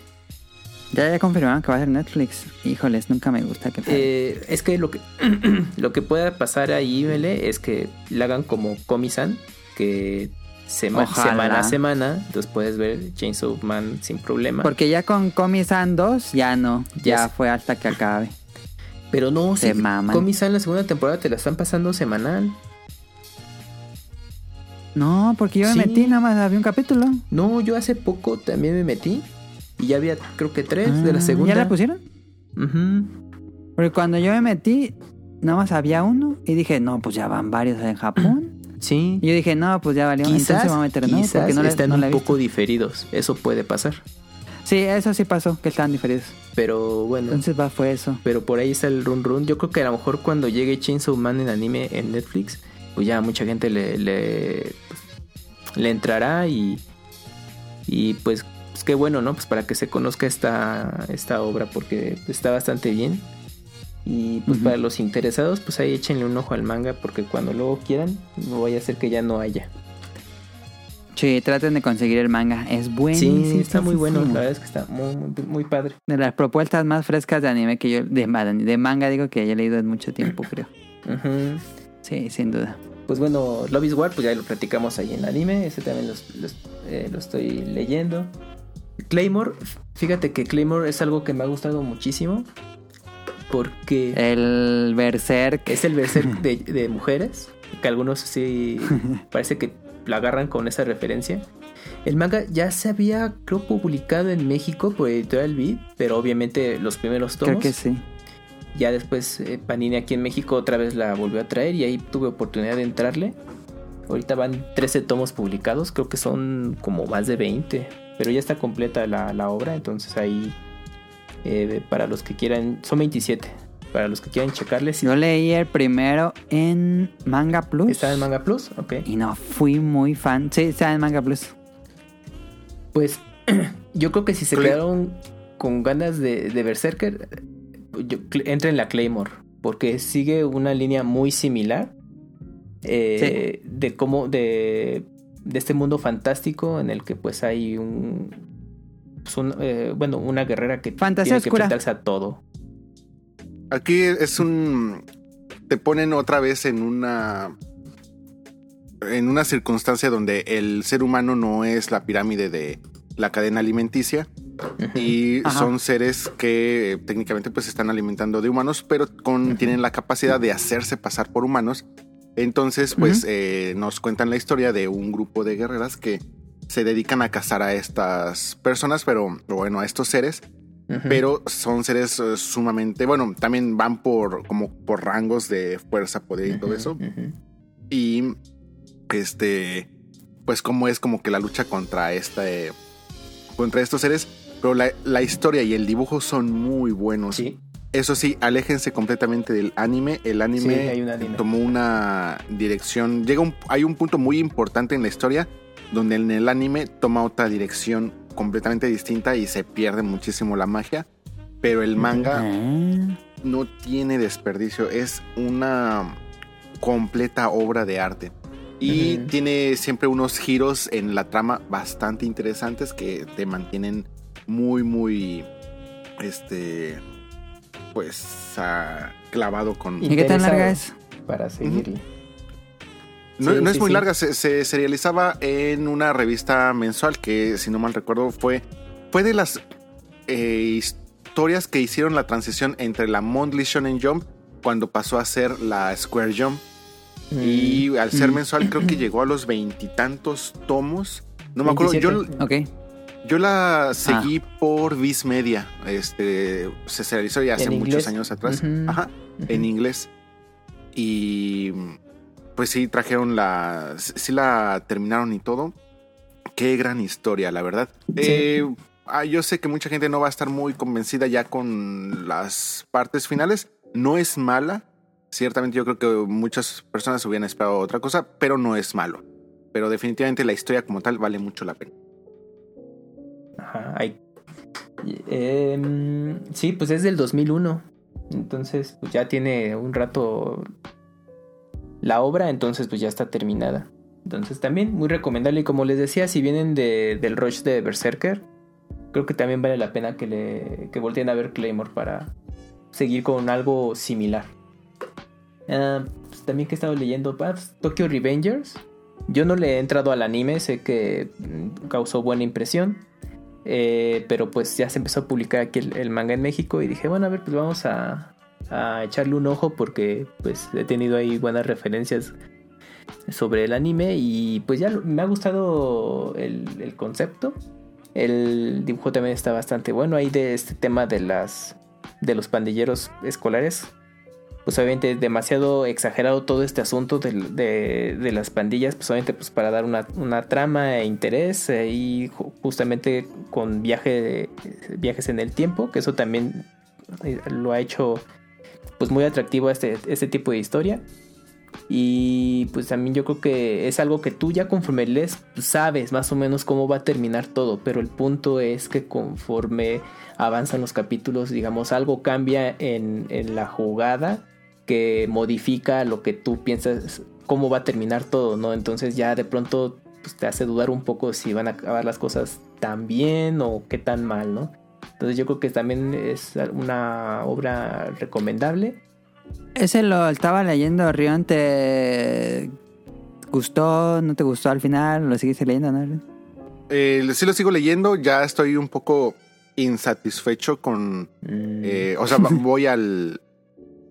Ya, ya confirmaron que va a ser Netflix. Híjoles, nunca me gusta que Eh, es que lo que lo que pueda pasar ahí, Mele, es que la hagan como Komi-san, que sema- Ojalá. semana a semana, entonces puedes ver Chainsaw Man sin problema. Porque ya con Komi-san 2 ya no. Ya fue hasta que acabe. Pero no, Se si maman. Komi-san la segunda temporada te la están pasando semanal. No, porque yo Sí. me metí, nada más había un capítulo. No, yo hace poco también me metí y ya había creo que tres de la Ah, segunda. ¿Ya la pusieron? Porque cuando yo me metí, nada más había uno. Y dije, no, pues ya van varios en Japón. Sí. Y yo dije, no, pues ya valió. Quizás, Entonces a meter, ¿no? quizás no, están no la he un poco diferidos. Eso puede pasar. Sí, eso sí pasó, que estaban diferidos. Pero bueno. Entonces va, fue eso. Pero por ahí está el run run. Yo creo que a lo mejor cuando llegue Chainsaw Man en anime en Netflix, pues ya mucha gente le, le, le entrará y, y pues, pues qué bueno, ¿no? Pues para que se conozca esta, esta obra porque está bastante bien. Y pues para los interesados, pues ahí échenle un ojo al manga porque cuando luego quieran, no vaya a ser que ya no haya. Sí, traten de conseguir el manga. Es buenísimo. Sí, está muy bueno, la verdad es que está muy, muy, muy padre. De las propuestas más frescas de anime que yo, de, de manga digo que haya leído en mucho tiempo, creo. Ujú. Sí, sin duda. Pues bueno, Love is War, pues ya lo platicamos ahí en anime. Ese también los- los- eh, lo estoy leyendo. Claymore, fíjate que Claymore es algo que me ha gustado muchísimo. Porque El Berserk. es el berserk de, de mujeres. Que algunos sí parece que la agarran con esa referencia. El manga ya se había, creo, publicado en México por Editorial Beat, pero obviamente los primeros tomos. Creo que sí. Ya después eh, Panini aquí en México otra vez la volvió a traer y ahí tuve oportunidad de entrarle. Ahorita van 13 tomos publicados, creo que son como más de 20, pero ya está completa la, la obra, entonces ahí eh, para los que quieran, son 27, para los que quieran checarle, si Yo leí el primero en Manga Plus. está en Manga Plus, ok. Y no fui muy fan. Sí, está en Manga Plus. Pues yo creo que si se quedaron con ganas de, de Berserker, yo, entra en la Claymore, porque sigue una línea muy similar eh, de cómo, de, de este mundo fantástico en el que pues hay un, pues, un, eh, bueno, una guerrera que Fantasía tiene que enfrentarse a todo. Aquí es un. Te ponen otra vez en una. En una circunstancia donde el ser humano no es la pirámide de la cadena alimenticia y Ajá. son seres que eh, técnicamente pues se están alimentando de humanos, pero con, tienen la capacidad de hacerse pasar por humanos. Entonces, pues eh, nos cuentan la historia de un grupo de guerreras que se dedican a cazar a estas personas, pero bueno, a estos seres pero son seres eh, sumamente, bueno, también van por como por rangos de fuerza, poder y todo eso. Y este, pues como es como que la lucha contra esta, eh, contra estos seres, pero la, la historia y el dibujo son muy buenos. Sí, Eso sí, aléjense completamente del anime. El anime, Sí, hay un anime. tomó una dirección. Llega un, hay un punto muy importante en la historia donde en el anime toma otra dirección completamente distinta y se pierde muchísimo la magia. Pero el manga Ah. no tiene desperdicio. Es una completa obra de arte. Y tiene siempre unos giros en la trama bastante interesantes que te mantienen muy, muy. Este. Pues. ah, clavado con. ¿Y qué tan larga es? para seguirle. No, Sí, no es sí, muy sí. larga, se, se serializaba en una revista mensual que, si no mal recuerdo, fue, fue de las eh, historias que hicieron la transición entre la Monthly Shonen Jump cuando pasó a ser la Square Jump. Mm. Y al ser Mm. mensual creo que llegó a los veintitantos tomos. No me acuerdo, yo, 27. Yo la Ah. seguí por Viz Media. Este, se serializó ya hace ¿En muchos años atrás. Ujú. Ajá, en inglés. Y pues sí, trajeron la. Sí la terminaron y todo. Qué gran historia, la verdad. Eh, ah, yo sé que mucha gente no va a estar muy convencida ya con las partes finales. No es mala. Ciertamente yo creo que muchas personas hubieran esperado otra cosa, pero no es malo. Pero definitivamente la historia como tal vale mucho la pena. Ajá, hay- Em, sí, pues es del 2001. Entonces, pues ya tiene un rato la obra, entonces pues ya está terminada. Entonces también muy recomendable y como les decía, si vienen de, del rush de Berserker, creo que también vale la pena que, le, que volteen a ver Claymore para seguir con algo similar. Ah, pues, también que he estado leyendo ah, pues, Tokyo Revengers. Yo no le he entrado al anime, sé que mm, causó buena impresión. Eh, pero pues ya se empezó a publicar aquí el, manga en México y dije, bueno, a ver, pues vamos a, echarle un ojo porque pues he tenido ahí buenas referencias sobre el anime y pues ya me ha gustado el, el concepto. El dibujo también está bastante bueno ahí de este tema de las de los pandilleros escolares. Pues obviamente demasiado exagerado todo este asunto de, de las pandillas, pues obviamente pues para dar una, una trama e interés eh, y ju- justamente con viaje, viajes en el tiempo, que eso también eh, lo ha hecho pues muy atractivo a este, este tipo de historia. Y pues también yo creo que es algo que tú ya conforme lees pues, sabes más o menos cómo va a terminar todo, pero el punto es que conforme avanzan los capítulos, digamos, algo cambia en, en la jugada que modifica lo que tú piensas, cómo va a terminar todo, ¿no? Entonces ya de pronto pues, te hace dudar un poco si van a acabar las cosas tan bien o qué tan mal, ¿no? Entonces yo creo que también es una obra recomendable. Ese lo estaba leyendo, Rion. ¿Te gustó? ¿No te gustó al final? ¿Lo seguiste leyendo, no? Eh, sí lo sigo leyendo, ya estoy un poco insatisfecho con... Mm. eh, o sea, voy al...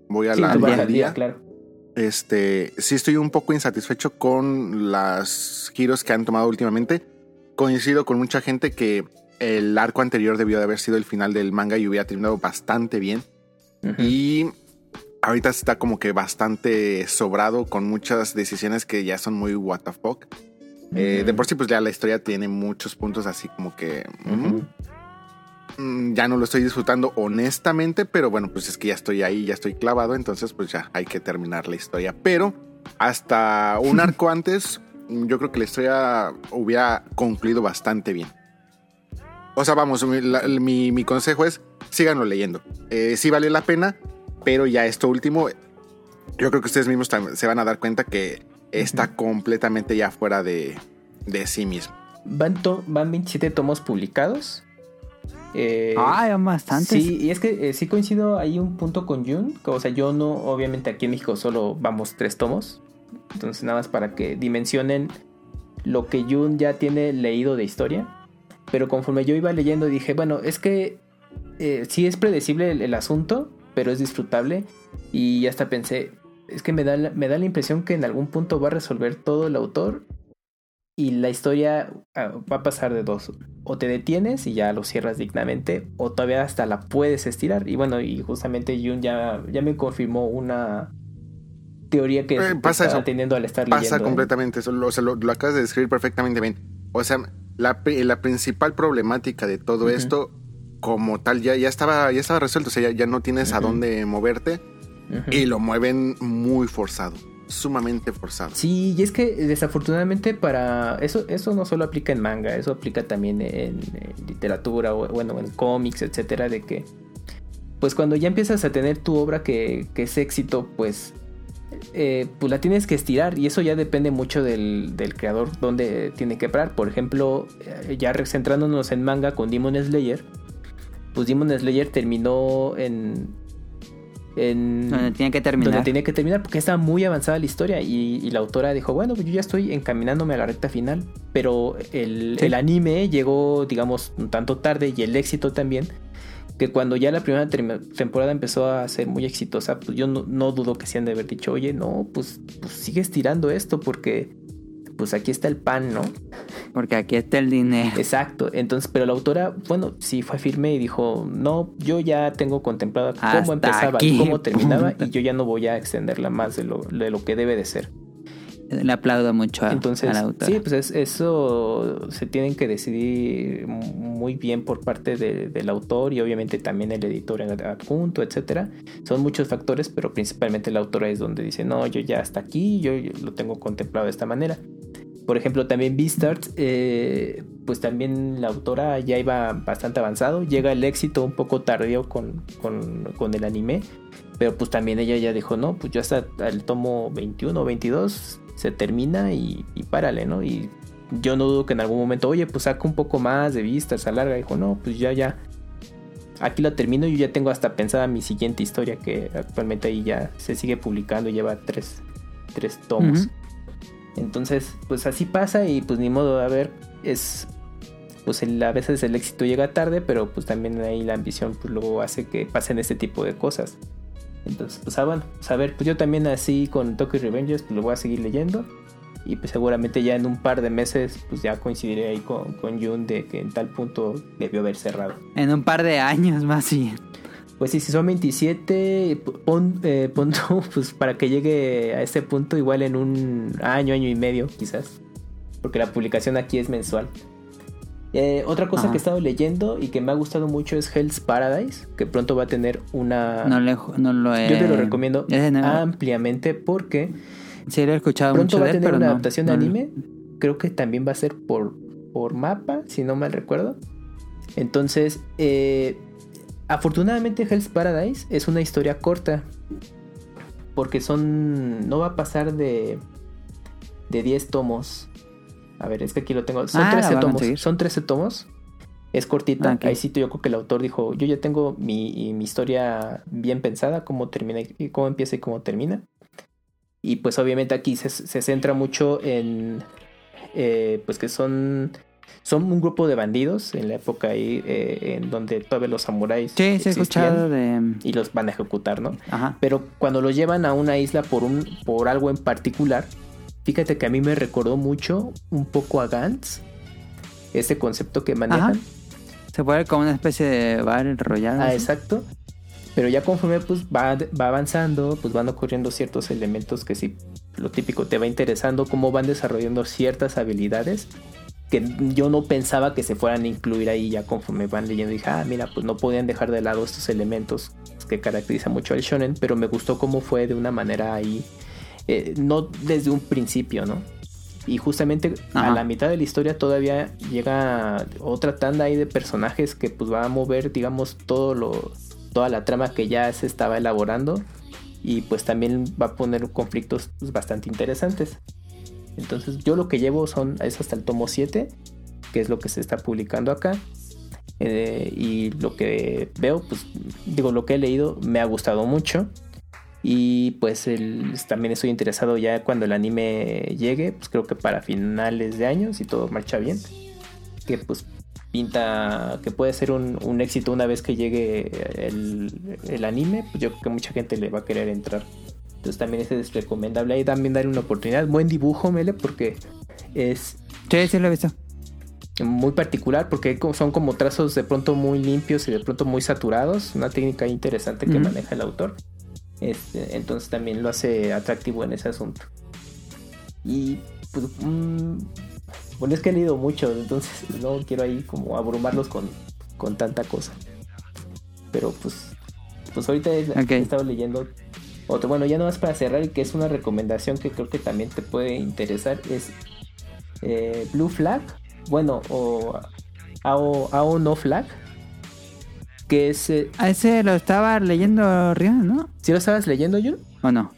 Voy a Sí, la, día, claro. Este, sí estoy un poco insatisfecho con las giros que han tomado últimamente. Coincido con mucha gente que el arco anterior debió de haber sido el final del manga y hubiera terminado bastante bien. Y ahorita está como que bastante sobrado con muchas decisiones que ya son muy what the fuck. Eh, de por sí, pues ya la historia tiene muchos puntos así como que. Mm, ya no lo estoy disfrutando honestamente, pero bueno, pues es que ya estoy ahí, ya estoy clavado, entonces pues ya hay que terminar la historia. Pero hasta un arco antes, mm, yo creo que la historia hubiera concluido bastante bien. O sea, vamos, mi, la- mi- mi consejo es síganlo leyendo. Eh, sí vale la pena, pero ya esto último, yo creo que ustedes mismos se van a dar cuenta que está completamente ya fuera de, de sí mismo. Van, to- van 27 tomos publicados. Eh, Ay, son bastantes. Sí, y es que eh, sí coincido ahí un punto con Jun. que, O sea, yo no, obviamente aquí en México solo vamos tres tomos. Entonces, nada más para que dimensionen lo que Jun ya tiene leído de historia. Pero conforme yo iba leyendo, dije, bueno, es que eh, sí es predecible el, el asunto, pero es disfrutable. Y hasta pensé, es que me da, me da la impresión que en algún punto va a resolver todo el autor. Y la historia ah, va a pasar de dos. O te detienes y ya lo cierras dignamente, o todavía hasta la puedes estirar. Y bueno, y justamente Jun ya, ya me confirmó una teoría que, Eh, pasa estaba eso. teniendo al estar Pasa leyendo. ¿eh? completamente eso, o sea, lo, lo acabas de describir perfectamente bien. O sea, la, la principal problemática de todo esto, como tal, ya, ya, estaba, ya estaba resuelto. O sea, ya, ya no tienes a dónde moverte y lo mueven muy forzado, sumamente forzado. Sí, y es que desafortunadamente para eso eso no solo aplica en manga, eso aplica también en, literatura bueno, en cómics, etcétera, de que pues cuando ya empiezas a tener tu obra que, que es éxito, pues eh, pues la tienes que estirar y eso ya depende mucho del, del creador donde tiene que parar. Por ejemplo, eh, ya centrándonos en manga con Demon Slayer, pues Demon Slayer terminó en en Donde tiene que terminar. donde tenía que terminar porque estaba muy avanzada la historia y, y la autora dijo, bueno, yo ya estoy encaminándome a la recta final, pero el, Sí. el anime llegó, digamos, un tanto tarde y el éxito también, que cuando ya la primera temporada empezó a ser muy exitosa, pues yo no, no dudo que se han de haber dicho, oye, no, pues, pues sigue estirando esto porque pues aquí está el pan, ¿no? Porque aquí está el dinero. Exacto, entonces, pero la autora, bueno, sí fue firme y dijo, no, yo ya tengo contemplado Hasta cómo empezaba aquí, y cómo terminaba punto. y yo ya no voy a extenderla más de lo, de lo que debe de ser. Le aplaudo mucho a, Entonces, a la autora. sí, pues es- eso se tienen que decidir muy bien por parte de- del autor y obviamente también el editor adjunto, etcétera. Son muchos factores, pero principalmente la autora es donde dice, no, yo ya hasta aquí, yo lo tengo contemplado de esta manera. Por ejemplo, también Beastars, eh, pues también la autora ya iba bastante avanzado. Llega el éxito un poco tardío con, con, con el anime. Pero pues también ella ya dijo, no, pues yo hasta el tomo 21 o 22 se termina y, y párale, ¿no? Y yo no dudo que en algún momento, oye, pues saca un poco más de vistas, alarga. Dijo, no, pues ya, ya. Aquí lo termino, yo ya tengo hasta pensada mi siguiente historia que actualmente ahí ya se sigue publicando, lleva tres, tres tomos. Entonces, pues así pasa y pues ni modo, a ver, es pues el- a veces el éxito llega tarde, pero pues también ahí la ambición pues luego hace que pasen este tipo de cosas. Entonces, pues ah, bueno, pues, a ver, pues yo también así con Tokyo Revengers pues lo voy a seguir leyendo y pues seguramente ya en un par de meses pues ya coincidiré ahí con, con Jun de que en tal punto debió haber cerrado. En un par de años más bien. Pues sí, si son 27, pon, eh, pon tú, pues para que llegue a este punto igual en un año, año y medio quizás. Porque la publicación aquí es mensual. Eh, otra cosa Ajá. que he estado leyendo y que me ha gustado mucho es Hell's Paradise, que pronto va a tener una... No, le, no lo he... Yo te lo recomiendo ampliamente porque Sí, lo he escuchado Pronto mucho va de a él, tener pero una no, adaptación de no- anime. Creo que también va a ser por, por mapa, si no mal recuerdo. Entonces, eh, afortunadamente Hell's Paradise es una historia corta. Porque son. No va a pasar de. De 10 tomos. A ver, es que aquí lo tengo. Son Ah, la 13 van a tomos. Son 13 tomos. Es cortita. Ah. Ahí sí yo creo que el autor dijo. Yo ya tengo mi, mi historia bien pensada. Cómo termina y cómo empieza y cómo termina. Y pues obviamente aquí se, se centra mucho en. eh, pues que son. Son un grupo de bandidos en la época ahí. eh, en donde todavía los samuráis. Sí, existían escuchado de... Y los van a ejecutar, ¿no? Ajá. Pero cuando lo llevan a una isla por, un, por algo en particular, fíjate que a mí me recordó mucho un poco a Gantz. Ese concepto que manejan. Ajá. Se puede ver como una especie de bar royal. Ah, exacto. Pero ya conforme pues va, va avanzando, pues van ocurriendo ciertos elementos que sí, lo típico te va interesando, cómo van desarrollando ciertas habilidades que yo no pensaba que se fueran a incluir ahí ya conforme van leyendo. Dije, ah, mira, pues no podían dejar de lado estos elementos que caracterizan mucho al shonen, pero me gustó cómo fue de una manera ahí, eh, no desde un principio, ¿no? Y justamente a la mitad de la historia todavía llega otra tanda ahí de personajes que pues va a mover, digamos, todo lo, toda la trama que ya se estaba elaborando y pues también va a poner conflictos pues, bastante interesantes. Entonces yo lo que llevo son es hasta el tomo 7, que es lo que se está publicando acá. Eh, y lo que veo, pues digo, lo que he leído me ha gustado mucho. Y pues también estoy interesado ya cuando el anime llegue, pues creo que para finales de año, si todo marcha bien. Que pues pinta que puede ser un, un éxito una vez que llegue el, el anime, pues yo creo que mucha gente le va a querer entrar. Entonces también ese es recomendable ahí también darle una oportunidad. Buen dibujo, Mele, porque es Sí, sí lo he visto. muy particular porque son como trazos de pronto muy limpios y de pronto muy saturados. Una técnica interesante que maneja el autor. Este, entonces también lo hace atractivo en ese asunto. Y pues, mm, bueno, es que he leído mucho, entonces no quiero ahí como abrumarlos con, con tanta cosa. Pero pues, pues ahorita he, Ok. he estado leyendo otro. Bueno, ya no más para cerrar y que es una recomendación que creo que también te puede interesar. Es eh, Blue Flag, bueno, o AO, AO No Flag, que es... eh, A ese lo estaba leyendo Rion, ¿no? ¿Sí lo estabas leyendo, Jun? ¿O no?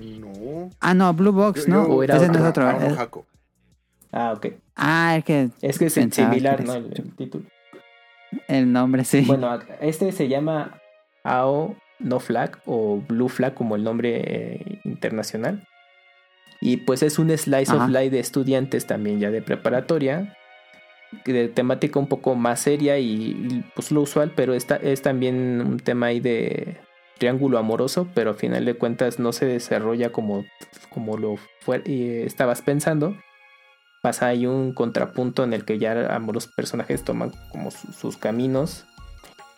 No. Ah, no, Blue Box, Yo- ¿no? o era ese no es otro. Ah, es- Jaco. Ah, ok. Ah, es que Es que es similar, que ¿no? El, el título. el nombre sí. Bueno, este se llama AO No Flag o Blue Flag como el nombre eh, internacional. Y pues es un slice Ajá. of life de estudiantes también ya de preparatoria. De temática un poco más seria y, y, pues lo usual, pero esta, es también un tema ahí de triángulo amoroso, pero al final de cuentas no se desarrolla como, como lo fue, eh, estabas pensando. Pasa ahí un contrapunto en el que ya ambos personajes toman como su- sus caminos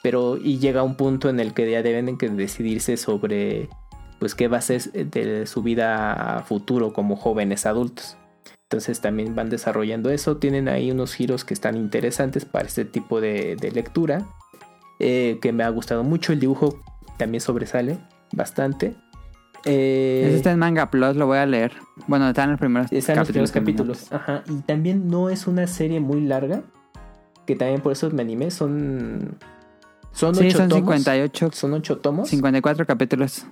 pero y llega un punto en el que ya deben que decidirse sobre pues qué va a ser de su vida a futuro como jóvenes adultos. Entonces también van desarrollando eso, tienen ahí unos giros que están interesantes para este tipo de, de lectura, eh, que me ha gustado mucho, el dibujo también sobresale bastante. Eh, Ese está en Manga Plus, lo voy a leer. Bueno, están los primeros están los primeros capítulos. Ajá. Y también no es una serie muy larga. Que también por eso me animé. Son. Son Sí, ocho son tomos. 58, Son ocho tomos. 54 capítulos.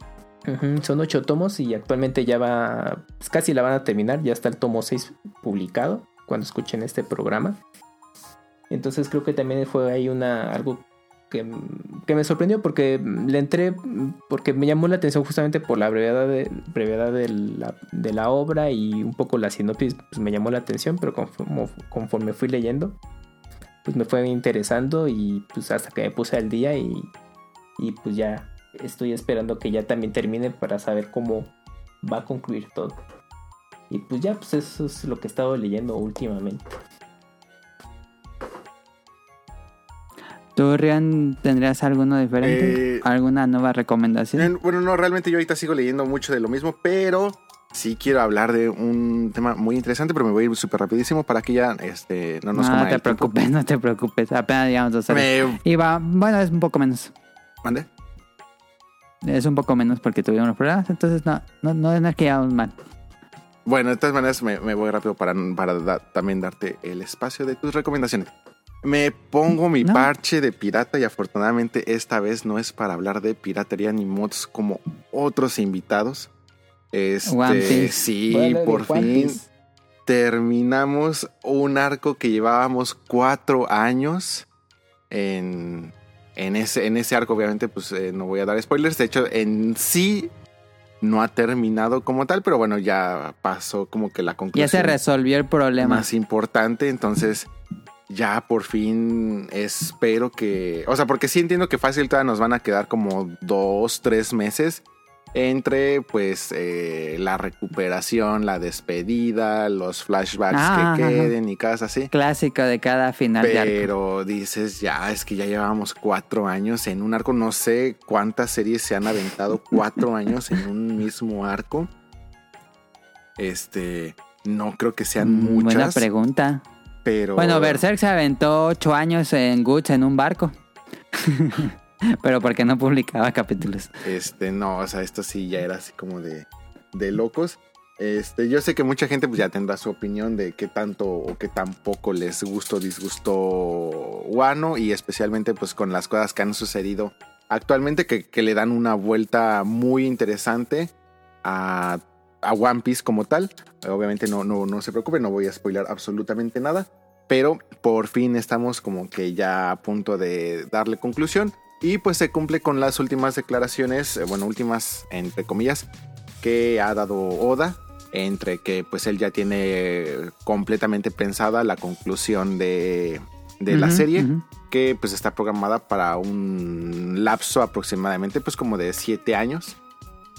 Ujú, Son ocho tomos y actualmente ya va. pues casi la van a terminar. Ya está el tomo 6 publicado. Cuando escuchen este programa. Entonces creo que también fue ahí una. algo que, que me sorprendió porque le entré. Porque me llamó la atención justamente por la brevedad de, brevedad de, la, de la obra y un poco la sinopsis pues me llamó la atención. Pero conforme, conforme fui leyendo. Pues me fue interesando y pues hasta que me puse al día y, y pues ya estoy esperando que ya también termine para saber cómo va a concluir todo. Y pues ya, pues eso es lo que he estado leyendo últimamente. ¿Tú, Rian, tendrías alguno diferente? Eh, ¿Alguna nueva recomendación? Bueno, no, realmente yo ahorita sigo leyendo mucho de lo mismo, pero sí quiero hablar de un tema muy interesante, pero me voy a ir súper rapidísimo para que ya este, no nos no coman te el tiempo. preocupes, no te preocupes. Apenas digamos dos horas. Me... Y va, bueno, es un poco menos. ¿Mande? es un poco menos porque tuvieron los problemas, entonces no, no, no, no es que llevamos mal. Bueno, de todas maneras me, me voy rápido para, para da- también darte el espacio de tus recomendaciones. Me pongo mi No. parche de pirata y afortunadamente esta vez no es para hablar de piratería ni mods como otros invitados. Este, One Piece. sí, por One fin Piece. terminamos un arco que llevábamos cuatro años en, en, ese, en ese arco. Obviamente, pues eh, no voy a dar spoilers. De hecho, en sí no ha terminado como tal, pero bueno, ya pasó como que la conclusión Ya se resolvió el problema. más importante. Entonces, ya por fin espero que. O sea, porque sí entiendo que fácil todavía nos van a quedar como dos, tres meses entre pues eh, la recuperación, la despedida, los flashbacks Ah, que ajá. queden y cosas así. Clásico de cada final de arco. Pero dices, ya, es que ya llevamos cuatro años en un arco. No sé cuántas series se han aventado cuatro años en un mismo arco. Este, no creo que sean Mm, Buena muchas, pregunta. pero... Bueno, Berserk se aventó ocho años en Guts en un barco. Pero porque no publicaba capítulos. Este, no, o sea, esto sí ya era así como de, de locos. Este, yo sé que mucha gente pues ya tendrá su opinión de qué tanto o qué tan poco les gustó, disgustó Wano y especialmente pues con las cosas que han sucedido actualmente que, que le dan una vuelta muy interesante a, a One Piece como tal. Obviamente no, no, no se preocupen, no voy a spoiler absolutamente nada, pero por fin estamos como que ya a punto de darle conclusión. Y pues se cumple con las últimas declaraciones, eh, bueno, últimas entre comillas, que ha dado Oda, entre que pues él ya tiene completamente pensada la conclusión de, de la serie, que pues está programada para un lapso aproximadamente pues como de siete años.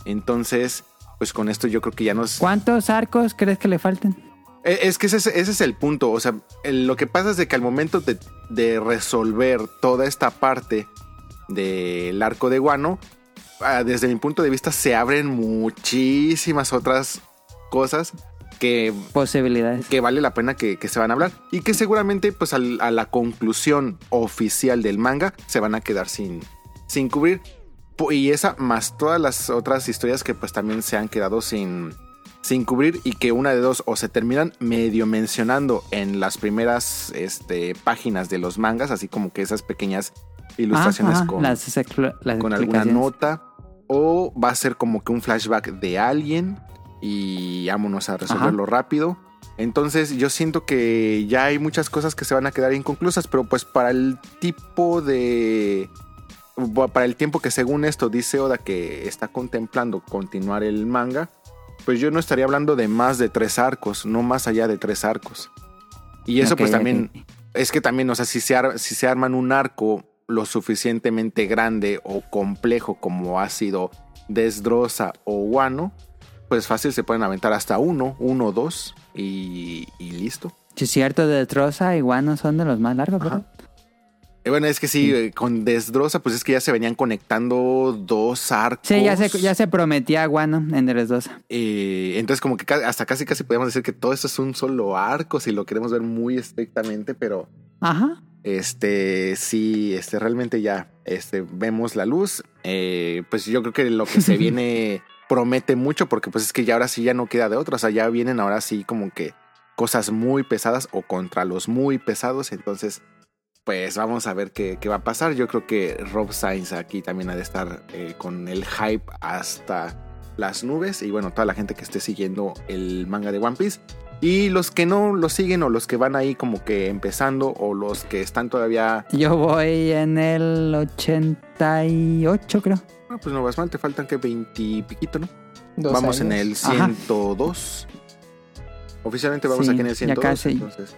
Entonces, pues con esto yo creo que ya nos... ¿Cuántos arcos crees que le falten? Eh, Es que ese, es- ese es el punto. O sea, lo que pasa es de que al momento de, de resolver toda esta parte del arco de Guano, ah, desde mi punto de vista se abren muchísimas otras cosas que, Posibilidades. que vale la pena que, que se van a hablar y que seguramente pues al- a la conclusión oficial del manga se van a quedar sin, sin cubrir. Y esa más todas las otras historias que pues también se han quedado sin, sin cubrir y que una de dos o se terminan medio mencionando en las primeras este, páginas de los mangas, así como que esas pequeñas ilustraciones ajá, con, las, expl- las con alguna nota o va a ser como que un flashback de alguien y vámonos a resolverlo rápido. Entonces yo siento que ya hay muchas cosas que se van a quedar inconclusas, pero pues para el tipo de... Para el tiempo que según esto dice Oda que está contemplando continuar el manga, pues yo no estaría hablando de más de tres arcos, no más allá de tres arcos. Y eso pues también es que también, o sea, si se, ar- si se arman un arco lo suficientemente grande o complejo como ha sido Desdrosa o Wano, pues fácil se pueden aventar hasta uno, uno, dos y, y listo. Sí, es cierto, de Troza y Guano son de los más largos. ¿verdad? Bueno, es que sí, eh, con Desdrosa, pues es que ya se venían conectando dos arcos. Sí, ya se, ya se prometía Guano en Dres Eh, entonces, como que hasta casi casi podemos decir que todo esto es un solo arco, si lo queremos ver muy estrictamente, pero Ajá. Este, sí, este, realmente ya, este, vemos la luz. Eh, pues yo creo que lo que se viene promete mucho porque pues es que ya ahora sí ya no queda de otra. O sea, ya vienen ahora sí como que cosas muy pesadas o contra los muy pesados. Entonces, pues vamos a ver qué, qué va a pasar. Yo creo que Rob Sainz aquí también ha de estar eh, con el hype hasta las nubes. Y bueno, toda la gente que esté siguiendo el manga de One Piece. Y los que no lo siguen o los que van ahí como que empezando o los que están todavía... Yo voy en el 88, creo. Ah, pues no vas mal, te faltan que 20 y piquito, ¿no? Dos vamos en años. el Ajá. 102. Oficialmente vamos Sí, aquí en el ya 102. casi. entonces,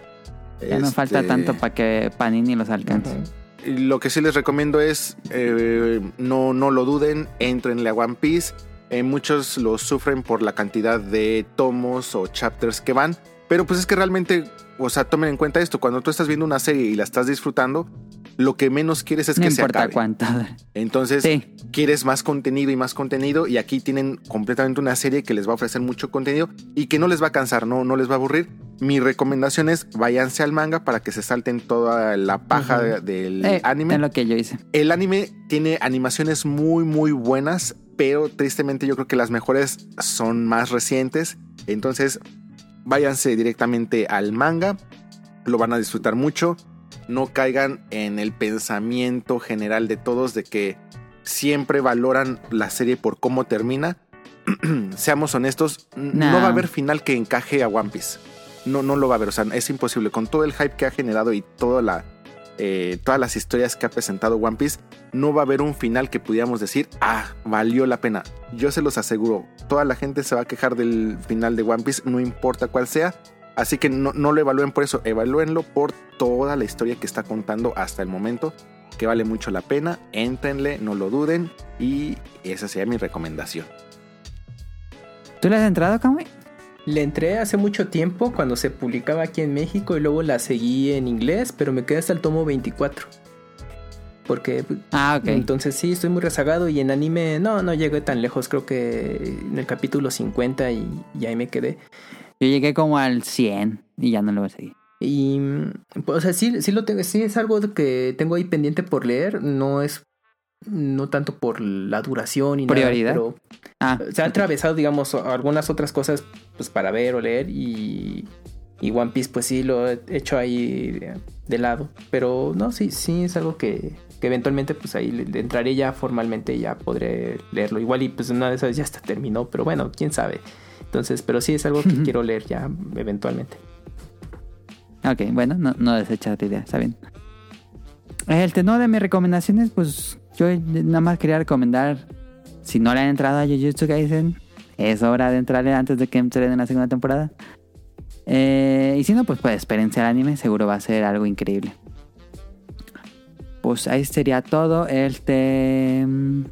Ya no falta este, tanto para que Panini los alcance. Ujú. y Lo que sí les recomiendo es, eh, no, no lo duden, entrenle a One Piece. Eh, muchos lo sufren por la cantidad de tomos o chapters que van. Pero pues es que realmente, o sea, tomen en cuenta esto, cuando tú estás viendo una serie y la estás disfrutando, lo que menos quieres es no que se importa acabe. cuánto. Entonces, Sí. quieres más contenido y más contenido y aquí tienen completamente una serie que les va a ofrecer mucho contenido y que no les va a cansar, no, no les va a aburrir. Mi recomendación es váyanse al manga para que se salten toda la paja Ujú. de- del Eh, anime. Es lo que yo hice. El anime tiene animaciones muy muy buenas, pero tristemente yo creo que las mejores son más recientes. Entonces, váyanse directamente al manga, lo van a disfrutar mucho. No caigan en el pensamiento general de todos de que siempre valoran la serie por cómo termina. Seamos honestos, No. no va a haber final que encaje a One Piece. No, no lo va a haber, o sea, es imposible. Con todo el hype que ha generado y toda la, eh, todas las historias que ha presentado One Piece, no va a haber un final que pudiéramos decir, ah, valió la pena. Yo se los aseguro, toda la gente se va a quejar del final de One Piece, no importa cuál sea. Así que no, no lo evalúen por eso, evalúenlo por toda la historia que está contando hasta el momento, que vale mucho la pena. Éntrenle, no lo duden y esa sería mi recomendación. ¿Tú le has entrado, Kamui? Le entré hace mucho tiempo cuando se publicaba aquí en México y luego la seguí en inglés, pero me quedé hasta el tomo 24. Porque Ah, ok. entonces sí, estoy muy rezagado y en anime no, no llegué tan lejos, creo que en el capítulo 50 y, y ahí me quedé. Yo llegué como al 100 y ya no lo voy a seguir. Y, pues, o sea, sí, sí lo tengo, sí es algo que tengo ahí pendiente por leer, no es, no tanto por la duración y Prioridad. nada, pero Ah, se ha atravesado, digamos, algunas otras cosas pues para ver o leer y, y One Piece pues sí lo he hecho ahí de, de lado. Pero no, sí, sí es algo que, que eventualmente pues ahí le, entraré ya formalmente y ya podré leerlo. Igual y pues una de esas ya hasta terminó, pero bueno, quién sabe. Entonces, pero sí es algo que quiero leer ya eventualmente. Ok, bueno, no, no desechas la idea, está bien. El tenor de mis recomendaciones, pues yo nada más quería recomendar, si no le han entrado a Jujutsu Kaisen, es hora de entrarle antes de que entren en la segunda temporada. Eh, y si no, pues, pues espérense al anime, seguro va a ser algo increíble. Pues ahí sería todo. Este... mm,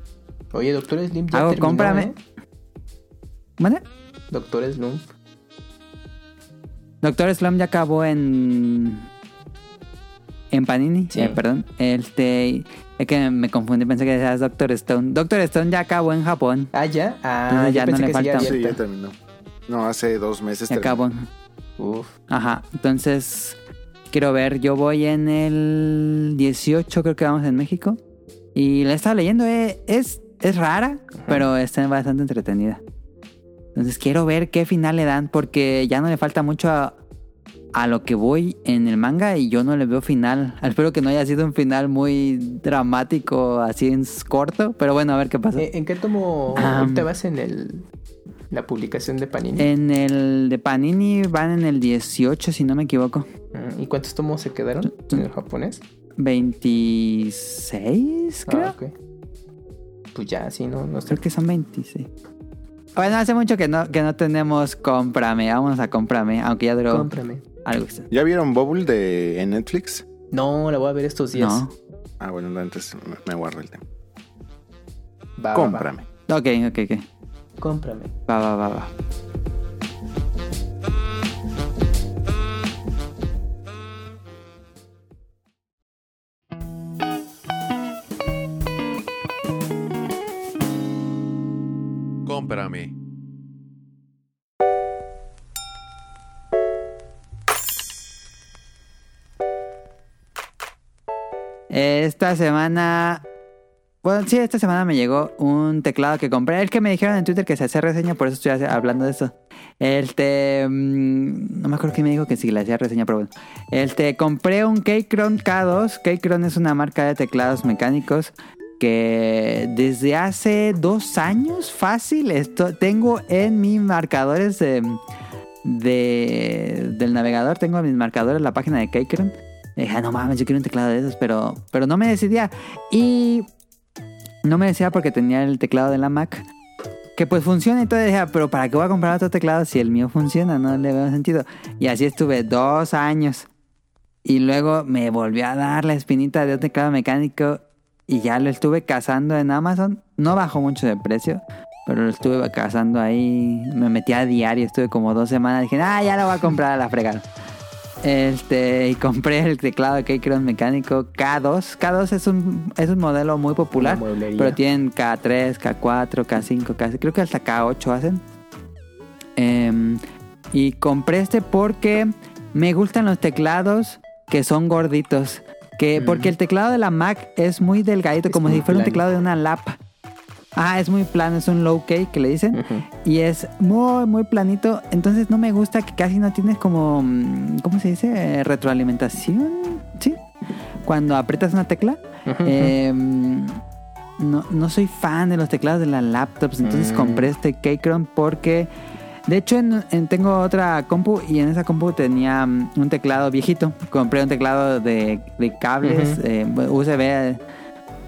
Oye, Doctor Slim ya Hago, cómprame. ¿eh? ¿Mande? Doctor Slump. Doctor Slum ya acabó en. En Panini, Sí. eh, perdón. Este. Es que me confundí, pensé que decías Doctor Stone. Doctor Stone ya acabó en Japón. Ah, ya. Ah, Entonces ya no le falta- Sí, ya terminó. No, hace dos meses Ya terminó. acabó. Uf. Ajá. Entonces, quiero ver. Yo voy en el 18, creo que vamos en México. Y la he estado leyendo. eh, es, es rara, pero está bastante entretenida. Entonces, quiero ver qué final le dan, porque ya no le falta mucho a, a lo que voy en el manga y yo no le veo final. Espero que no haya sido un final muy dramático, así en corto. Pero bueno, a ver qué pasa. Eh, ¿En qué tomo Ah. ahorita vas en el la publicación de Panini? En el de Panini van en el 18, si no me equivoco. Mm, ¿Y cuántos tomos se quedaron en el japonés? 26, creo. Ah. Pues ya, sí, no, no está. Creo que son 26. Bueno, hace mucho que no, que no tenemos cómprame. Vámonos a cómprame, aunque ya duró Cómprame. algo. ¿Ya vieron Bubble de, en Netflix? No, la voy a ver estos días. No. Ah, bueno, no, entonces me- guardo el tema. Va, va, Cómprame. Ok, ok, ok. va. Cómprame. Va, va, va, va. Esta semana. Bueno, sí, esta semana me llegó un teclado que compré. El que me dijeron en Twitter que se hacía reseña, por eso estoy hablando de esto. Este. mm, No me acuerdo quién me dijo que sí le hacía reseña, pero bueno. Este, compré un Keychron K2. Keychron es una marca de teclados mecánicos que desde hace dos años fácil esto, tengo en mis marcadores de, de- del navegador, tengo en mis marcadores la página de Keychron. Dije, "Ah, no mames, yo quiero un teclado de esos, pero, pero no me decidía. Y no me decía porque tenía el teclado de la Mac. Que pues funciona y todo. Dije, "Ah, pero ¿para qué voy a comprar otro teclado si el mío funciona? No le veo sentido. Y así estuve dos años. Y luego me volvió a dar la espinita de un teclado mecánico. Y ya lo estuve cazando en Amazon. No bajó mucho de precio. Pero lo estuve cazando ahí. Me metí a diario. Estuve como dos semanas. Dije, ah, ya lo voy a comprar a la fregada. Este, y compré el teclado de Keychron mecánico K2. K2 es un, es un modelo muy popular, pero tienen K3, K4, K5, K6, creo que hasta K8 hacen. Em, y compré este porque me gustan los teclados que son gorditos. Que, Porque el teclado de la Mac es muy delgadito, Es como muy si fuera un teclado de una lap. Ah, es muy plano, es un low cake que le dicen. Y es muy, muy planito. Entonces no me gusta que casi no tienes como. mm, ¿Cómo se dice? Retroalimentación. Sí. Cuando aprietas una tecla. Eh, no, no soy fan de los teclados de las laptops. Entonces Mm. compré este Keychron porque. De hecho, en- en- tengo otra compu y en esa compu tenía mm, un teclado viejito. Compré un teclado de, de cables eh, USB eh,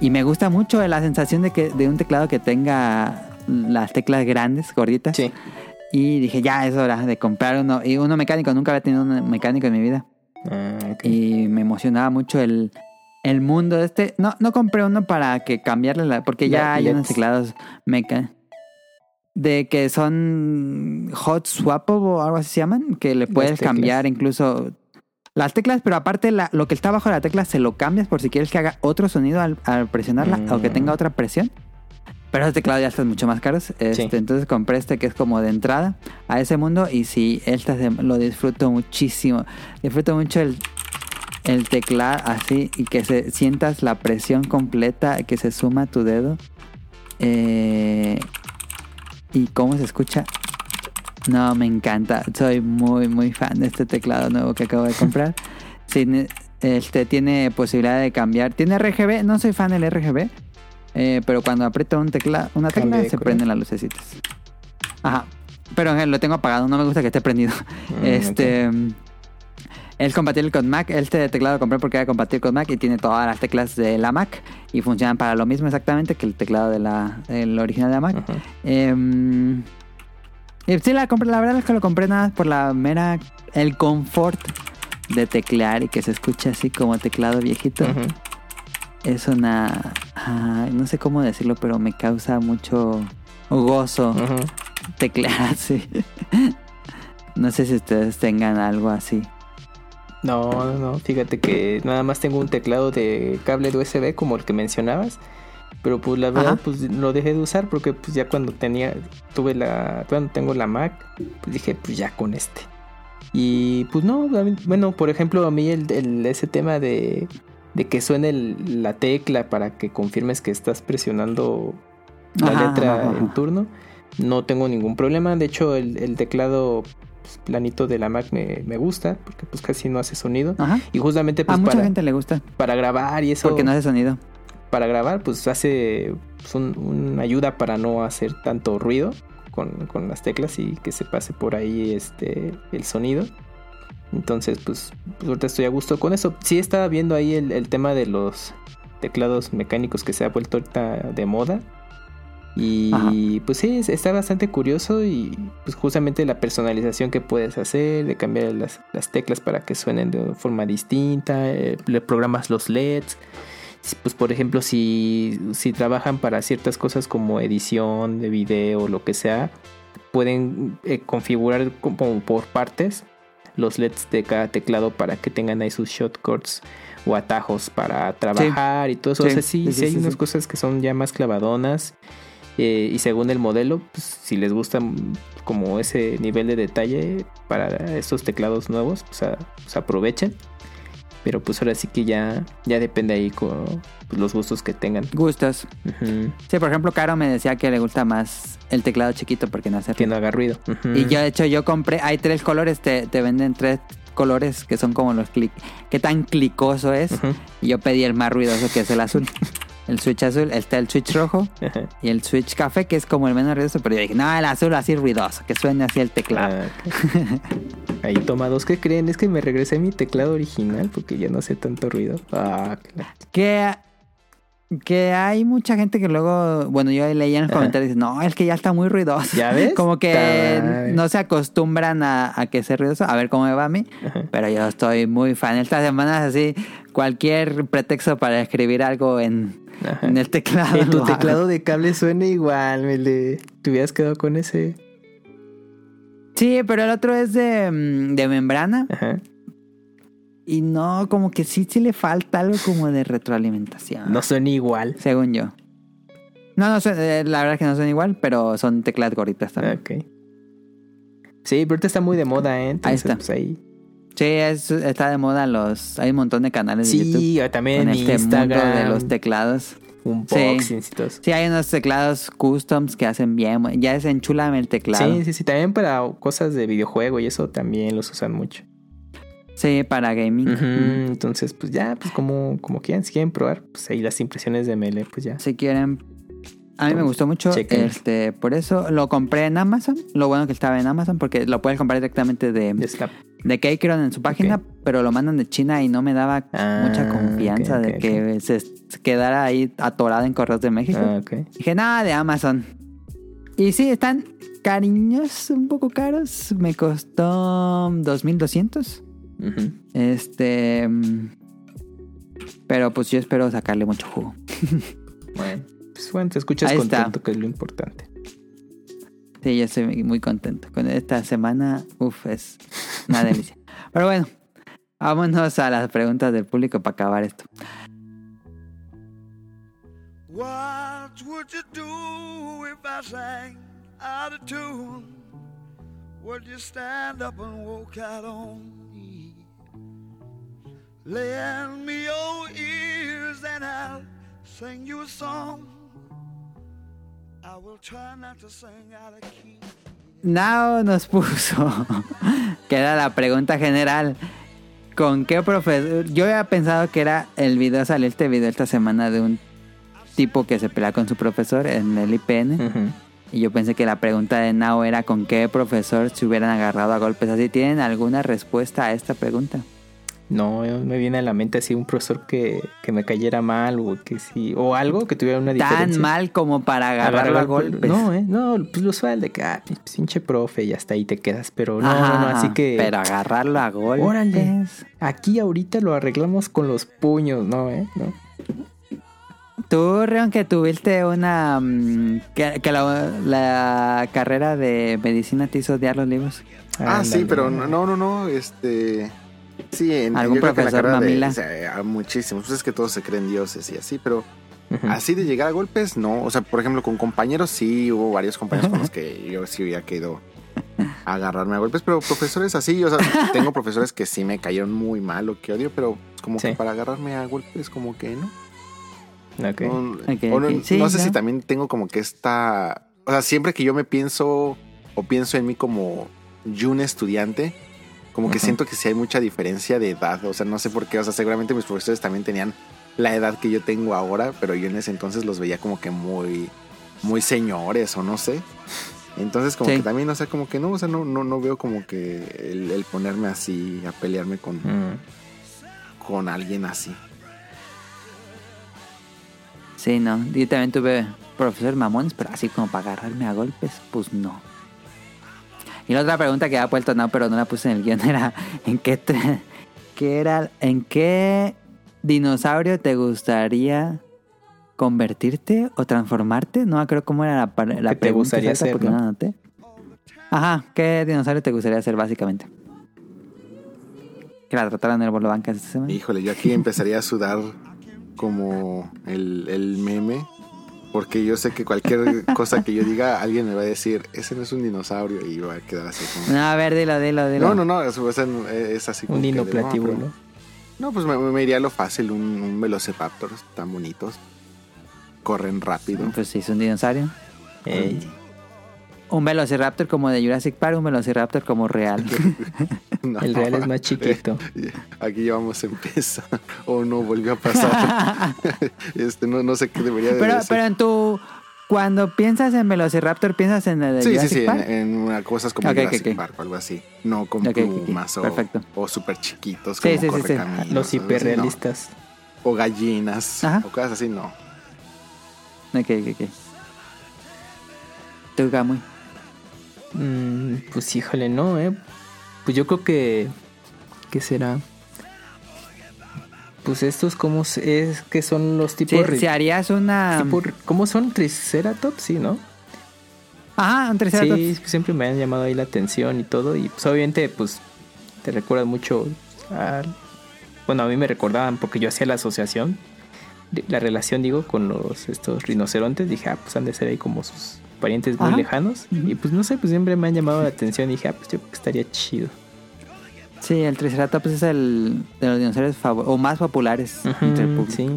y me gusta mucho la sensación de que de un teclado que tenga las teclas grandes, gorditas. Sí. Y dije, ya es hora de comprar uno. Y uno mecánico, nunca había tenido un mecánico en mi vida. Ah. Y me emocionaba mucho el, el mundo de este. No, no compré uno para que cambiarle la. Porque ya La- hay unos teclados meca. De que son hot swappable o algo así se llaman. Que le puedes cambiar incluso las teclas, pero aparte la- lo que está abajo de la tecla se lo cambias por si quieres que haga otro sonido al, al presionarla o que Mm. tenga otra presión. Pero los teclados ya están mucho más caros. Este, Sí. Entonces compré este que es como de entrada a ese mundo. Y sí, este lo disfruto muchísimo. Disfruto mucho el, el teclado así y que se sientas la presión completa que se suma a tu dedo. Eh, y cómo se escucha. No, me encanta. Soy muy, muy fan de este teclado nuevo que acabo de comprar. Sí, este tiene posibilidad de cambiar. Tiene RGB. No soy fan del RGB. eh, pero cuando aprieto un tecla, una tecla se prenden las lucecitas. Ajá. Pero eh, lo tengo apagado. No me gusta que esté prendido. Mm, este. Es compatible con Mac. Este teclado lo compré porque era compatible con Mac y tiene todas las teclas de la Mac y funcionan para lo mismo exactamente que el teclado de la, el original de la Mac. Y sí, la compré. La verdad es que lo compré nada por la mera. El confort de teclear y que se escuche así como teclado viejito. Ujú. Es una. no sé cómo decirlo, pero me causa mucho gozo teclear así. no sé si ustedes tengan algo así. No, no, no. Fíjate que nada más tengo un teclado de cable de USB como el que mencionabas. Pero pues la verdad Ajá. pues lo dejé de usar porque pues ya cuando tenía tuve la cuando tengo la Mac, pues dije pues ya con este. Y pues no, mí- bueno, por ejemplo, a mí el, el- ese tema de, de que suene el- la tecla para que confirmes que estás presionando la Ajá, letra ajá, ajá. en turno, no tengo ningún problema. De hecho, el, el teclado planito de la Mac me, me gusta porque pues casi no hace sonido. Ajá. Y justamente A pues mucha para, gente le gusta para grabar y eso, porque no hace sonido. para grabar pues hace pues, un- una ayuda para no hacer tanto ruido con, con las teclas y que se pase por ahí este el sonido. Entonces pues, pues, ahorita estoy a gusto con eso. Sí estaba viendo ahí el, el tema de los teclados mecánicos que se ha vuelto ahorita de moda. Y Ajá. pues sí, es- está bastante curioso y pues justamente la personalización que puedes hacer, de cambiar las, las teclas para que suenen de forma distinta, eh, le programas los LEDs. Pues por ejemplo, si, si trabajan para ciertas cosas como edición de video o lo que sea, pueden eh, configurar como por partes los LEDs de cada teclado para que tengan ahí sus shortcuts o atajos para trabajar y todo eso. Sí, O sea, sí, sí, hay unas cosas que son ya más clavadonas. Eh, y según el modelo, pues, si les gusta como ese nivel de detalle para estos teclados nuevos, pues, a- pues aprovechen. Pero pues ahora sí que ya, ya depende ahí con pues, los gustos que tengan. Gustos. Sí, por ejemplo, Caro me decía que le gusta más el teclado chiquito porque no hace Que ruido. no haga ruido. Y yo, de hecho, yo compré, hay tres colores, te, te venden tres colores que son como los clic. ¿Qué tan clicoso es? Y yo pedí el más ruidoso que es el azul. El switch azul, está el switch rojo ajá. y el switch café que es como el menos ruidoso, pero yo dije, no, el azul así ruidoso, que suene así el teclado. Ah. Ahí tomados, ¿qué creen? Es que me regresé a mi teclado original porque ya no hace tanto ruido. Ah, claro. Que, que hay mucha gente que luego, bueno, yo leía en los Ajá. comentarios, no, es que ya está muy ruidoso. ¿Ya ves? Como que Ay. no se acostumbran a, a que sea ruidoso. A ver cómo me va a mí. Ajá. Pero yo estoy muy fan. Estas semanas así, cualquier pretexto para escribir algo en, Ajá. en el teclado. En tu hago. teclado de cable suena igual, me le... Te hubieras quedado con ese. Sí, pero el otro es de, mm, de membrana. Ajá. Y no, como que sí, sí le falta algo como de retroalimentación. No son igual. Según yo. No, no, son- eh, la verdad es que no son igual, pero son teclas gorditas también. Ok. Sí, pero ahorita está muy de moda, ¿eh? Entonces, está. pues ahí. Sí, es- está de moda los... Hay un montón de canales de YouTube Sí, también en este Instagram. mundo de los teclados. unboxings y todo eso. Sí, hay unos teclados customs que hacen bien. Ya es enchúlame el teclado. Sí, sí, sí. También para cosas de videojuego y eso también los usan mucho. Sí, para gaming. Entonces, pues ya, pues como, como quieran, si quieren probar, pues ahí las impresiones de ML, pues ya. Si quieren. A mí me gustó mucho. Chequen. Este, por eso lo compré en Amazon. Lo bueno que estaba en Amazon porque lo puedes comprar directamente de, De en su página, pero lo mandan de China y no me daba Ah, mucha confianza de que se quedara ahí atorado en correos de México. Ah. Dije, nada de Amazon. Y sí, están cariños, un poco caros. Me costó 2200. Ujú. Este. mm, Pero pues yo espero sacarle mucho jugo. Bueno, pues bueno, te escuchas Ahí está. contento, que es lo importante. Sí, yo estoy muy contento. Con esta semana, uff, es una delicia. Pero bueno, vámonos a las preguntas del público para acabar esto. What would you do if I sang out of tune? Would you stand up and walk out on me? Lend me your ears and I'll sing you a song. Now nos puso, que era la pregunta general. ¿Con qué profesor? Yo había pensado que era el video, salió este video esta semana de un tipo que se pelea con su profesor en el IPN. Y yo pensé que la pregunta de Now era con qué profesor se hubieran agarrado a golpes así. ¿Tienen alguna respuesta a esta pregunta? No, me viene a la mente así un profesor que, que me cayera mal o que sí, o algo que tuviera una diferencia. Tan mal como para agarrarlo a golpes. No, eh, no, pues lo usual de que, ah, pinche profe, y hasta ahí te quedas, pero no, Ajá, no, no, así que... Pero agarrarlo a golpes. Órale, aquí ahorita lo arreglamos con los puños, ¿no, eh? ¿No? Tú, Reon, que tuviste una... mm, que, que la, la carrera de medicina te hizo odiar los libros. Ah, sí, pero no, no, no, no, este... Sí, en, ¿Algún que en la profesor carrera de- mamila? o sea, a muchísimos. Pues es que todos se creen dioses y así, pero así de llegar a golpes, no. O sea, por ejemplo, con compañeros sí, hubo varios compañeros con los que yo sí hubiera querido agarrarme a golpes, pero profesores así, o sea, tengo profesores que sí me cayeron muy mal o que odio, pero como Sí. que para agarrarme a golpes, como que no. Ok. No. Sí, sé si también tengo como que esta. O sea, siempre que yo me pienso o pienso en mí como yo un estudiante, como que siento que sí hay mucha diferencia de edad. O sea, no sé por qué. O sea, seguramente mis profesores también tenían la edad que yo tengo ahora, pero yo en ese entonces los veía como que muy, muy señores o no sé. Entonces como Sí. que también, o sea, como que no, o sea, no, no, no veo como que el, el ponerme así a pelearme con, Mm. con alguien así. Sí, no. Yo también tuve profesores mamones, pero así como para agarrarme a golpes, pues no. Y la otra pregunta que había puesto no, pero no la puse en el guion era ¿en qué, te- qué era, en qué dinosaurio te gustaría convertirte o transformarte? No creo cómo era la, la ¿Qué te pregunta gustaría exacta ser, porque no? no. Ajá, ¿qué dinosaurio te gustaría ser básicamente? Que la trataron en el bolo banca esta semana. Híjole, yo aquí empezaría a sudar como el, el meme, porque yo sé que cualquier cosa que yo diga, alguien me va a decir, ese no es un dinosaurio, y va a quedar así como... No, a ver, dilo, dilo, dilo. No, no, no, es, es así como Un dinoplativo, ¿no? No, pues me, me iría a lo fácil, un, un velociraptor, tan bonitos, corren rápido. Pues sí, es un dinosaurio. Un velociraptor como de Jurassic Park, un velociraptor como real. No. El real es más chiquito. Aquí ya vamos a empezar. O no, volvió a pasar. este, no, no sé qué debería de pero, decir. pero en tu... Cuando piensas en velociraptor, piensas en el de Sí, sí, Jurassic sí, en, Park. en una- cosas como Ok, ok, Jurassic. Park o algo así. No con plumas o, Perfecto. o súper chiquitos Sí, como sí, sí, sí. correcaminos, Los hiperrealistas. no. O gallinas Ajá. o cosas así, no. Ok, ok, ok. Tú, Gamuy. Mm, pues híjole, no, eh. Pues yo creo que. ¿Qué será? Pues estos, ¿cómo es que son los tipos. si harías una... tipo ¿Cómo son? ¿Triceratops? Sí, ¿no? Ajá, un triceratops. Sí, siempre me han llamado ahí la atención y todo. Y pues obviamente, pues te recuerda mucho al, bueno, a mí me recordaban porque yo hacía la asociación, la relación, digo, con los estos rinocerontes. Dije, ah, pues han de ser ahí como sus parientes muy Ajá. lejanos. Y pues no sé, pues siempre me han llamado la atención. Y dije, ah, pues yo creo que estaría chido. Sí, el Triceratops es el de los dinosaurios o más populares entre el público. sí.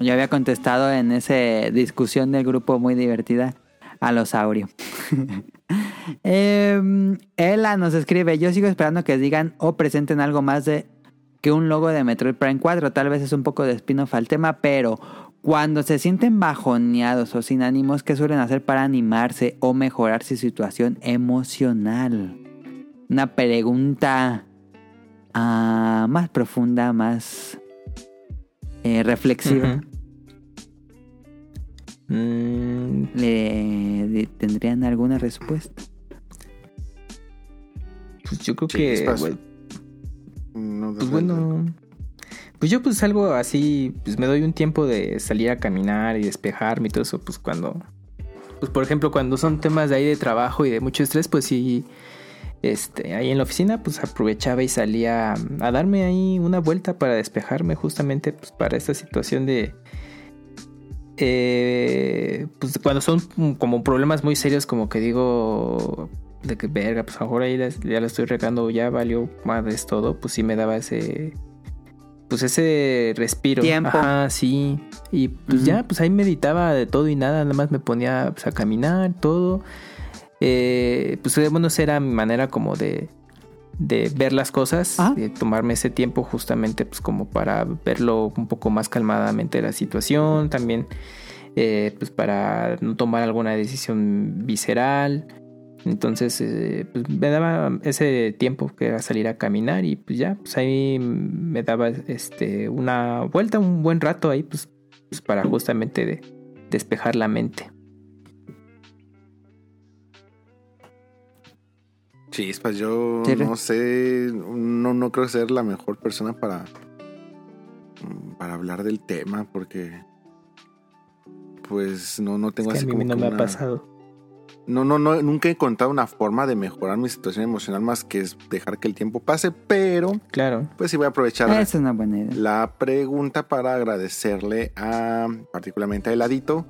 Yo había contestado en esa discusión del grupo muy divertida alosaurio. Em, Ella nos escribe, yo sigo esperando que digan o presenten algo más de que un logo de Metroid Prime 4. Tal vez es un poco de spin-off al tema, pero cuando se sienten bajoneados o sin ánimos, ¿qué suelen hacer para animarse o mejorar su situación emocional? Una pregunta ah, más profunda, más eh, reflexiva. Mm, ¿Le tendrían alguna respuesta? pues yo creo Sí, que, güey, No, pues bueno, pues yo pues algo así, pues me doy un tiempo de salir a caminar y despejarme y todo eso, pues cuando, pues por ejemplo cuando son temas de ahí de trabajo y de mucho estrés, pues sí, este, ahí en la oficina pues aprovechaba y salía a darme ahí una vuelta para despejarme justamente pues para esta situación de, eh, pues cuando son como problemas muy serios como que digo de que verga, pues ahora la- ya la estoy regando, ya valió madres todo, pues sí me daba ese pues ese respiro. Tiempo. Ajá, sí. Y pues ya, pues ahí meditaba de todo y nada, nada más me ponía pues, a caminar, todo. Eh, pues eh, bueno, esa era mi manera como de, de ver las cosas, Ah. de tomarme ese tiempo justamente pues como para verlo un poco más calmadamente la situación, también eh, pues para no tomar alguna decisión visceral. Entonces eh, pues me daba ese tiempo que era salir a caminar y pues ya, pues ahí me daba este una vuelta, un buen rato ahí pues, pues para justamente de- despejar la mente. Chispas, yo no sé, no, no creo ser la mejor persona para, mm, para hablar del tema porque pues no, no tengo Es que así a mí como no que me ha una- pasado. No, no, no, nunca he encontrado una forma de mejorar mi situación emocional más que es dejar que el tiempo pase, pero Claro. pues sí voy a aprovechar es una buena idea. la pregunta para agradecerle a particularmente a Heladito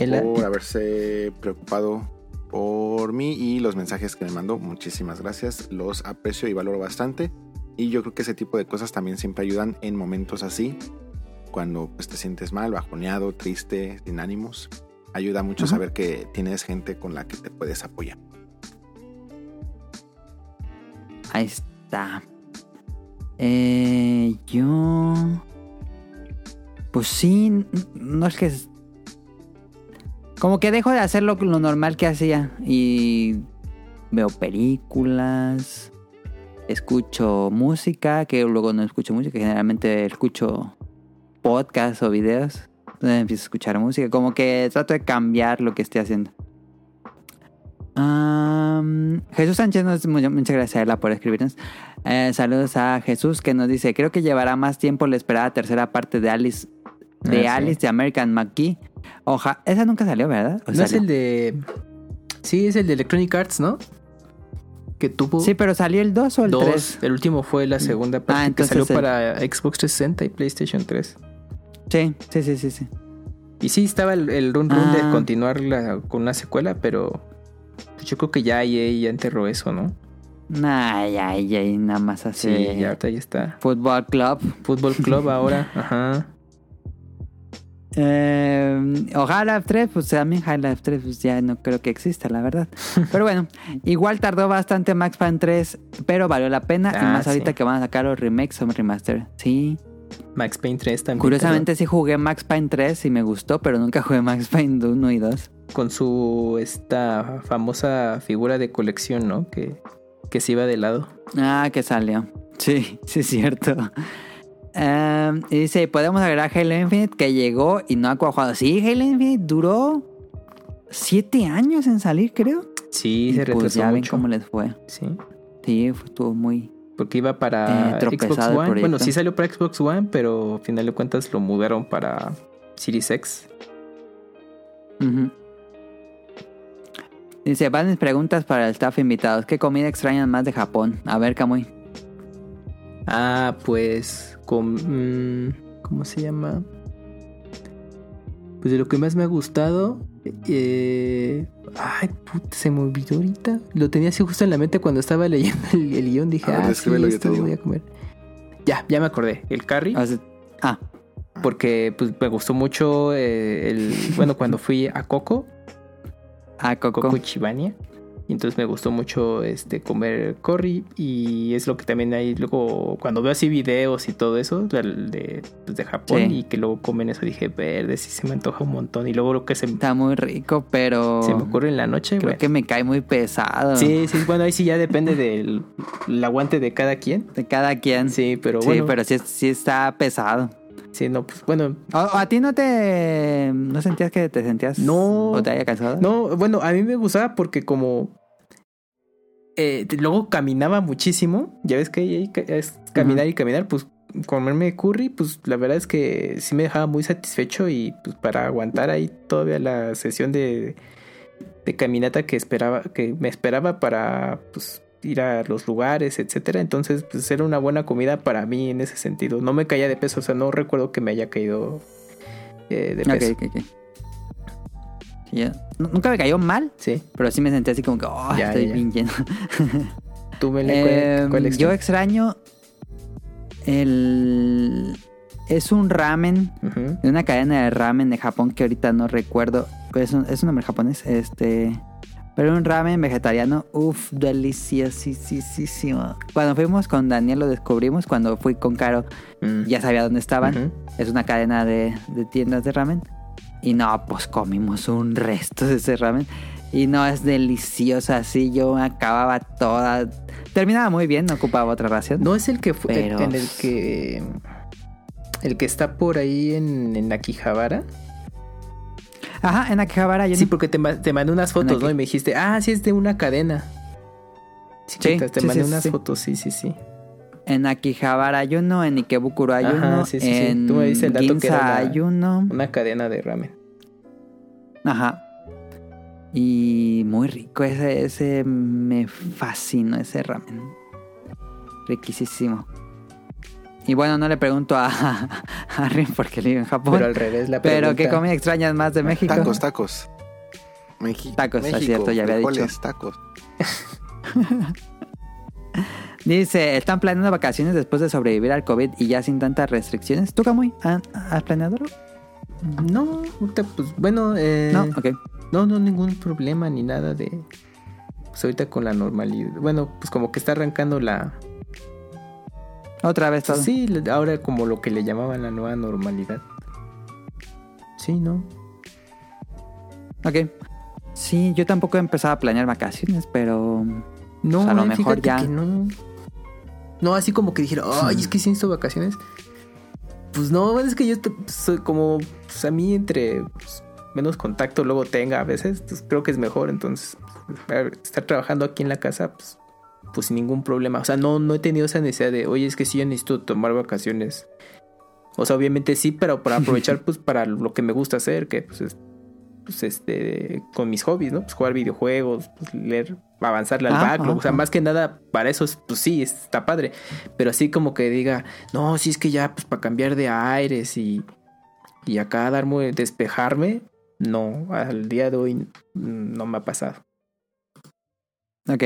El- por haberse preocupado por mí y los mensajes que me mandó. Muchísimas gracias, los aprecio y valoro bastante. Y yo creo que ese tipo de cosas también siempre ayudan en momentos así, cuando pues, te sientes mal, bajoneado, triste, sin ánimos. Ayuda mucho Ajá. saber que tienes gente con la que te puedes apoyar. Ahí está. Eh, yo. Pues sí, no es que. Como que dejo de hacer lo, lo normal que hacía. Y veo películas. Escucho música, que luego no escucho música. Generalmente escucho podcasts o videos. Entonces empiezo a escuchar música. Como que trato de cambiar lo que esté haciendo. Jesús Sánchez, nos, mu- muchas gracias a Ella por escribirnos. Eh, saludos a Jesús que nos dice, creo que llevará más tiempo la esperada tercera parte de Alice de Ah, sí. Alice de American McGee. Oja, esa nunca salió, ¿verdad? ¿O No es el de. Sí, es el de Electronic Arts, ¿no? Que tuvo Sí, pero salió el 2 o el dos. 3. El último fue la segunda parte que salió el- para Xbox 360 y PlayStation 3. Sí, sí, sí, sí, sí. Y sí, estaba el, el run run de Ah. continuar la- con una secuela, pero pues yo creo que ya EA ya enterró eso, ¿no? Ay, ay, ay, nada más Sí, hace ya ahorita ya está. Football Club. Fútbol Club ahora, ajá. Eh, o Half-Life 3, pues también Half-Life 3 pues ya no creo que exista, la verdad. Pero bueno, igual tardó bastante Max Payne 3, pero valió la pena. y Ah, más ahorita sí. que van a sacar los remakes o remaster. Sí. Max Payne 3 también. Curiosamente sí jugué Max Payne 3 y me gustó, pero nunca jugué Max Payne 1 y 2. pero Con su esta famosa figura de colección, ¿no? Que, que se iba de lado. Ah, que salió. Sí, sí es cierto. Em, y dice, podemos agregar Halo Infinite que llegó y no ha cuajado. Sí, Halo Infinite duró siete años en salir, creo. Sí, Y se pues retrasó ya ven cómo les fue. Sí. Sí, estuvo muy... Porque iba para Eh, Xbox One. Bueno, sí salió para Xbox One, pero al final de cuentas lo mudaron para Series X. Ujú. Dice, van mis preguntas para el staff invitados. ¿Qué comida extrañan más de Japón? A ver, Kamui. Ah, pues. Con, mm, ¿Cómo se llama? Pues de lo que más me ha gustado. Eh, ay, puta, se me olvidó ahorita. Lo tenía así justo en la mente cuando estaba leyendo el, el guion. Dije, ver, ah, sí, esto digo. voy a comer. Ya, ya me acordé. El curry. O sea, ah, Porque pues, me gustó mucho eh, el. Bueno, cuando fui a Coco. a Coco. Coco Chibania. Y entonces me gustó mucho este comer curry. Y es lo que también hay luego. Cuando veo así videos y todo eso de, de, pues, de Japón. Sí. Y que luego comen eso, dije, verde, sí se me antoja un montón. Y luego lo que se, Está muy rico, pero se me ocurre en la noche, creo bueno. que me cae muy pesado. Sí, sí, bueno, ahí sí ya depende del el aguante de cada quien. De cada quien. Sí, pero Sí, bueno. pero sí, sí está pesado. Sí, no, pues bueno. ¿O, o a ti no te... ¿No sentías que te sentías... No. ¿O te haya cansado? No, bueno, a mí me gustaba porque como eh, luego caminaba muchísimo, ya ves que es caminar y caminar, pues comerme curry, pues la verdad es que sí me dejaba muy satisfecho y pues para aguantar ahí todavía la sesión de, de caminata que esperaba, que me esperaba para pues ir a los lugares, etcétera. Entonces, pues era una buena comida para mí en ese sentido. No me caía de peso, o sea, no recuerdo que me haya caído eh, de peso. Ok, ok, ok. Sí, yo- nu- Nunca me cayó mal, Sí, pero sí me sentí así como que... Oh, Ya, estoy ya. bien lleno. tú me Eh, ¿cuál yo extrañas? extraño el... Es un ramen de una cadena de ramen de Japón que ahorita no recuerdo. Pero es un, es un nombre japonés. Este. Pero un ramen vegetariano. Uff, deliciosísimo. Cuando fuimos con Daniel lo descubrimos. Cuando fui con Caro Mm. ya sabía dónde estaban. Ujú. Es una cadena de, de tiendas de ramen. Y no, pues comimos un resto de ese ramen. Y no, es delicioso así. Yo acababa toda. Terminaba muy bien, no ocupaba otra ración. No es el que fue Pero- en el que el que está por ahí en, en Akihabara. Ajá, en Akihabara. yo Sí, porque te, te mandé unas fotos, ¿no? Y me dijiste, ah, sí, es de una cadena. Sí, Sí, te, sí, mandé sí, unas sí. fotos, sí, sí, sí. En Akihabara hay uno, en Ikebukuro hay Ajá, uno, sí, sí, sí. en Tú me dices el dato que Ginza era la- hay uno. Una cadena de ramen. Ajá. Y muy rico ese, ese me fascinó ese ramen. Riquísimo. Y bueno, no le pregunto a, a Rin porque vive en Japón. Pero al revés, la Pero pregunta. ¿qué comida extrañas más de México? Tacos, tacos. México. Tacos, es México, cierto, ya había dicho. tacos. Dice, ¿están planeando vacaciones después de sobrevivir al COVID y ya sin tantas restricciones? ¿Tú, Camuy? ¿Han- ¿Has planeado? algo? No, ahorita, pues bueno, eh, No, ok. no, no, ningún problema ni nada de. Pues ahorita con la normalidad. Bueno, pues como que está arrancando la. Otra vez todo. Pues sí, ahora como lo que le llamaban la nueva normalidad. Sí, ¿no? Ok. Sí, yo tampoco he empezado a planear vacaciones, pero... No, Pues a lo eh, mejor ya. que no. No, así como que dijera, ay, es que sí necesito vacaciones. Pues no, es que yo te- soy como, pues a mí entre pues, menos contacto luego tenga a veces, pues creo que es mejor. Entonces, estar trabajando aquí en la casa, pues, pues sin ningún problema. O sea, no, no he tenido esa necesidad de, oye, es que sí yo necesito tomar vacaciones. O sea, obviamente sí, pero para aprovechar, pues, para lo que me gusta hacer, que pues es pues este con mis hobbies, ¿no? Pues jugar videojuegos, pues, leer, avanzarle al Ah, backlog, o sea, ajá. más que nada para eso, pues sí, está padre, pero así como que diga, no, sí es que ya pues para cambiar de aires y y acá darme despejarme, no, al día de hoy mm, no me ha pasado. Ok.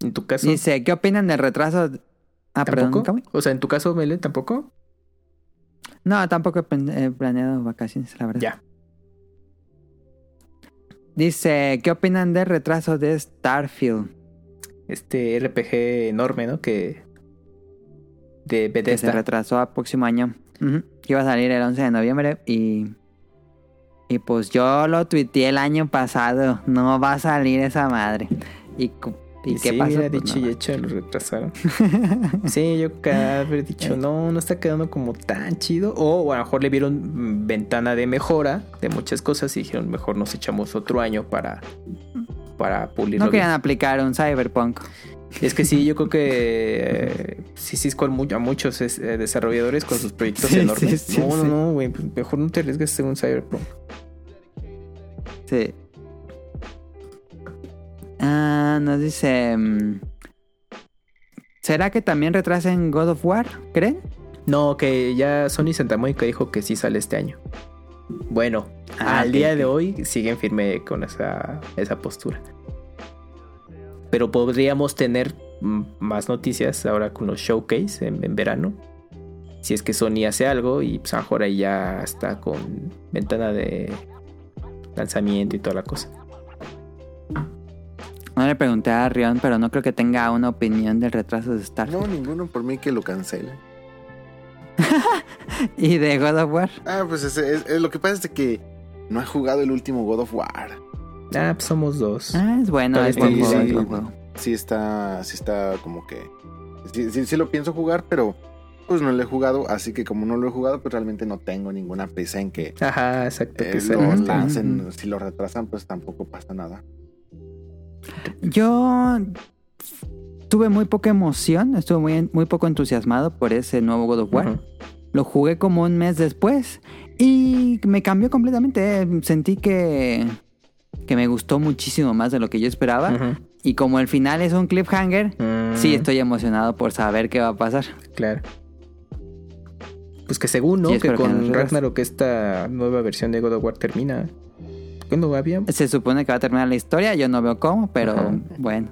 En tu caso Dice, ¿qué opinan del retraso? Ah, perdón? O sea, en tu caso, Mele, tampoco? No, tampoco he planeado vacaciones, la verdad. Ya. Dice, ¿qué opinan del retraso de Starfield? Este RPG enorme, ¿no? Que de Que se Bethesda. retrasó a próximo año. Iba a salir el 11 de noviembre y... Y pues yo lo tuiteé el año pasado. No va a salir esa madre. ¿Y, y Y qué sí, pasó? mira, Pues dicho y hecho, lo retrasaron. sí, yo cada haber dicho, no, no está quedando como tan chido. O a lo mejor le vieron mm, ventana de mejora de muchas cosas y dijeron, mejor nos echamos otro año para, para pulirlo. No querían bien". aplicar un cyberpunk. Es que sí, yo creo que eh, sí, sí, es con a muchos eh, desarrolladores con sus proyectos Sí, enormes. sí, sí, no, no, no, güey, pues mejor no te arriesgues a un cyberpunk. Sí. Ah, nos dice... mm, ¿Será que también retrasen God of War? ¿Creen? No, que ya Sony Santa Mónica dijo que sí sale este año. Bueno, Ah, al día de hoy siguen firme con esa, esa postura. Pero podríamos tener mm, más noticias ahora con los showcase en, en verano. Si es que Sony hace algo y pues a lo mejor ahí ya está con ventana de lanzamiento y toda la cosa. No le pregunté a Rion, pero no creo que tenga una opinión del retraso de Starfield. No, ninguno por mí que lo cancelen. ¿Y de God of War? Ah, pues es, es- es- lo que pasa es de que no he jugado el último God of War. Ah, pues somos dos. Ah, es bueno, Pero es buen sí, juego, sí. es buen juego. Sí está, sí está como que... Sí, sí, sí lo pienso jugar, pero pues no lo he jugado. Así que como no lo he jugado, pues realmente no tengo ninguna prisa en que Ajá, exacto. eh, que lo lancen. Si lo retrasan, pues tampoco pasa nada. Yo tuve muy poca emoción, estuve muy, muy poco entusiasmado por ese nuevo God of War. Lo jugué como un mes después y me cambió completamente. Sentí que, que me gustó muchísimo más de lo que yo esperaba. Y como el final es un cliffhanger, Mm, sí estoy emocionado por saber qué va a pasar. Claro. Pues que según, ¿no? Sí, que con. Ragnarok esta nueva versión de God of War termina. ¿Cuándo había? Se supone que va a terminar la historia, yo no veo cómo, pero Ajá. bueno.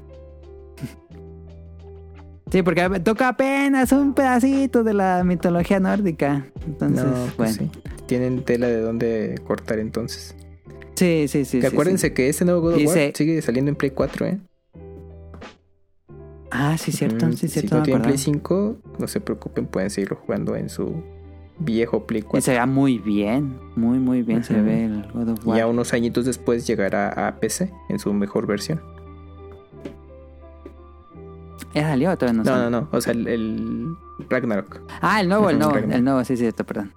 Sí, porque toca apenas un pedacito de la mitología nórdica. Entonces, no, bueno. pues sí. Tienen tela de dónde cortar entonces. Sí, sí, sí. que sí, acuérdense sí. que este nuevo God of War sigue saliendo en Play 4, ¿eh? Ah, sí, cierto, Mm, sí, si cierto. no me tienen Play acordaba. 5, no se preocupen, pueden seguirlo jugando en su viejo Play Y 4. se ve muy bien, muy, muy bien se ve el God of Y War. ya unos añitos después llegará a PC en su mejor versión. ¿Ya salió o todavía no No, sale? no, no. O sea, el, el Ragnarok. Ah, el nuevo, el nuevo, Ragnarok. el nuevo, sí, cierto, perdón.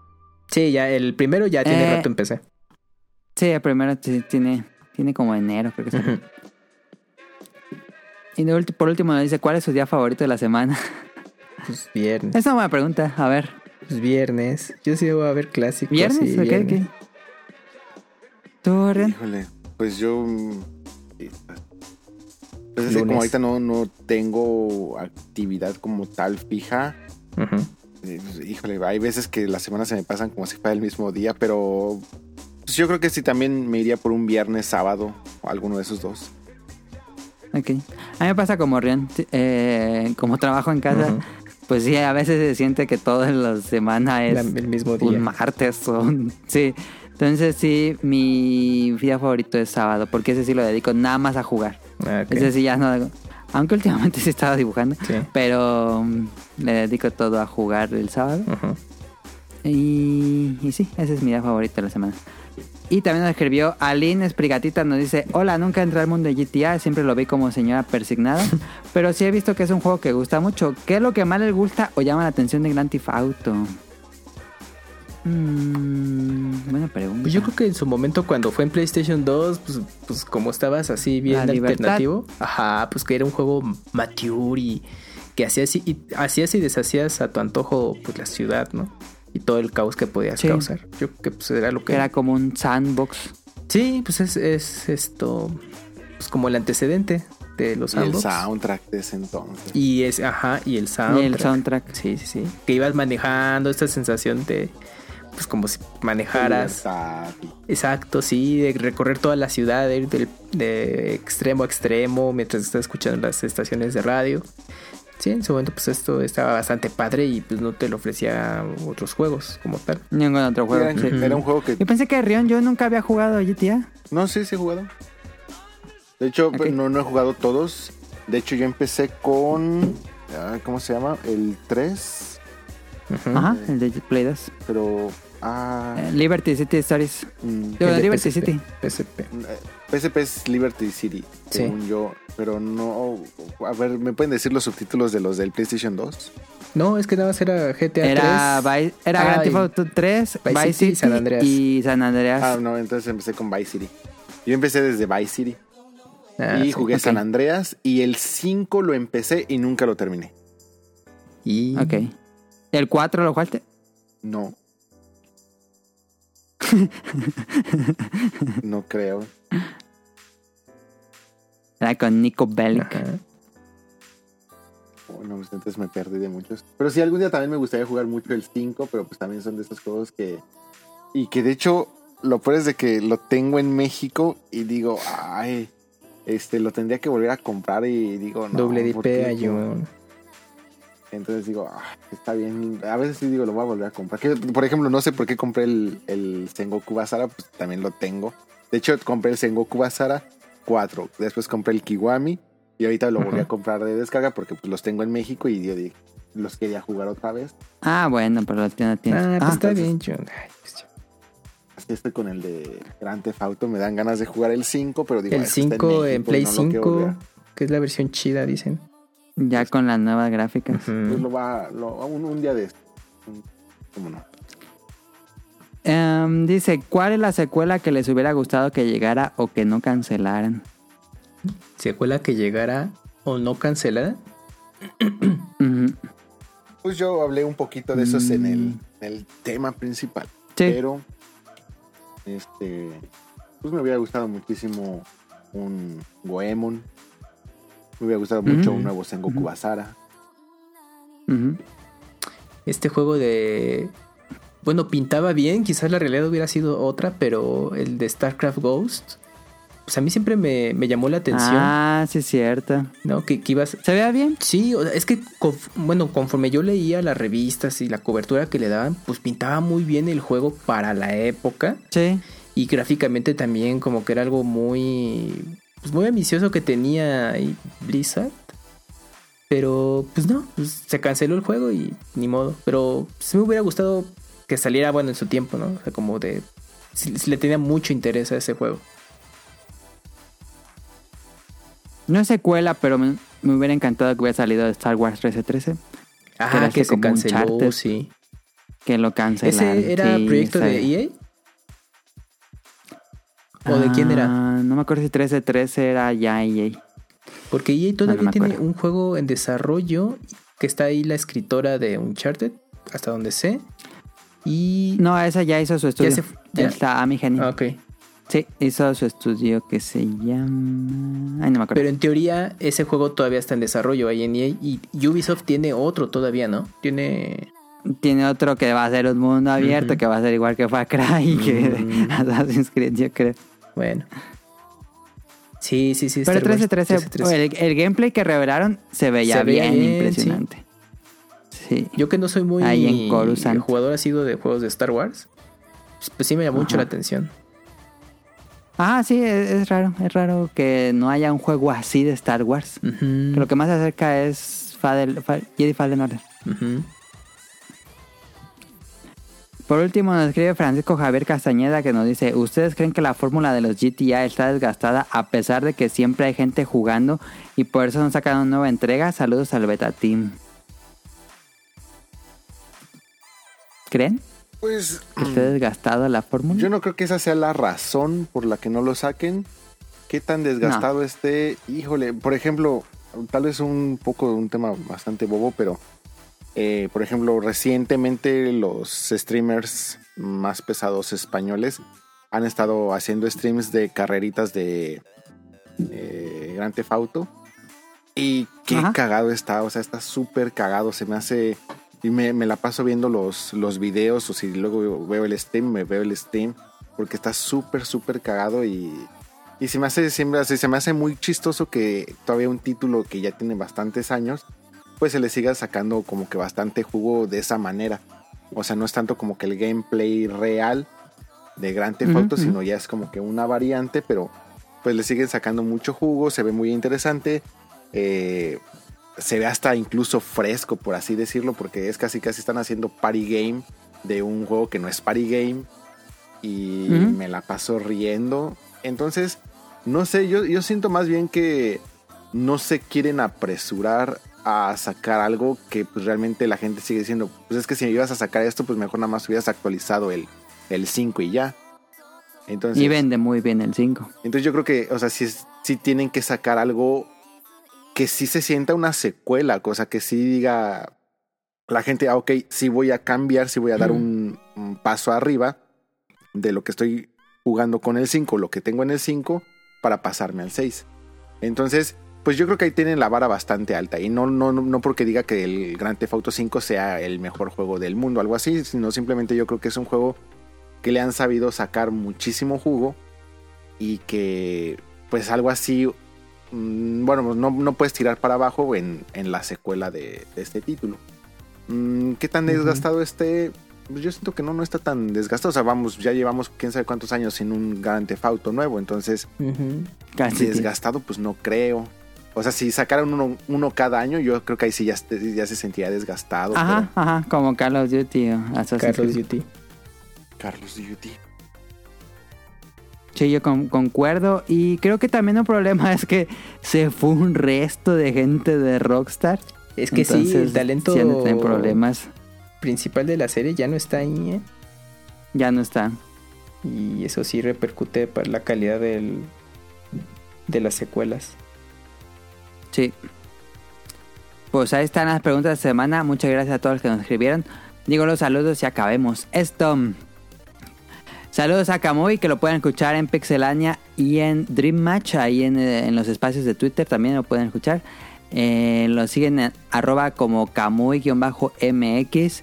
Sí, ya el primero ya tiene Eh, rato en PC. Sí, el primero sí, tiene, tiene como enero, creo que salió. Ujú. Y de por último nos dice, ¿cuál es su día favorito de la semana? Pues viernes. Es una buena pregunta, a ver. Pues viernes. Yo sí voy a ver clásicos. ¿Viernes? sí, ¿Ok? viernes. Híjole, pues yo... sí, Pues es que como ahorita no, no tengo actividad como tal fija, eh, pues, híjole, hay veces que las semanas se me pasan como si fuera el mismo día, pero pues yo creo que sí también me iría por un viernes, sábado, o alguno de esos dos. Ok. A mí me pasa como Rian, eh, como trabajo en casa. Pues sí, a veces se siente que toda la semana es La- el mismo día. un martes o un... Sí. Entonces sí, mi día favorito es sábado, porque ese sí lo dedico nada más a jugar. Ah. Ese sí ya no... Aunque últimamente sí estaba dibujando, Sí. pero mm, le dedico todo a jugar el sábado. Ujú. Y, y sí, ese es mi día favorito de la semana. Y también nos escribió Aline Esprigatita, nos dice, hola, nunca entré al mundo de GTA, siempre lo vi como señora persignada, pero sí he visto que es un juego que gusta mucho. ¿Qué es lo que más les gusta o llama la atención de Grand Theft Auto? Mm, buena pregunta. Pues yo creo que en su momento cuando fue en PlayStation 2, pues, pues como estabas así bien alternativo, ajá, pues que era un juego mature y que hacías y, y hacías y deshacías a tu antojo pues la ciudad, ¿no? Y todo el caos que podías Sí. causar. Yo creo que pues era lo que era como un sandbox. Sí, pues es, es esto pues como el antecedente de los Y el sandbox. soundtrack de ese entonces. Y es, ajá, y el soundtrack. Y el soundtrack. Sí, sí, sí. Que ibas manejando esta sensación de, pues como si manejaras. Libertad. Exacto, sí, de recorrer toda la ciudad, de ir del- de extremo a extremo mientras estás escuchando las estaciones de radio. Sí, en su momento pues esto estaba bastante padre y pues no te lo ofrecía otros juegos como tal. Ningún otro juego. Era, sí. era un juego que... Yo pensé que Rion yo nunca había jugado GTA. No, sí, sí he jugado. De hecho, pues, no, no he jugado todos. De hecho, yo empecé con... ah, ¿Cómo se llama? El 3. Ujú. Ajá, el de Play 2. Pero... Ah, Eh, Liberty City Stories. mm, Digo, Liberty PSP, City. PSP. PSP es Liberty City, Sí. según yo. Pero no... A ver, ¿me pueden decir los subtítulos de los del PlayStation 2? No, es que nada más era GTA Era, 3. Vi- era Grand Ah, Theft Auto 3, Vice City y City San Andreas. y San Andreas. Ah, no, entonces empecé con Vice City. Yo empecé desde Vice City. Ah, y sí. jugué. San Andreas. Y el 5 lo empecé y nunca lo terminé. Y Ok. ¿El 4 lo jugaste? No. no creo. Era con Nico Bellic. Ajá. no, pues, entonces me perdí de muchos. Pero sí, algún día también me gustaría jugar mucho el 5, pero pues también son de esos juegos que... Y que de hecho, lo peor es de que lo tengo en México y digo, ay, este, lo tendría que volver a comprar y digo, no. Doble. DP, John. Entonces digo, ah, está bien. A veces sí digo, lo voy a volver a comprar. Que, por ejemplo, no sé por qué compré el, el Sengoku Basara, pues también lo tengo. De hecho, compré el Sengoku Basara 4. Después compré el Kiwami. Y ahorita lo volví a comprar de descarga porque pues, los tengo en México y yo dije, los quería jugar otra vez. Ah, bueno, pero la tienda tiene. Ah, pues Ah, está bien, John. Pues. Así estoy con el de Grand Theft Auto. Me dan ganas de jugar el 5, pero digo, El "Ah, es que está 5 en Play no lo quiero volver 5, que es la versión chida, dicen. ya con las nuevas gráficas. Pues lo va, lo- un, un día de esto. ¿Cómo no? Em, dice, ¿cuál es la secuela que les hubiera gustado que llegara o que no cancelaran? Secuela que llegara o no cancelada. Pues yo hablé un poquito de esos en, el, Mm. en el tema principal. Sí. Pero, este, pues me hubiera gustado muchísimo un Goemon. Me hubiera gustado mucho Mm. un nuevo Sengoku Ujú. Basara. Este juego de. Bueno, pintaba bien, quizás la realidad hubiera sido otra, pero el de StarCraft Ghost, pues a mí siempre me, me llamó la atención, Ah, sí, es cierto. ¿no? Que, que ibas. ¿Se vea bien? Sí, o sea, es que, bueno, conforme yo leía las revistas y la cobertura que le daban, pues pintaba muy bien el juego para la época Sí. y gráficamente también, como que era algo muy. Pues muy ambicioso que tenía ahí Blizzard. Pero, pues no, pues se canceló el juego y ni modo. Pero sí me hubiera gustado que saliera bueno en su tiempo, ¿no? O sea, como de. Le tenía mucho interés a ese juego. No es secuela, pero me, me hubiera encantado que hubiera salido de Star Wars 1313. Ah, era que ese se canceló, sí. Que lo cancelaron. ¿Ese era Sí, proyecto de. EA? ¿O de quién era? Ah, No me acuerdo si 1313 era ya EA. Porque EA todavía tiene un juego en desarrollo que está ahí la escritora de Uncharted, hasta donde sé. Y. No, esa ya hizo su estudio. se- ya. Está Amy Hennig. Ah, ok. Sí, hizo su estudio que se llama... Ay, no me acuerdo. Pero en teoría, ese juego todavía está en desarrollo ahí en EA. Y Ubisoft tiene otro todavía, ¿no? Tiene. Tiene otro que va a ser un mundo abierto, que va a ser igual que Far Cry y que Mm. Assassin's Creed, yo creo. Bueno. Sí, sí, sí. Pero Star Wars 1313, 1313. el, el gameplay que revelaron se veía Se veía bien, bien, impresionante. Sí. Yo que no soy muy Ahí en Coruscant. jugador asiduo de juegos de Star Wars, pues, pues sí me llamó mucho la atención. Ah, sí, es, es raro. Es raro que no haya un juego así de Star Wars. Que Lo que más se acerca es Fadel, Fa- Jedi Fallen Order. Por último nos escribe Francisco Javier Castañeda que nos dice, ¿ustedes creen que la fórmula de los GTA está desgastada a pesar de que siempre hay gente jugando y por eso no sacan una nueva entrega? Saludos al Beta Team. ¿Creen Pues que esté desgastada la fórmula? yo no creo que esa sea la razón por la que no lo saquen. Qué tan desgastado esté. Híjole, por ejemplo, tal vez un poco un tema bastante bobo, pero eh, por ejemplo, recientemente los streamers más pesados españoles han estado haciendo streams de carreritas de eh, Grand Theft Auto. Y qué Ajá. cagado está, o sea, está súper cagado. Se me hace. Y me, me la paso viendo los, los videos, o si luego veo el stream, me veo el stream, porque está súper, súper cagado y, y se me hace siempre se me hace muy chistoso que todavía un título que ya tiene bastantes años, pues se le siga sacando como que bastante jugo de esa manera. O sea, no es tanto como que el gameplay real de Grand Theft Auto, sino ya es como que una variante, pero pues le siguen sacando mucho jugo, se ve muy interesante. eh, se ve hasta incluso fresco, por así decirlo, porque es casi casi están haciendo party game de un juego que no es party game. Y me la paso riendo. Entonces, no sé, yo, yo siento más bien que no se quieren apresurar a sacar algo que pues realmente la gente sigue diciendo, pues es que si ibas a sacar esto, pues mejor nada más hubieras actualizado el, el 5 y ya. Entonces, Y vende muy bien el 5. entonces yo creo que, o sea, sí, sí tienen que sacar algo que sí se sienta una secuela, cosa que sí diga la gente, ah, ok, sí voy a cambiar, sí voy a dar un, un paso arriba de lo que estoy jugando con el 5, lo que tengo en el 5, para pasarme al 6. Entonces, pues yo creo que ahí tienen la vara bastante alta. Y no, no, no porque diga que el Grand Theft Auto 5 sea el mejor juego del mundo, algo así, sino simplemente yo creo que es un juego que le han sabido sacar muchísimo jugo y que pues algo así, mm, bueno, no, no puedes tirar para abajo en, en la secuela de, de este título. Mm, ¿Qué tan desgastado esté? Pues yo siento que no, no está tan desgastado. O sea, vamos, ya llevamos quién sabe cuántos años sin un Grand Theft Auto nuevo. Entonces. Casi. desgastado, pues no creo. O sea, si sacaran uno, uno cada año, yo creo que ahí sí ya, se- ya se sentiría desgastado. Ajá, ajá, como Call of Duty Assassin's Carlos. Duty. Carlos Duty. Sí, yo con- concuerdo. Y creo que también un problema es que se fue un resto de gente de Rockstar. Es que sí, el Entonces, talento sí problemas. principal de la serie ya no está ahí, ¿eh? Ya no está. Y eso sí repercute para la calidad del, de las secuelas. Sí. Pues ahí están las preguntas de semana. Muchas gracias a todos los que nos escribieron. Digo los saludos y acabemos. Esto. Saludos a Kamui, que lo pueden escuchar en Pixelania y en Dream Match, ahí en, eh, en los espacios de Twitter también lo pueden escuchar. Eh, lo siguen en arroba como Kamui-MX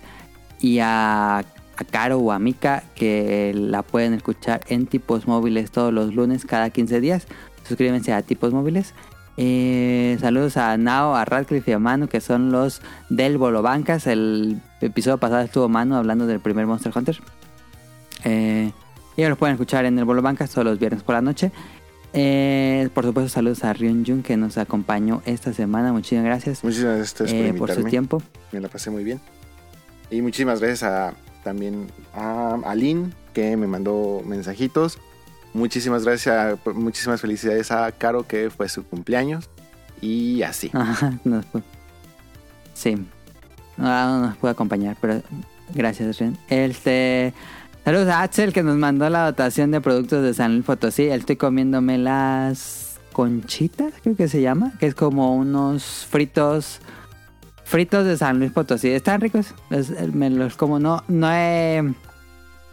y a, a Caro o a Mika, que la pueden escuchar en tipos móviles todos los lunes cada 15 días. Suscríbanse a tipos móviles. Eh, saludos a Nao, a Radcliffe y a Manu, que son los del Bolo Bancas. El episodio pasado estuvo Manu hablando del primer Monster Hunter. Eh, ellos los pueden escuchar en el Bolo Bancas todos los viernes por la noche. Eh, por supuesto, saludos a Ryun Jun que nos acompañó esta semana. Muchísimas gracias Muchísimas gracias eh, por por su tiempo. Me la pasé muy bien. Y muchísimas gracias a también a Aline, que me mandó mensajitos. Muchísimas gracias, muchísimas felicidades a Caro, que fue su cumpleaños. Y así. Ajá, nos pu- sí. No, no nos puede acompañar, pero gracias, Ren. Este. Saludos a Axel que nos mandó la dotación de productos de San Luis Potosí. Estoy comiéndome las conchitas, creo que se llama. Que es como unos fritos. Fritos de San Luis Potosí. Están ricos. Los- me los como. No, no he.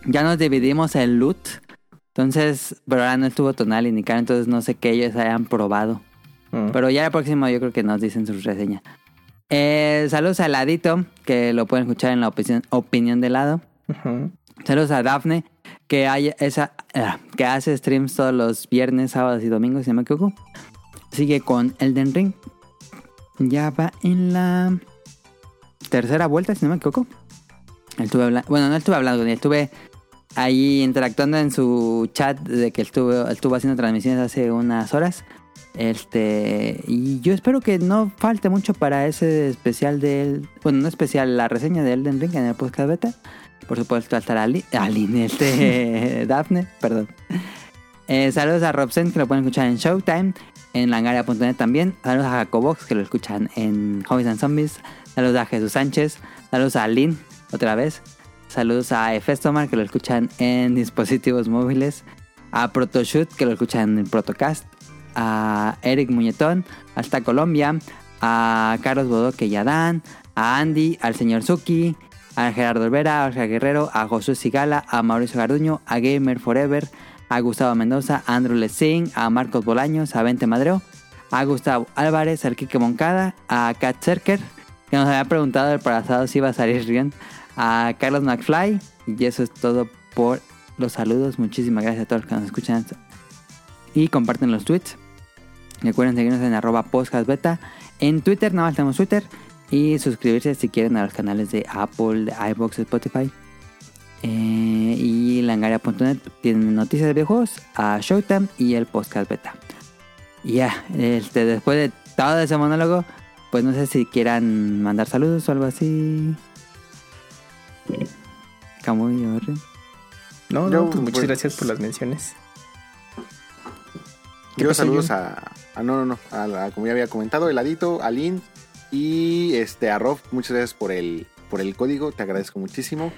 Ya nos dividimos el loot. Entonces, pero ahora no estuvo Tonal ni Karen, entonces no sé qué ellos hayan probado. Mm. Pero ya el próximo yo creo que nos dicen su reseña. Eh, saludos a Ladito, que lo pueden escuchar en la opinión, opinión de helado. Ujú. Saludos a Daphne, que, hay esa, ah, que hace streams todos los viernes, sábados y domingos, si no me equivoco. Sigue con Elden Ring. Ya va en la tercera vuelta, si no me equivoco. Estuve bueno, no estuve hablando estuve ahí interactuando en su chat de que estuvo, estuvo haciendo transmisiones hace unas horas. Este, y yo espero que no falte mucho para ese especial de él. Bueno, no especial, la reseña de Elden Ring en el podcast beta. Por supuesto, estará Ali, Aline, este, Daphne, perdón. Eh, saludos a Robsen, que lo pueden escuchar en Showtime, en langaria.net también. Saludos a Jacobox, que lo escuchan en Hobbies and Zombies. Saludos a Jesús Sánchez. Saludos a Aline, otra vez. Saludos a Efestomar, que lo escuchan en dispositivos móviles. A Protoshoot, que lo escuchan en Protocast. A Eric Muñetón, hasta Colombia. A Carlos Bodoque y Adán. A Andy, al señor Suki. A Gerardo Olvera, a Oscar Guerrero, a Josué Sigala, a Mauricio Garduño, a Gamer Forever, a Gustavo Mendoza, a Andrew Lessing, a Marcos Bolaños, a Vente Madreo, a Gustavo Álvarez, al Quique Moncada, a Kat Cerker, que nos había preguntado el pasado si iba a salir Rion, a Carlos McFly, y eso es todo por los saludos. Muchísimas gracias a todos los que nos escuchan y comparten los tweets. Recuerden seguirnos en arroba podcastbeta. En Twitter, nada más tenemos Twitter. Y suscribirse si quieren a los canales de Apple, de iBox, Spotify. Eh, y langaria.net tienen noticias de videojuegos, a Showtime y el podcast beta. Y ya, este, después de todo ese monólogo, pues no sé si quieran mandar saludos o algo así. Camuy. No, no, pues muchas pues- gracias por las menciones. ¿Qué Yo pasó, saludos a, a- no, no, no, a, la- como ya había comentado, Heladito, a Lin y este a Rob, muchas gracias por el, por el código, te agradezco muchísimo.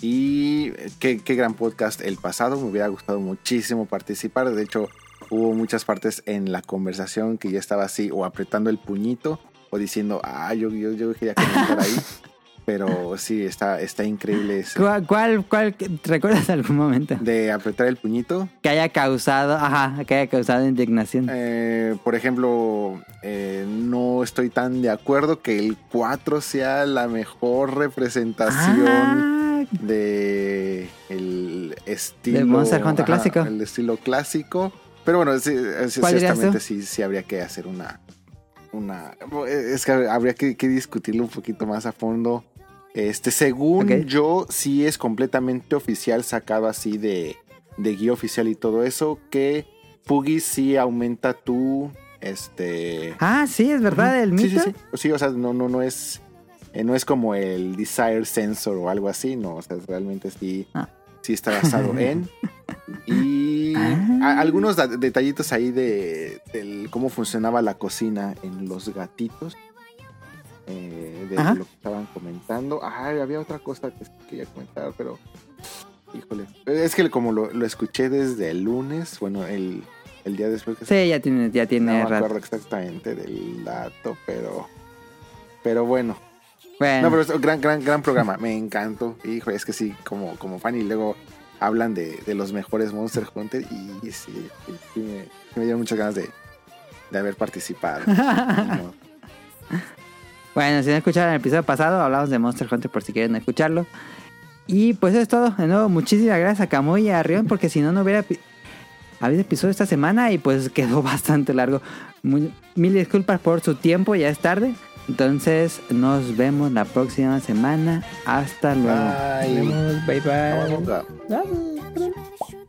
Y eh, qué, qué gran podcast el pasado, me hubiera gustado muchísimo participar. De hecho, hubo muchas partes en la conversación que ya estaba así, o apretando el puñito, o diciendo, ah, yo, yo, yo quería comentar ahí. Pero sí, está, está increíble ese. ¿Cuál, cuál, cuál- recuerdas algún momento De apretar el puñito. que haya causado, ajá, que haya causado indignación? Eh, por ejemplo, eh, no estoy tan de acuerdo que el 4 sea la mejor representación Ah, de el estilo De Monster Hunter clásico. el estilo clásico pero bueno sí, eh, sí, ¿Cuál dirías ciertamente sí, sí habría que hacer una una es que habría que, que discutirlo un poquito más a fondo este según yo sí es completamente oficial sacado así de de guía oficial y todo eso que Puggy sí aumenta tu este ah, sí, es verdad, el Sí, mito. sí, sí. Sí, o sea, no, no, no es. eh, no es como el Desire Sensor o algo así, no. O sea, realmente sí, Ah. sí está basado en. Y Ah. algunos detallitos ahí de del cómo funcionaba la cocina en los gatitos. Eh, de Ajá. lo que estaban comentando. Ay, había otra cosa que quería comentar, pero. Híjole. Es que como lo, lo escuché desde el lunes, bueno, el, el día después que Sí, ya tiene, ya no tiene me rato. acuerdo exactamente del dato, pero. Pero bueno. Bueno, No, pero es un gran, gran, gran programa. Me encantó. Hijo, es que sí, como, como fan. Y luego hablan de, de los mejores Monster Hunter. Y sí, sí, me, me dieron muchas ganas de, de haber participado. Modo. Bueno, si no escucharon el episodio pasado, hablamos de Monster Hunter por si quieren escucharlo. Y pues eso es todo. De nuevo, muchísimas gracias a Camuy y a Rion, porque si no, no hubiera habido episodio esta semana y pues quedó bastante largo. Muy- mil disculpas por su tiempo, ya es tarde. Entonces, nos vemos la próxima semana. Hasta luego. Bye. Nos vemos, bye bye. Vamos,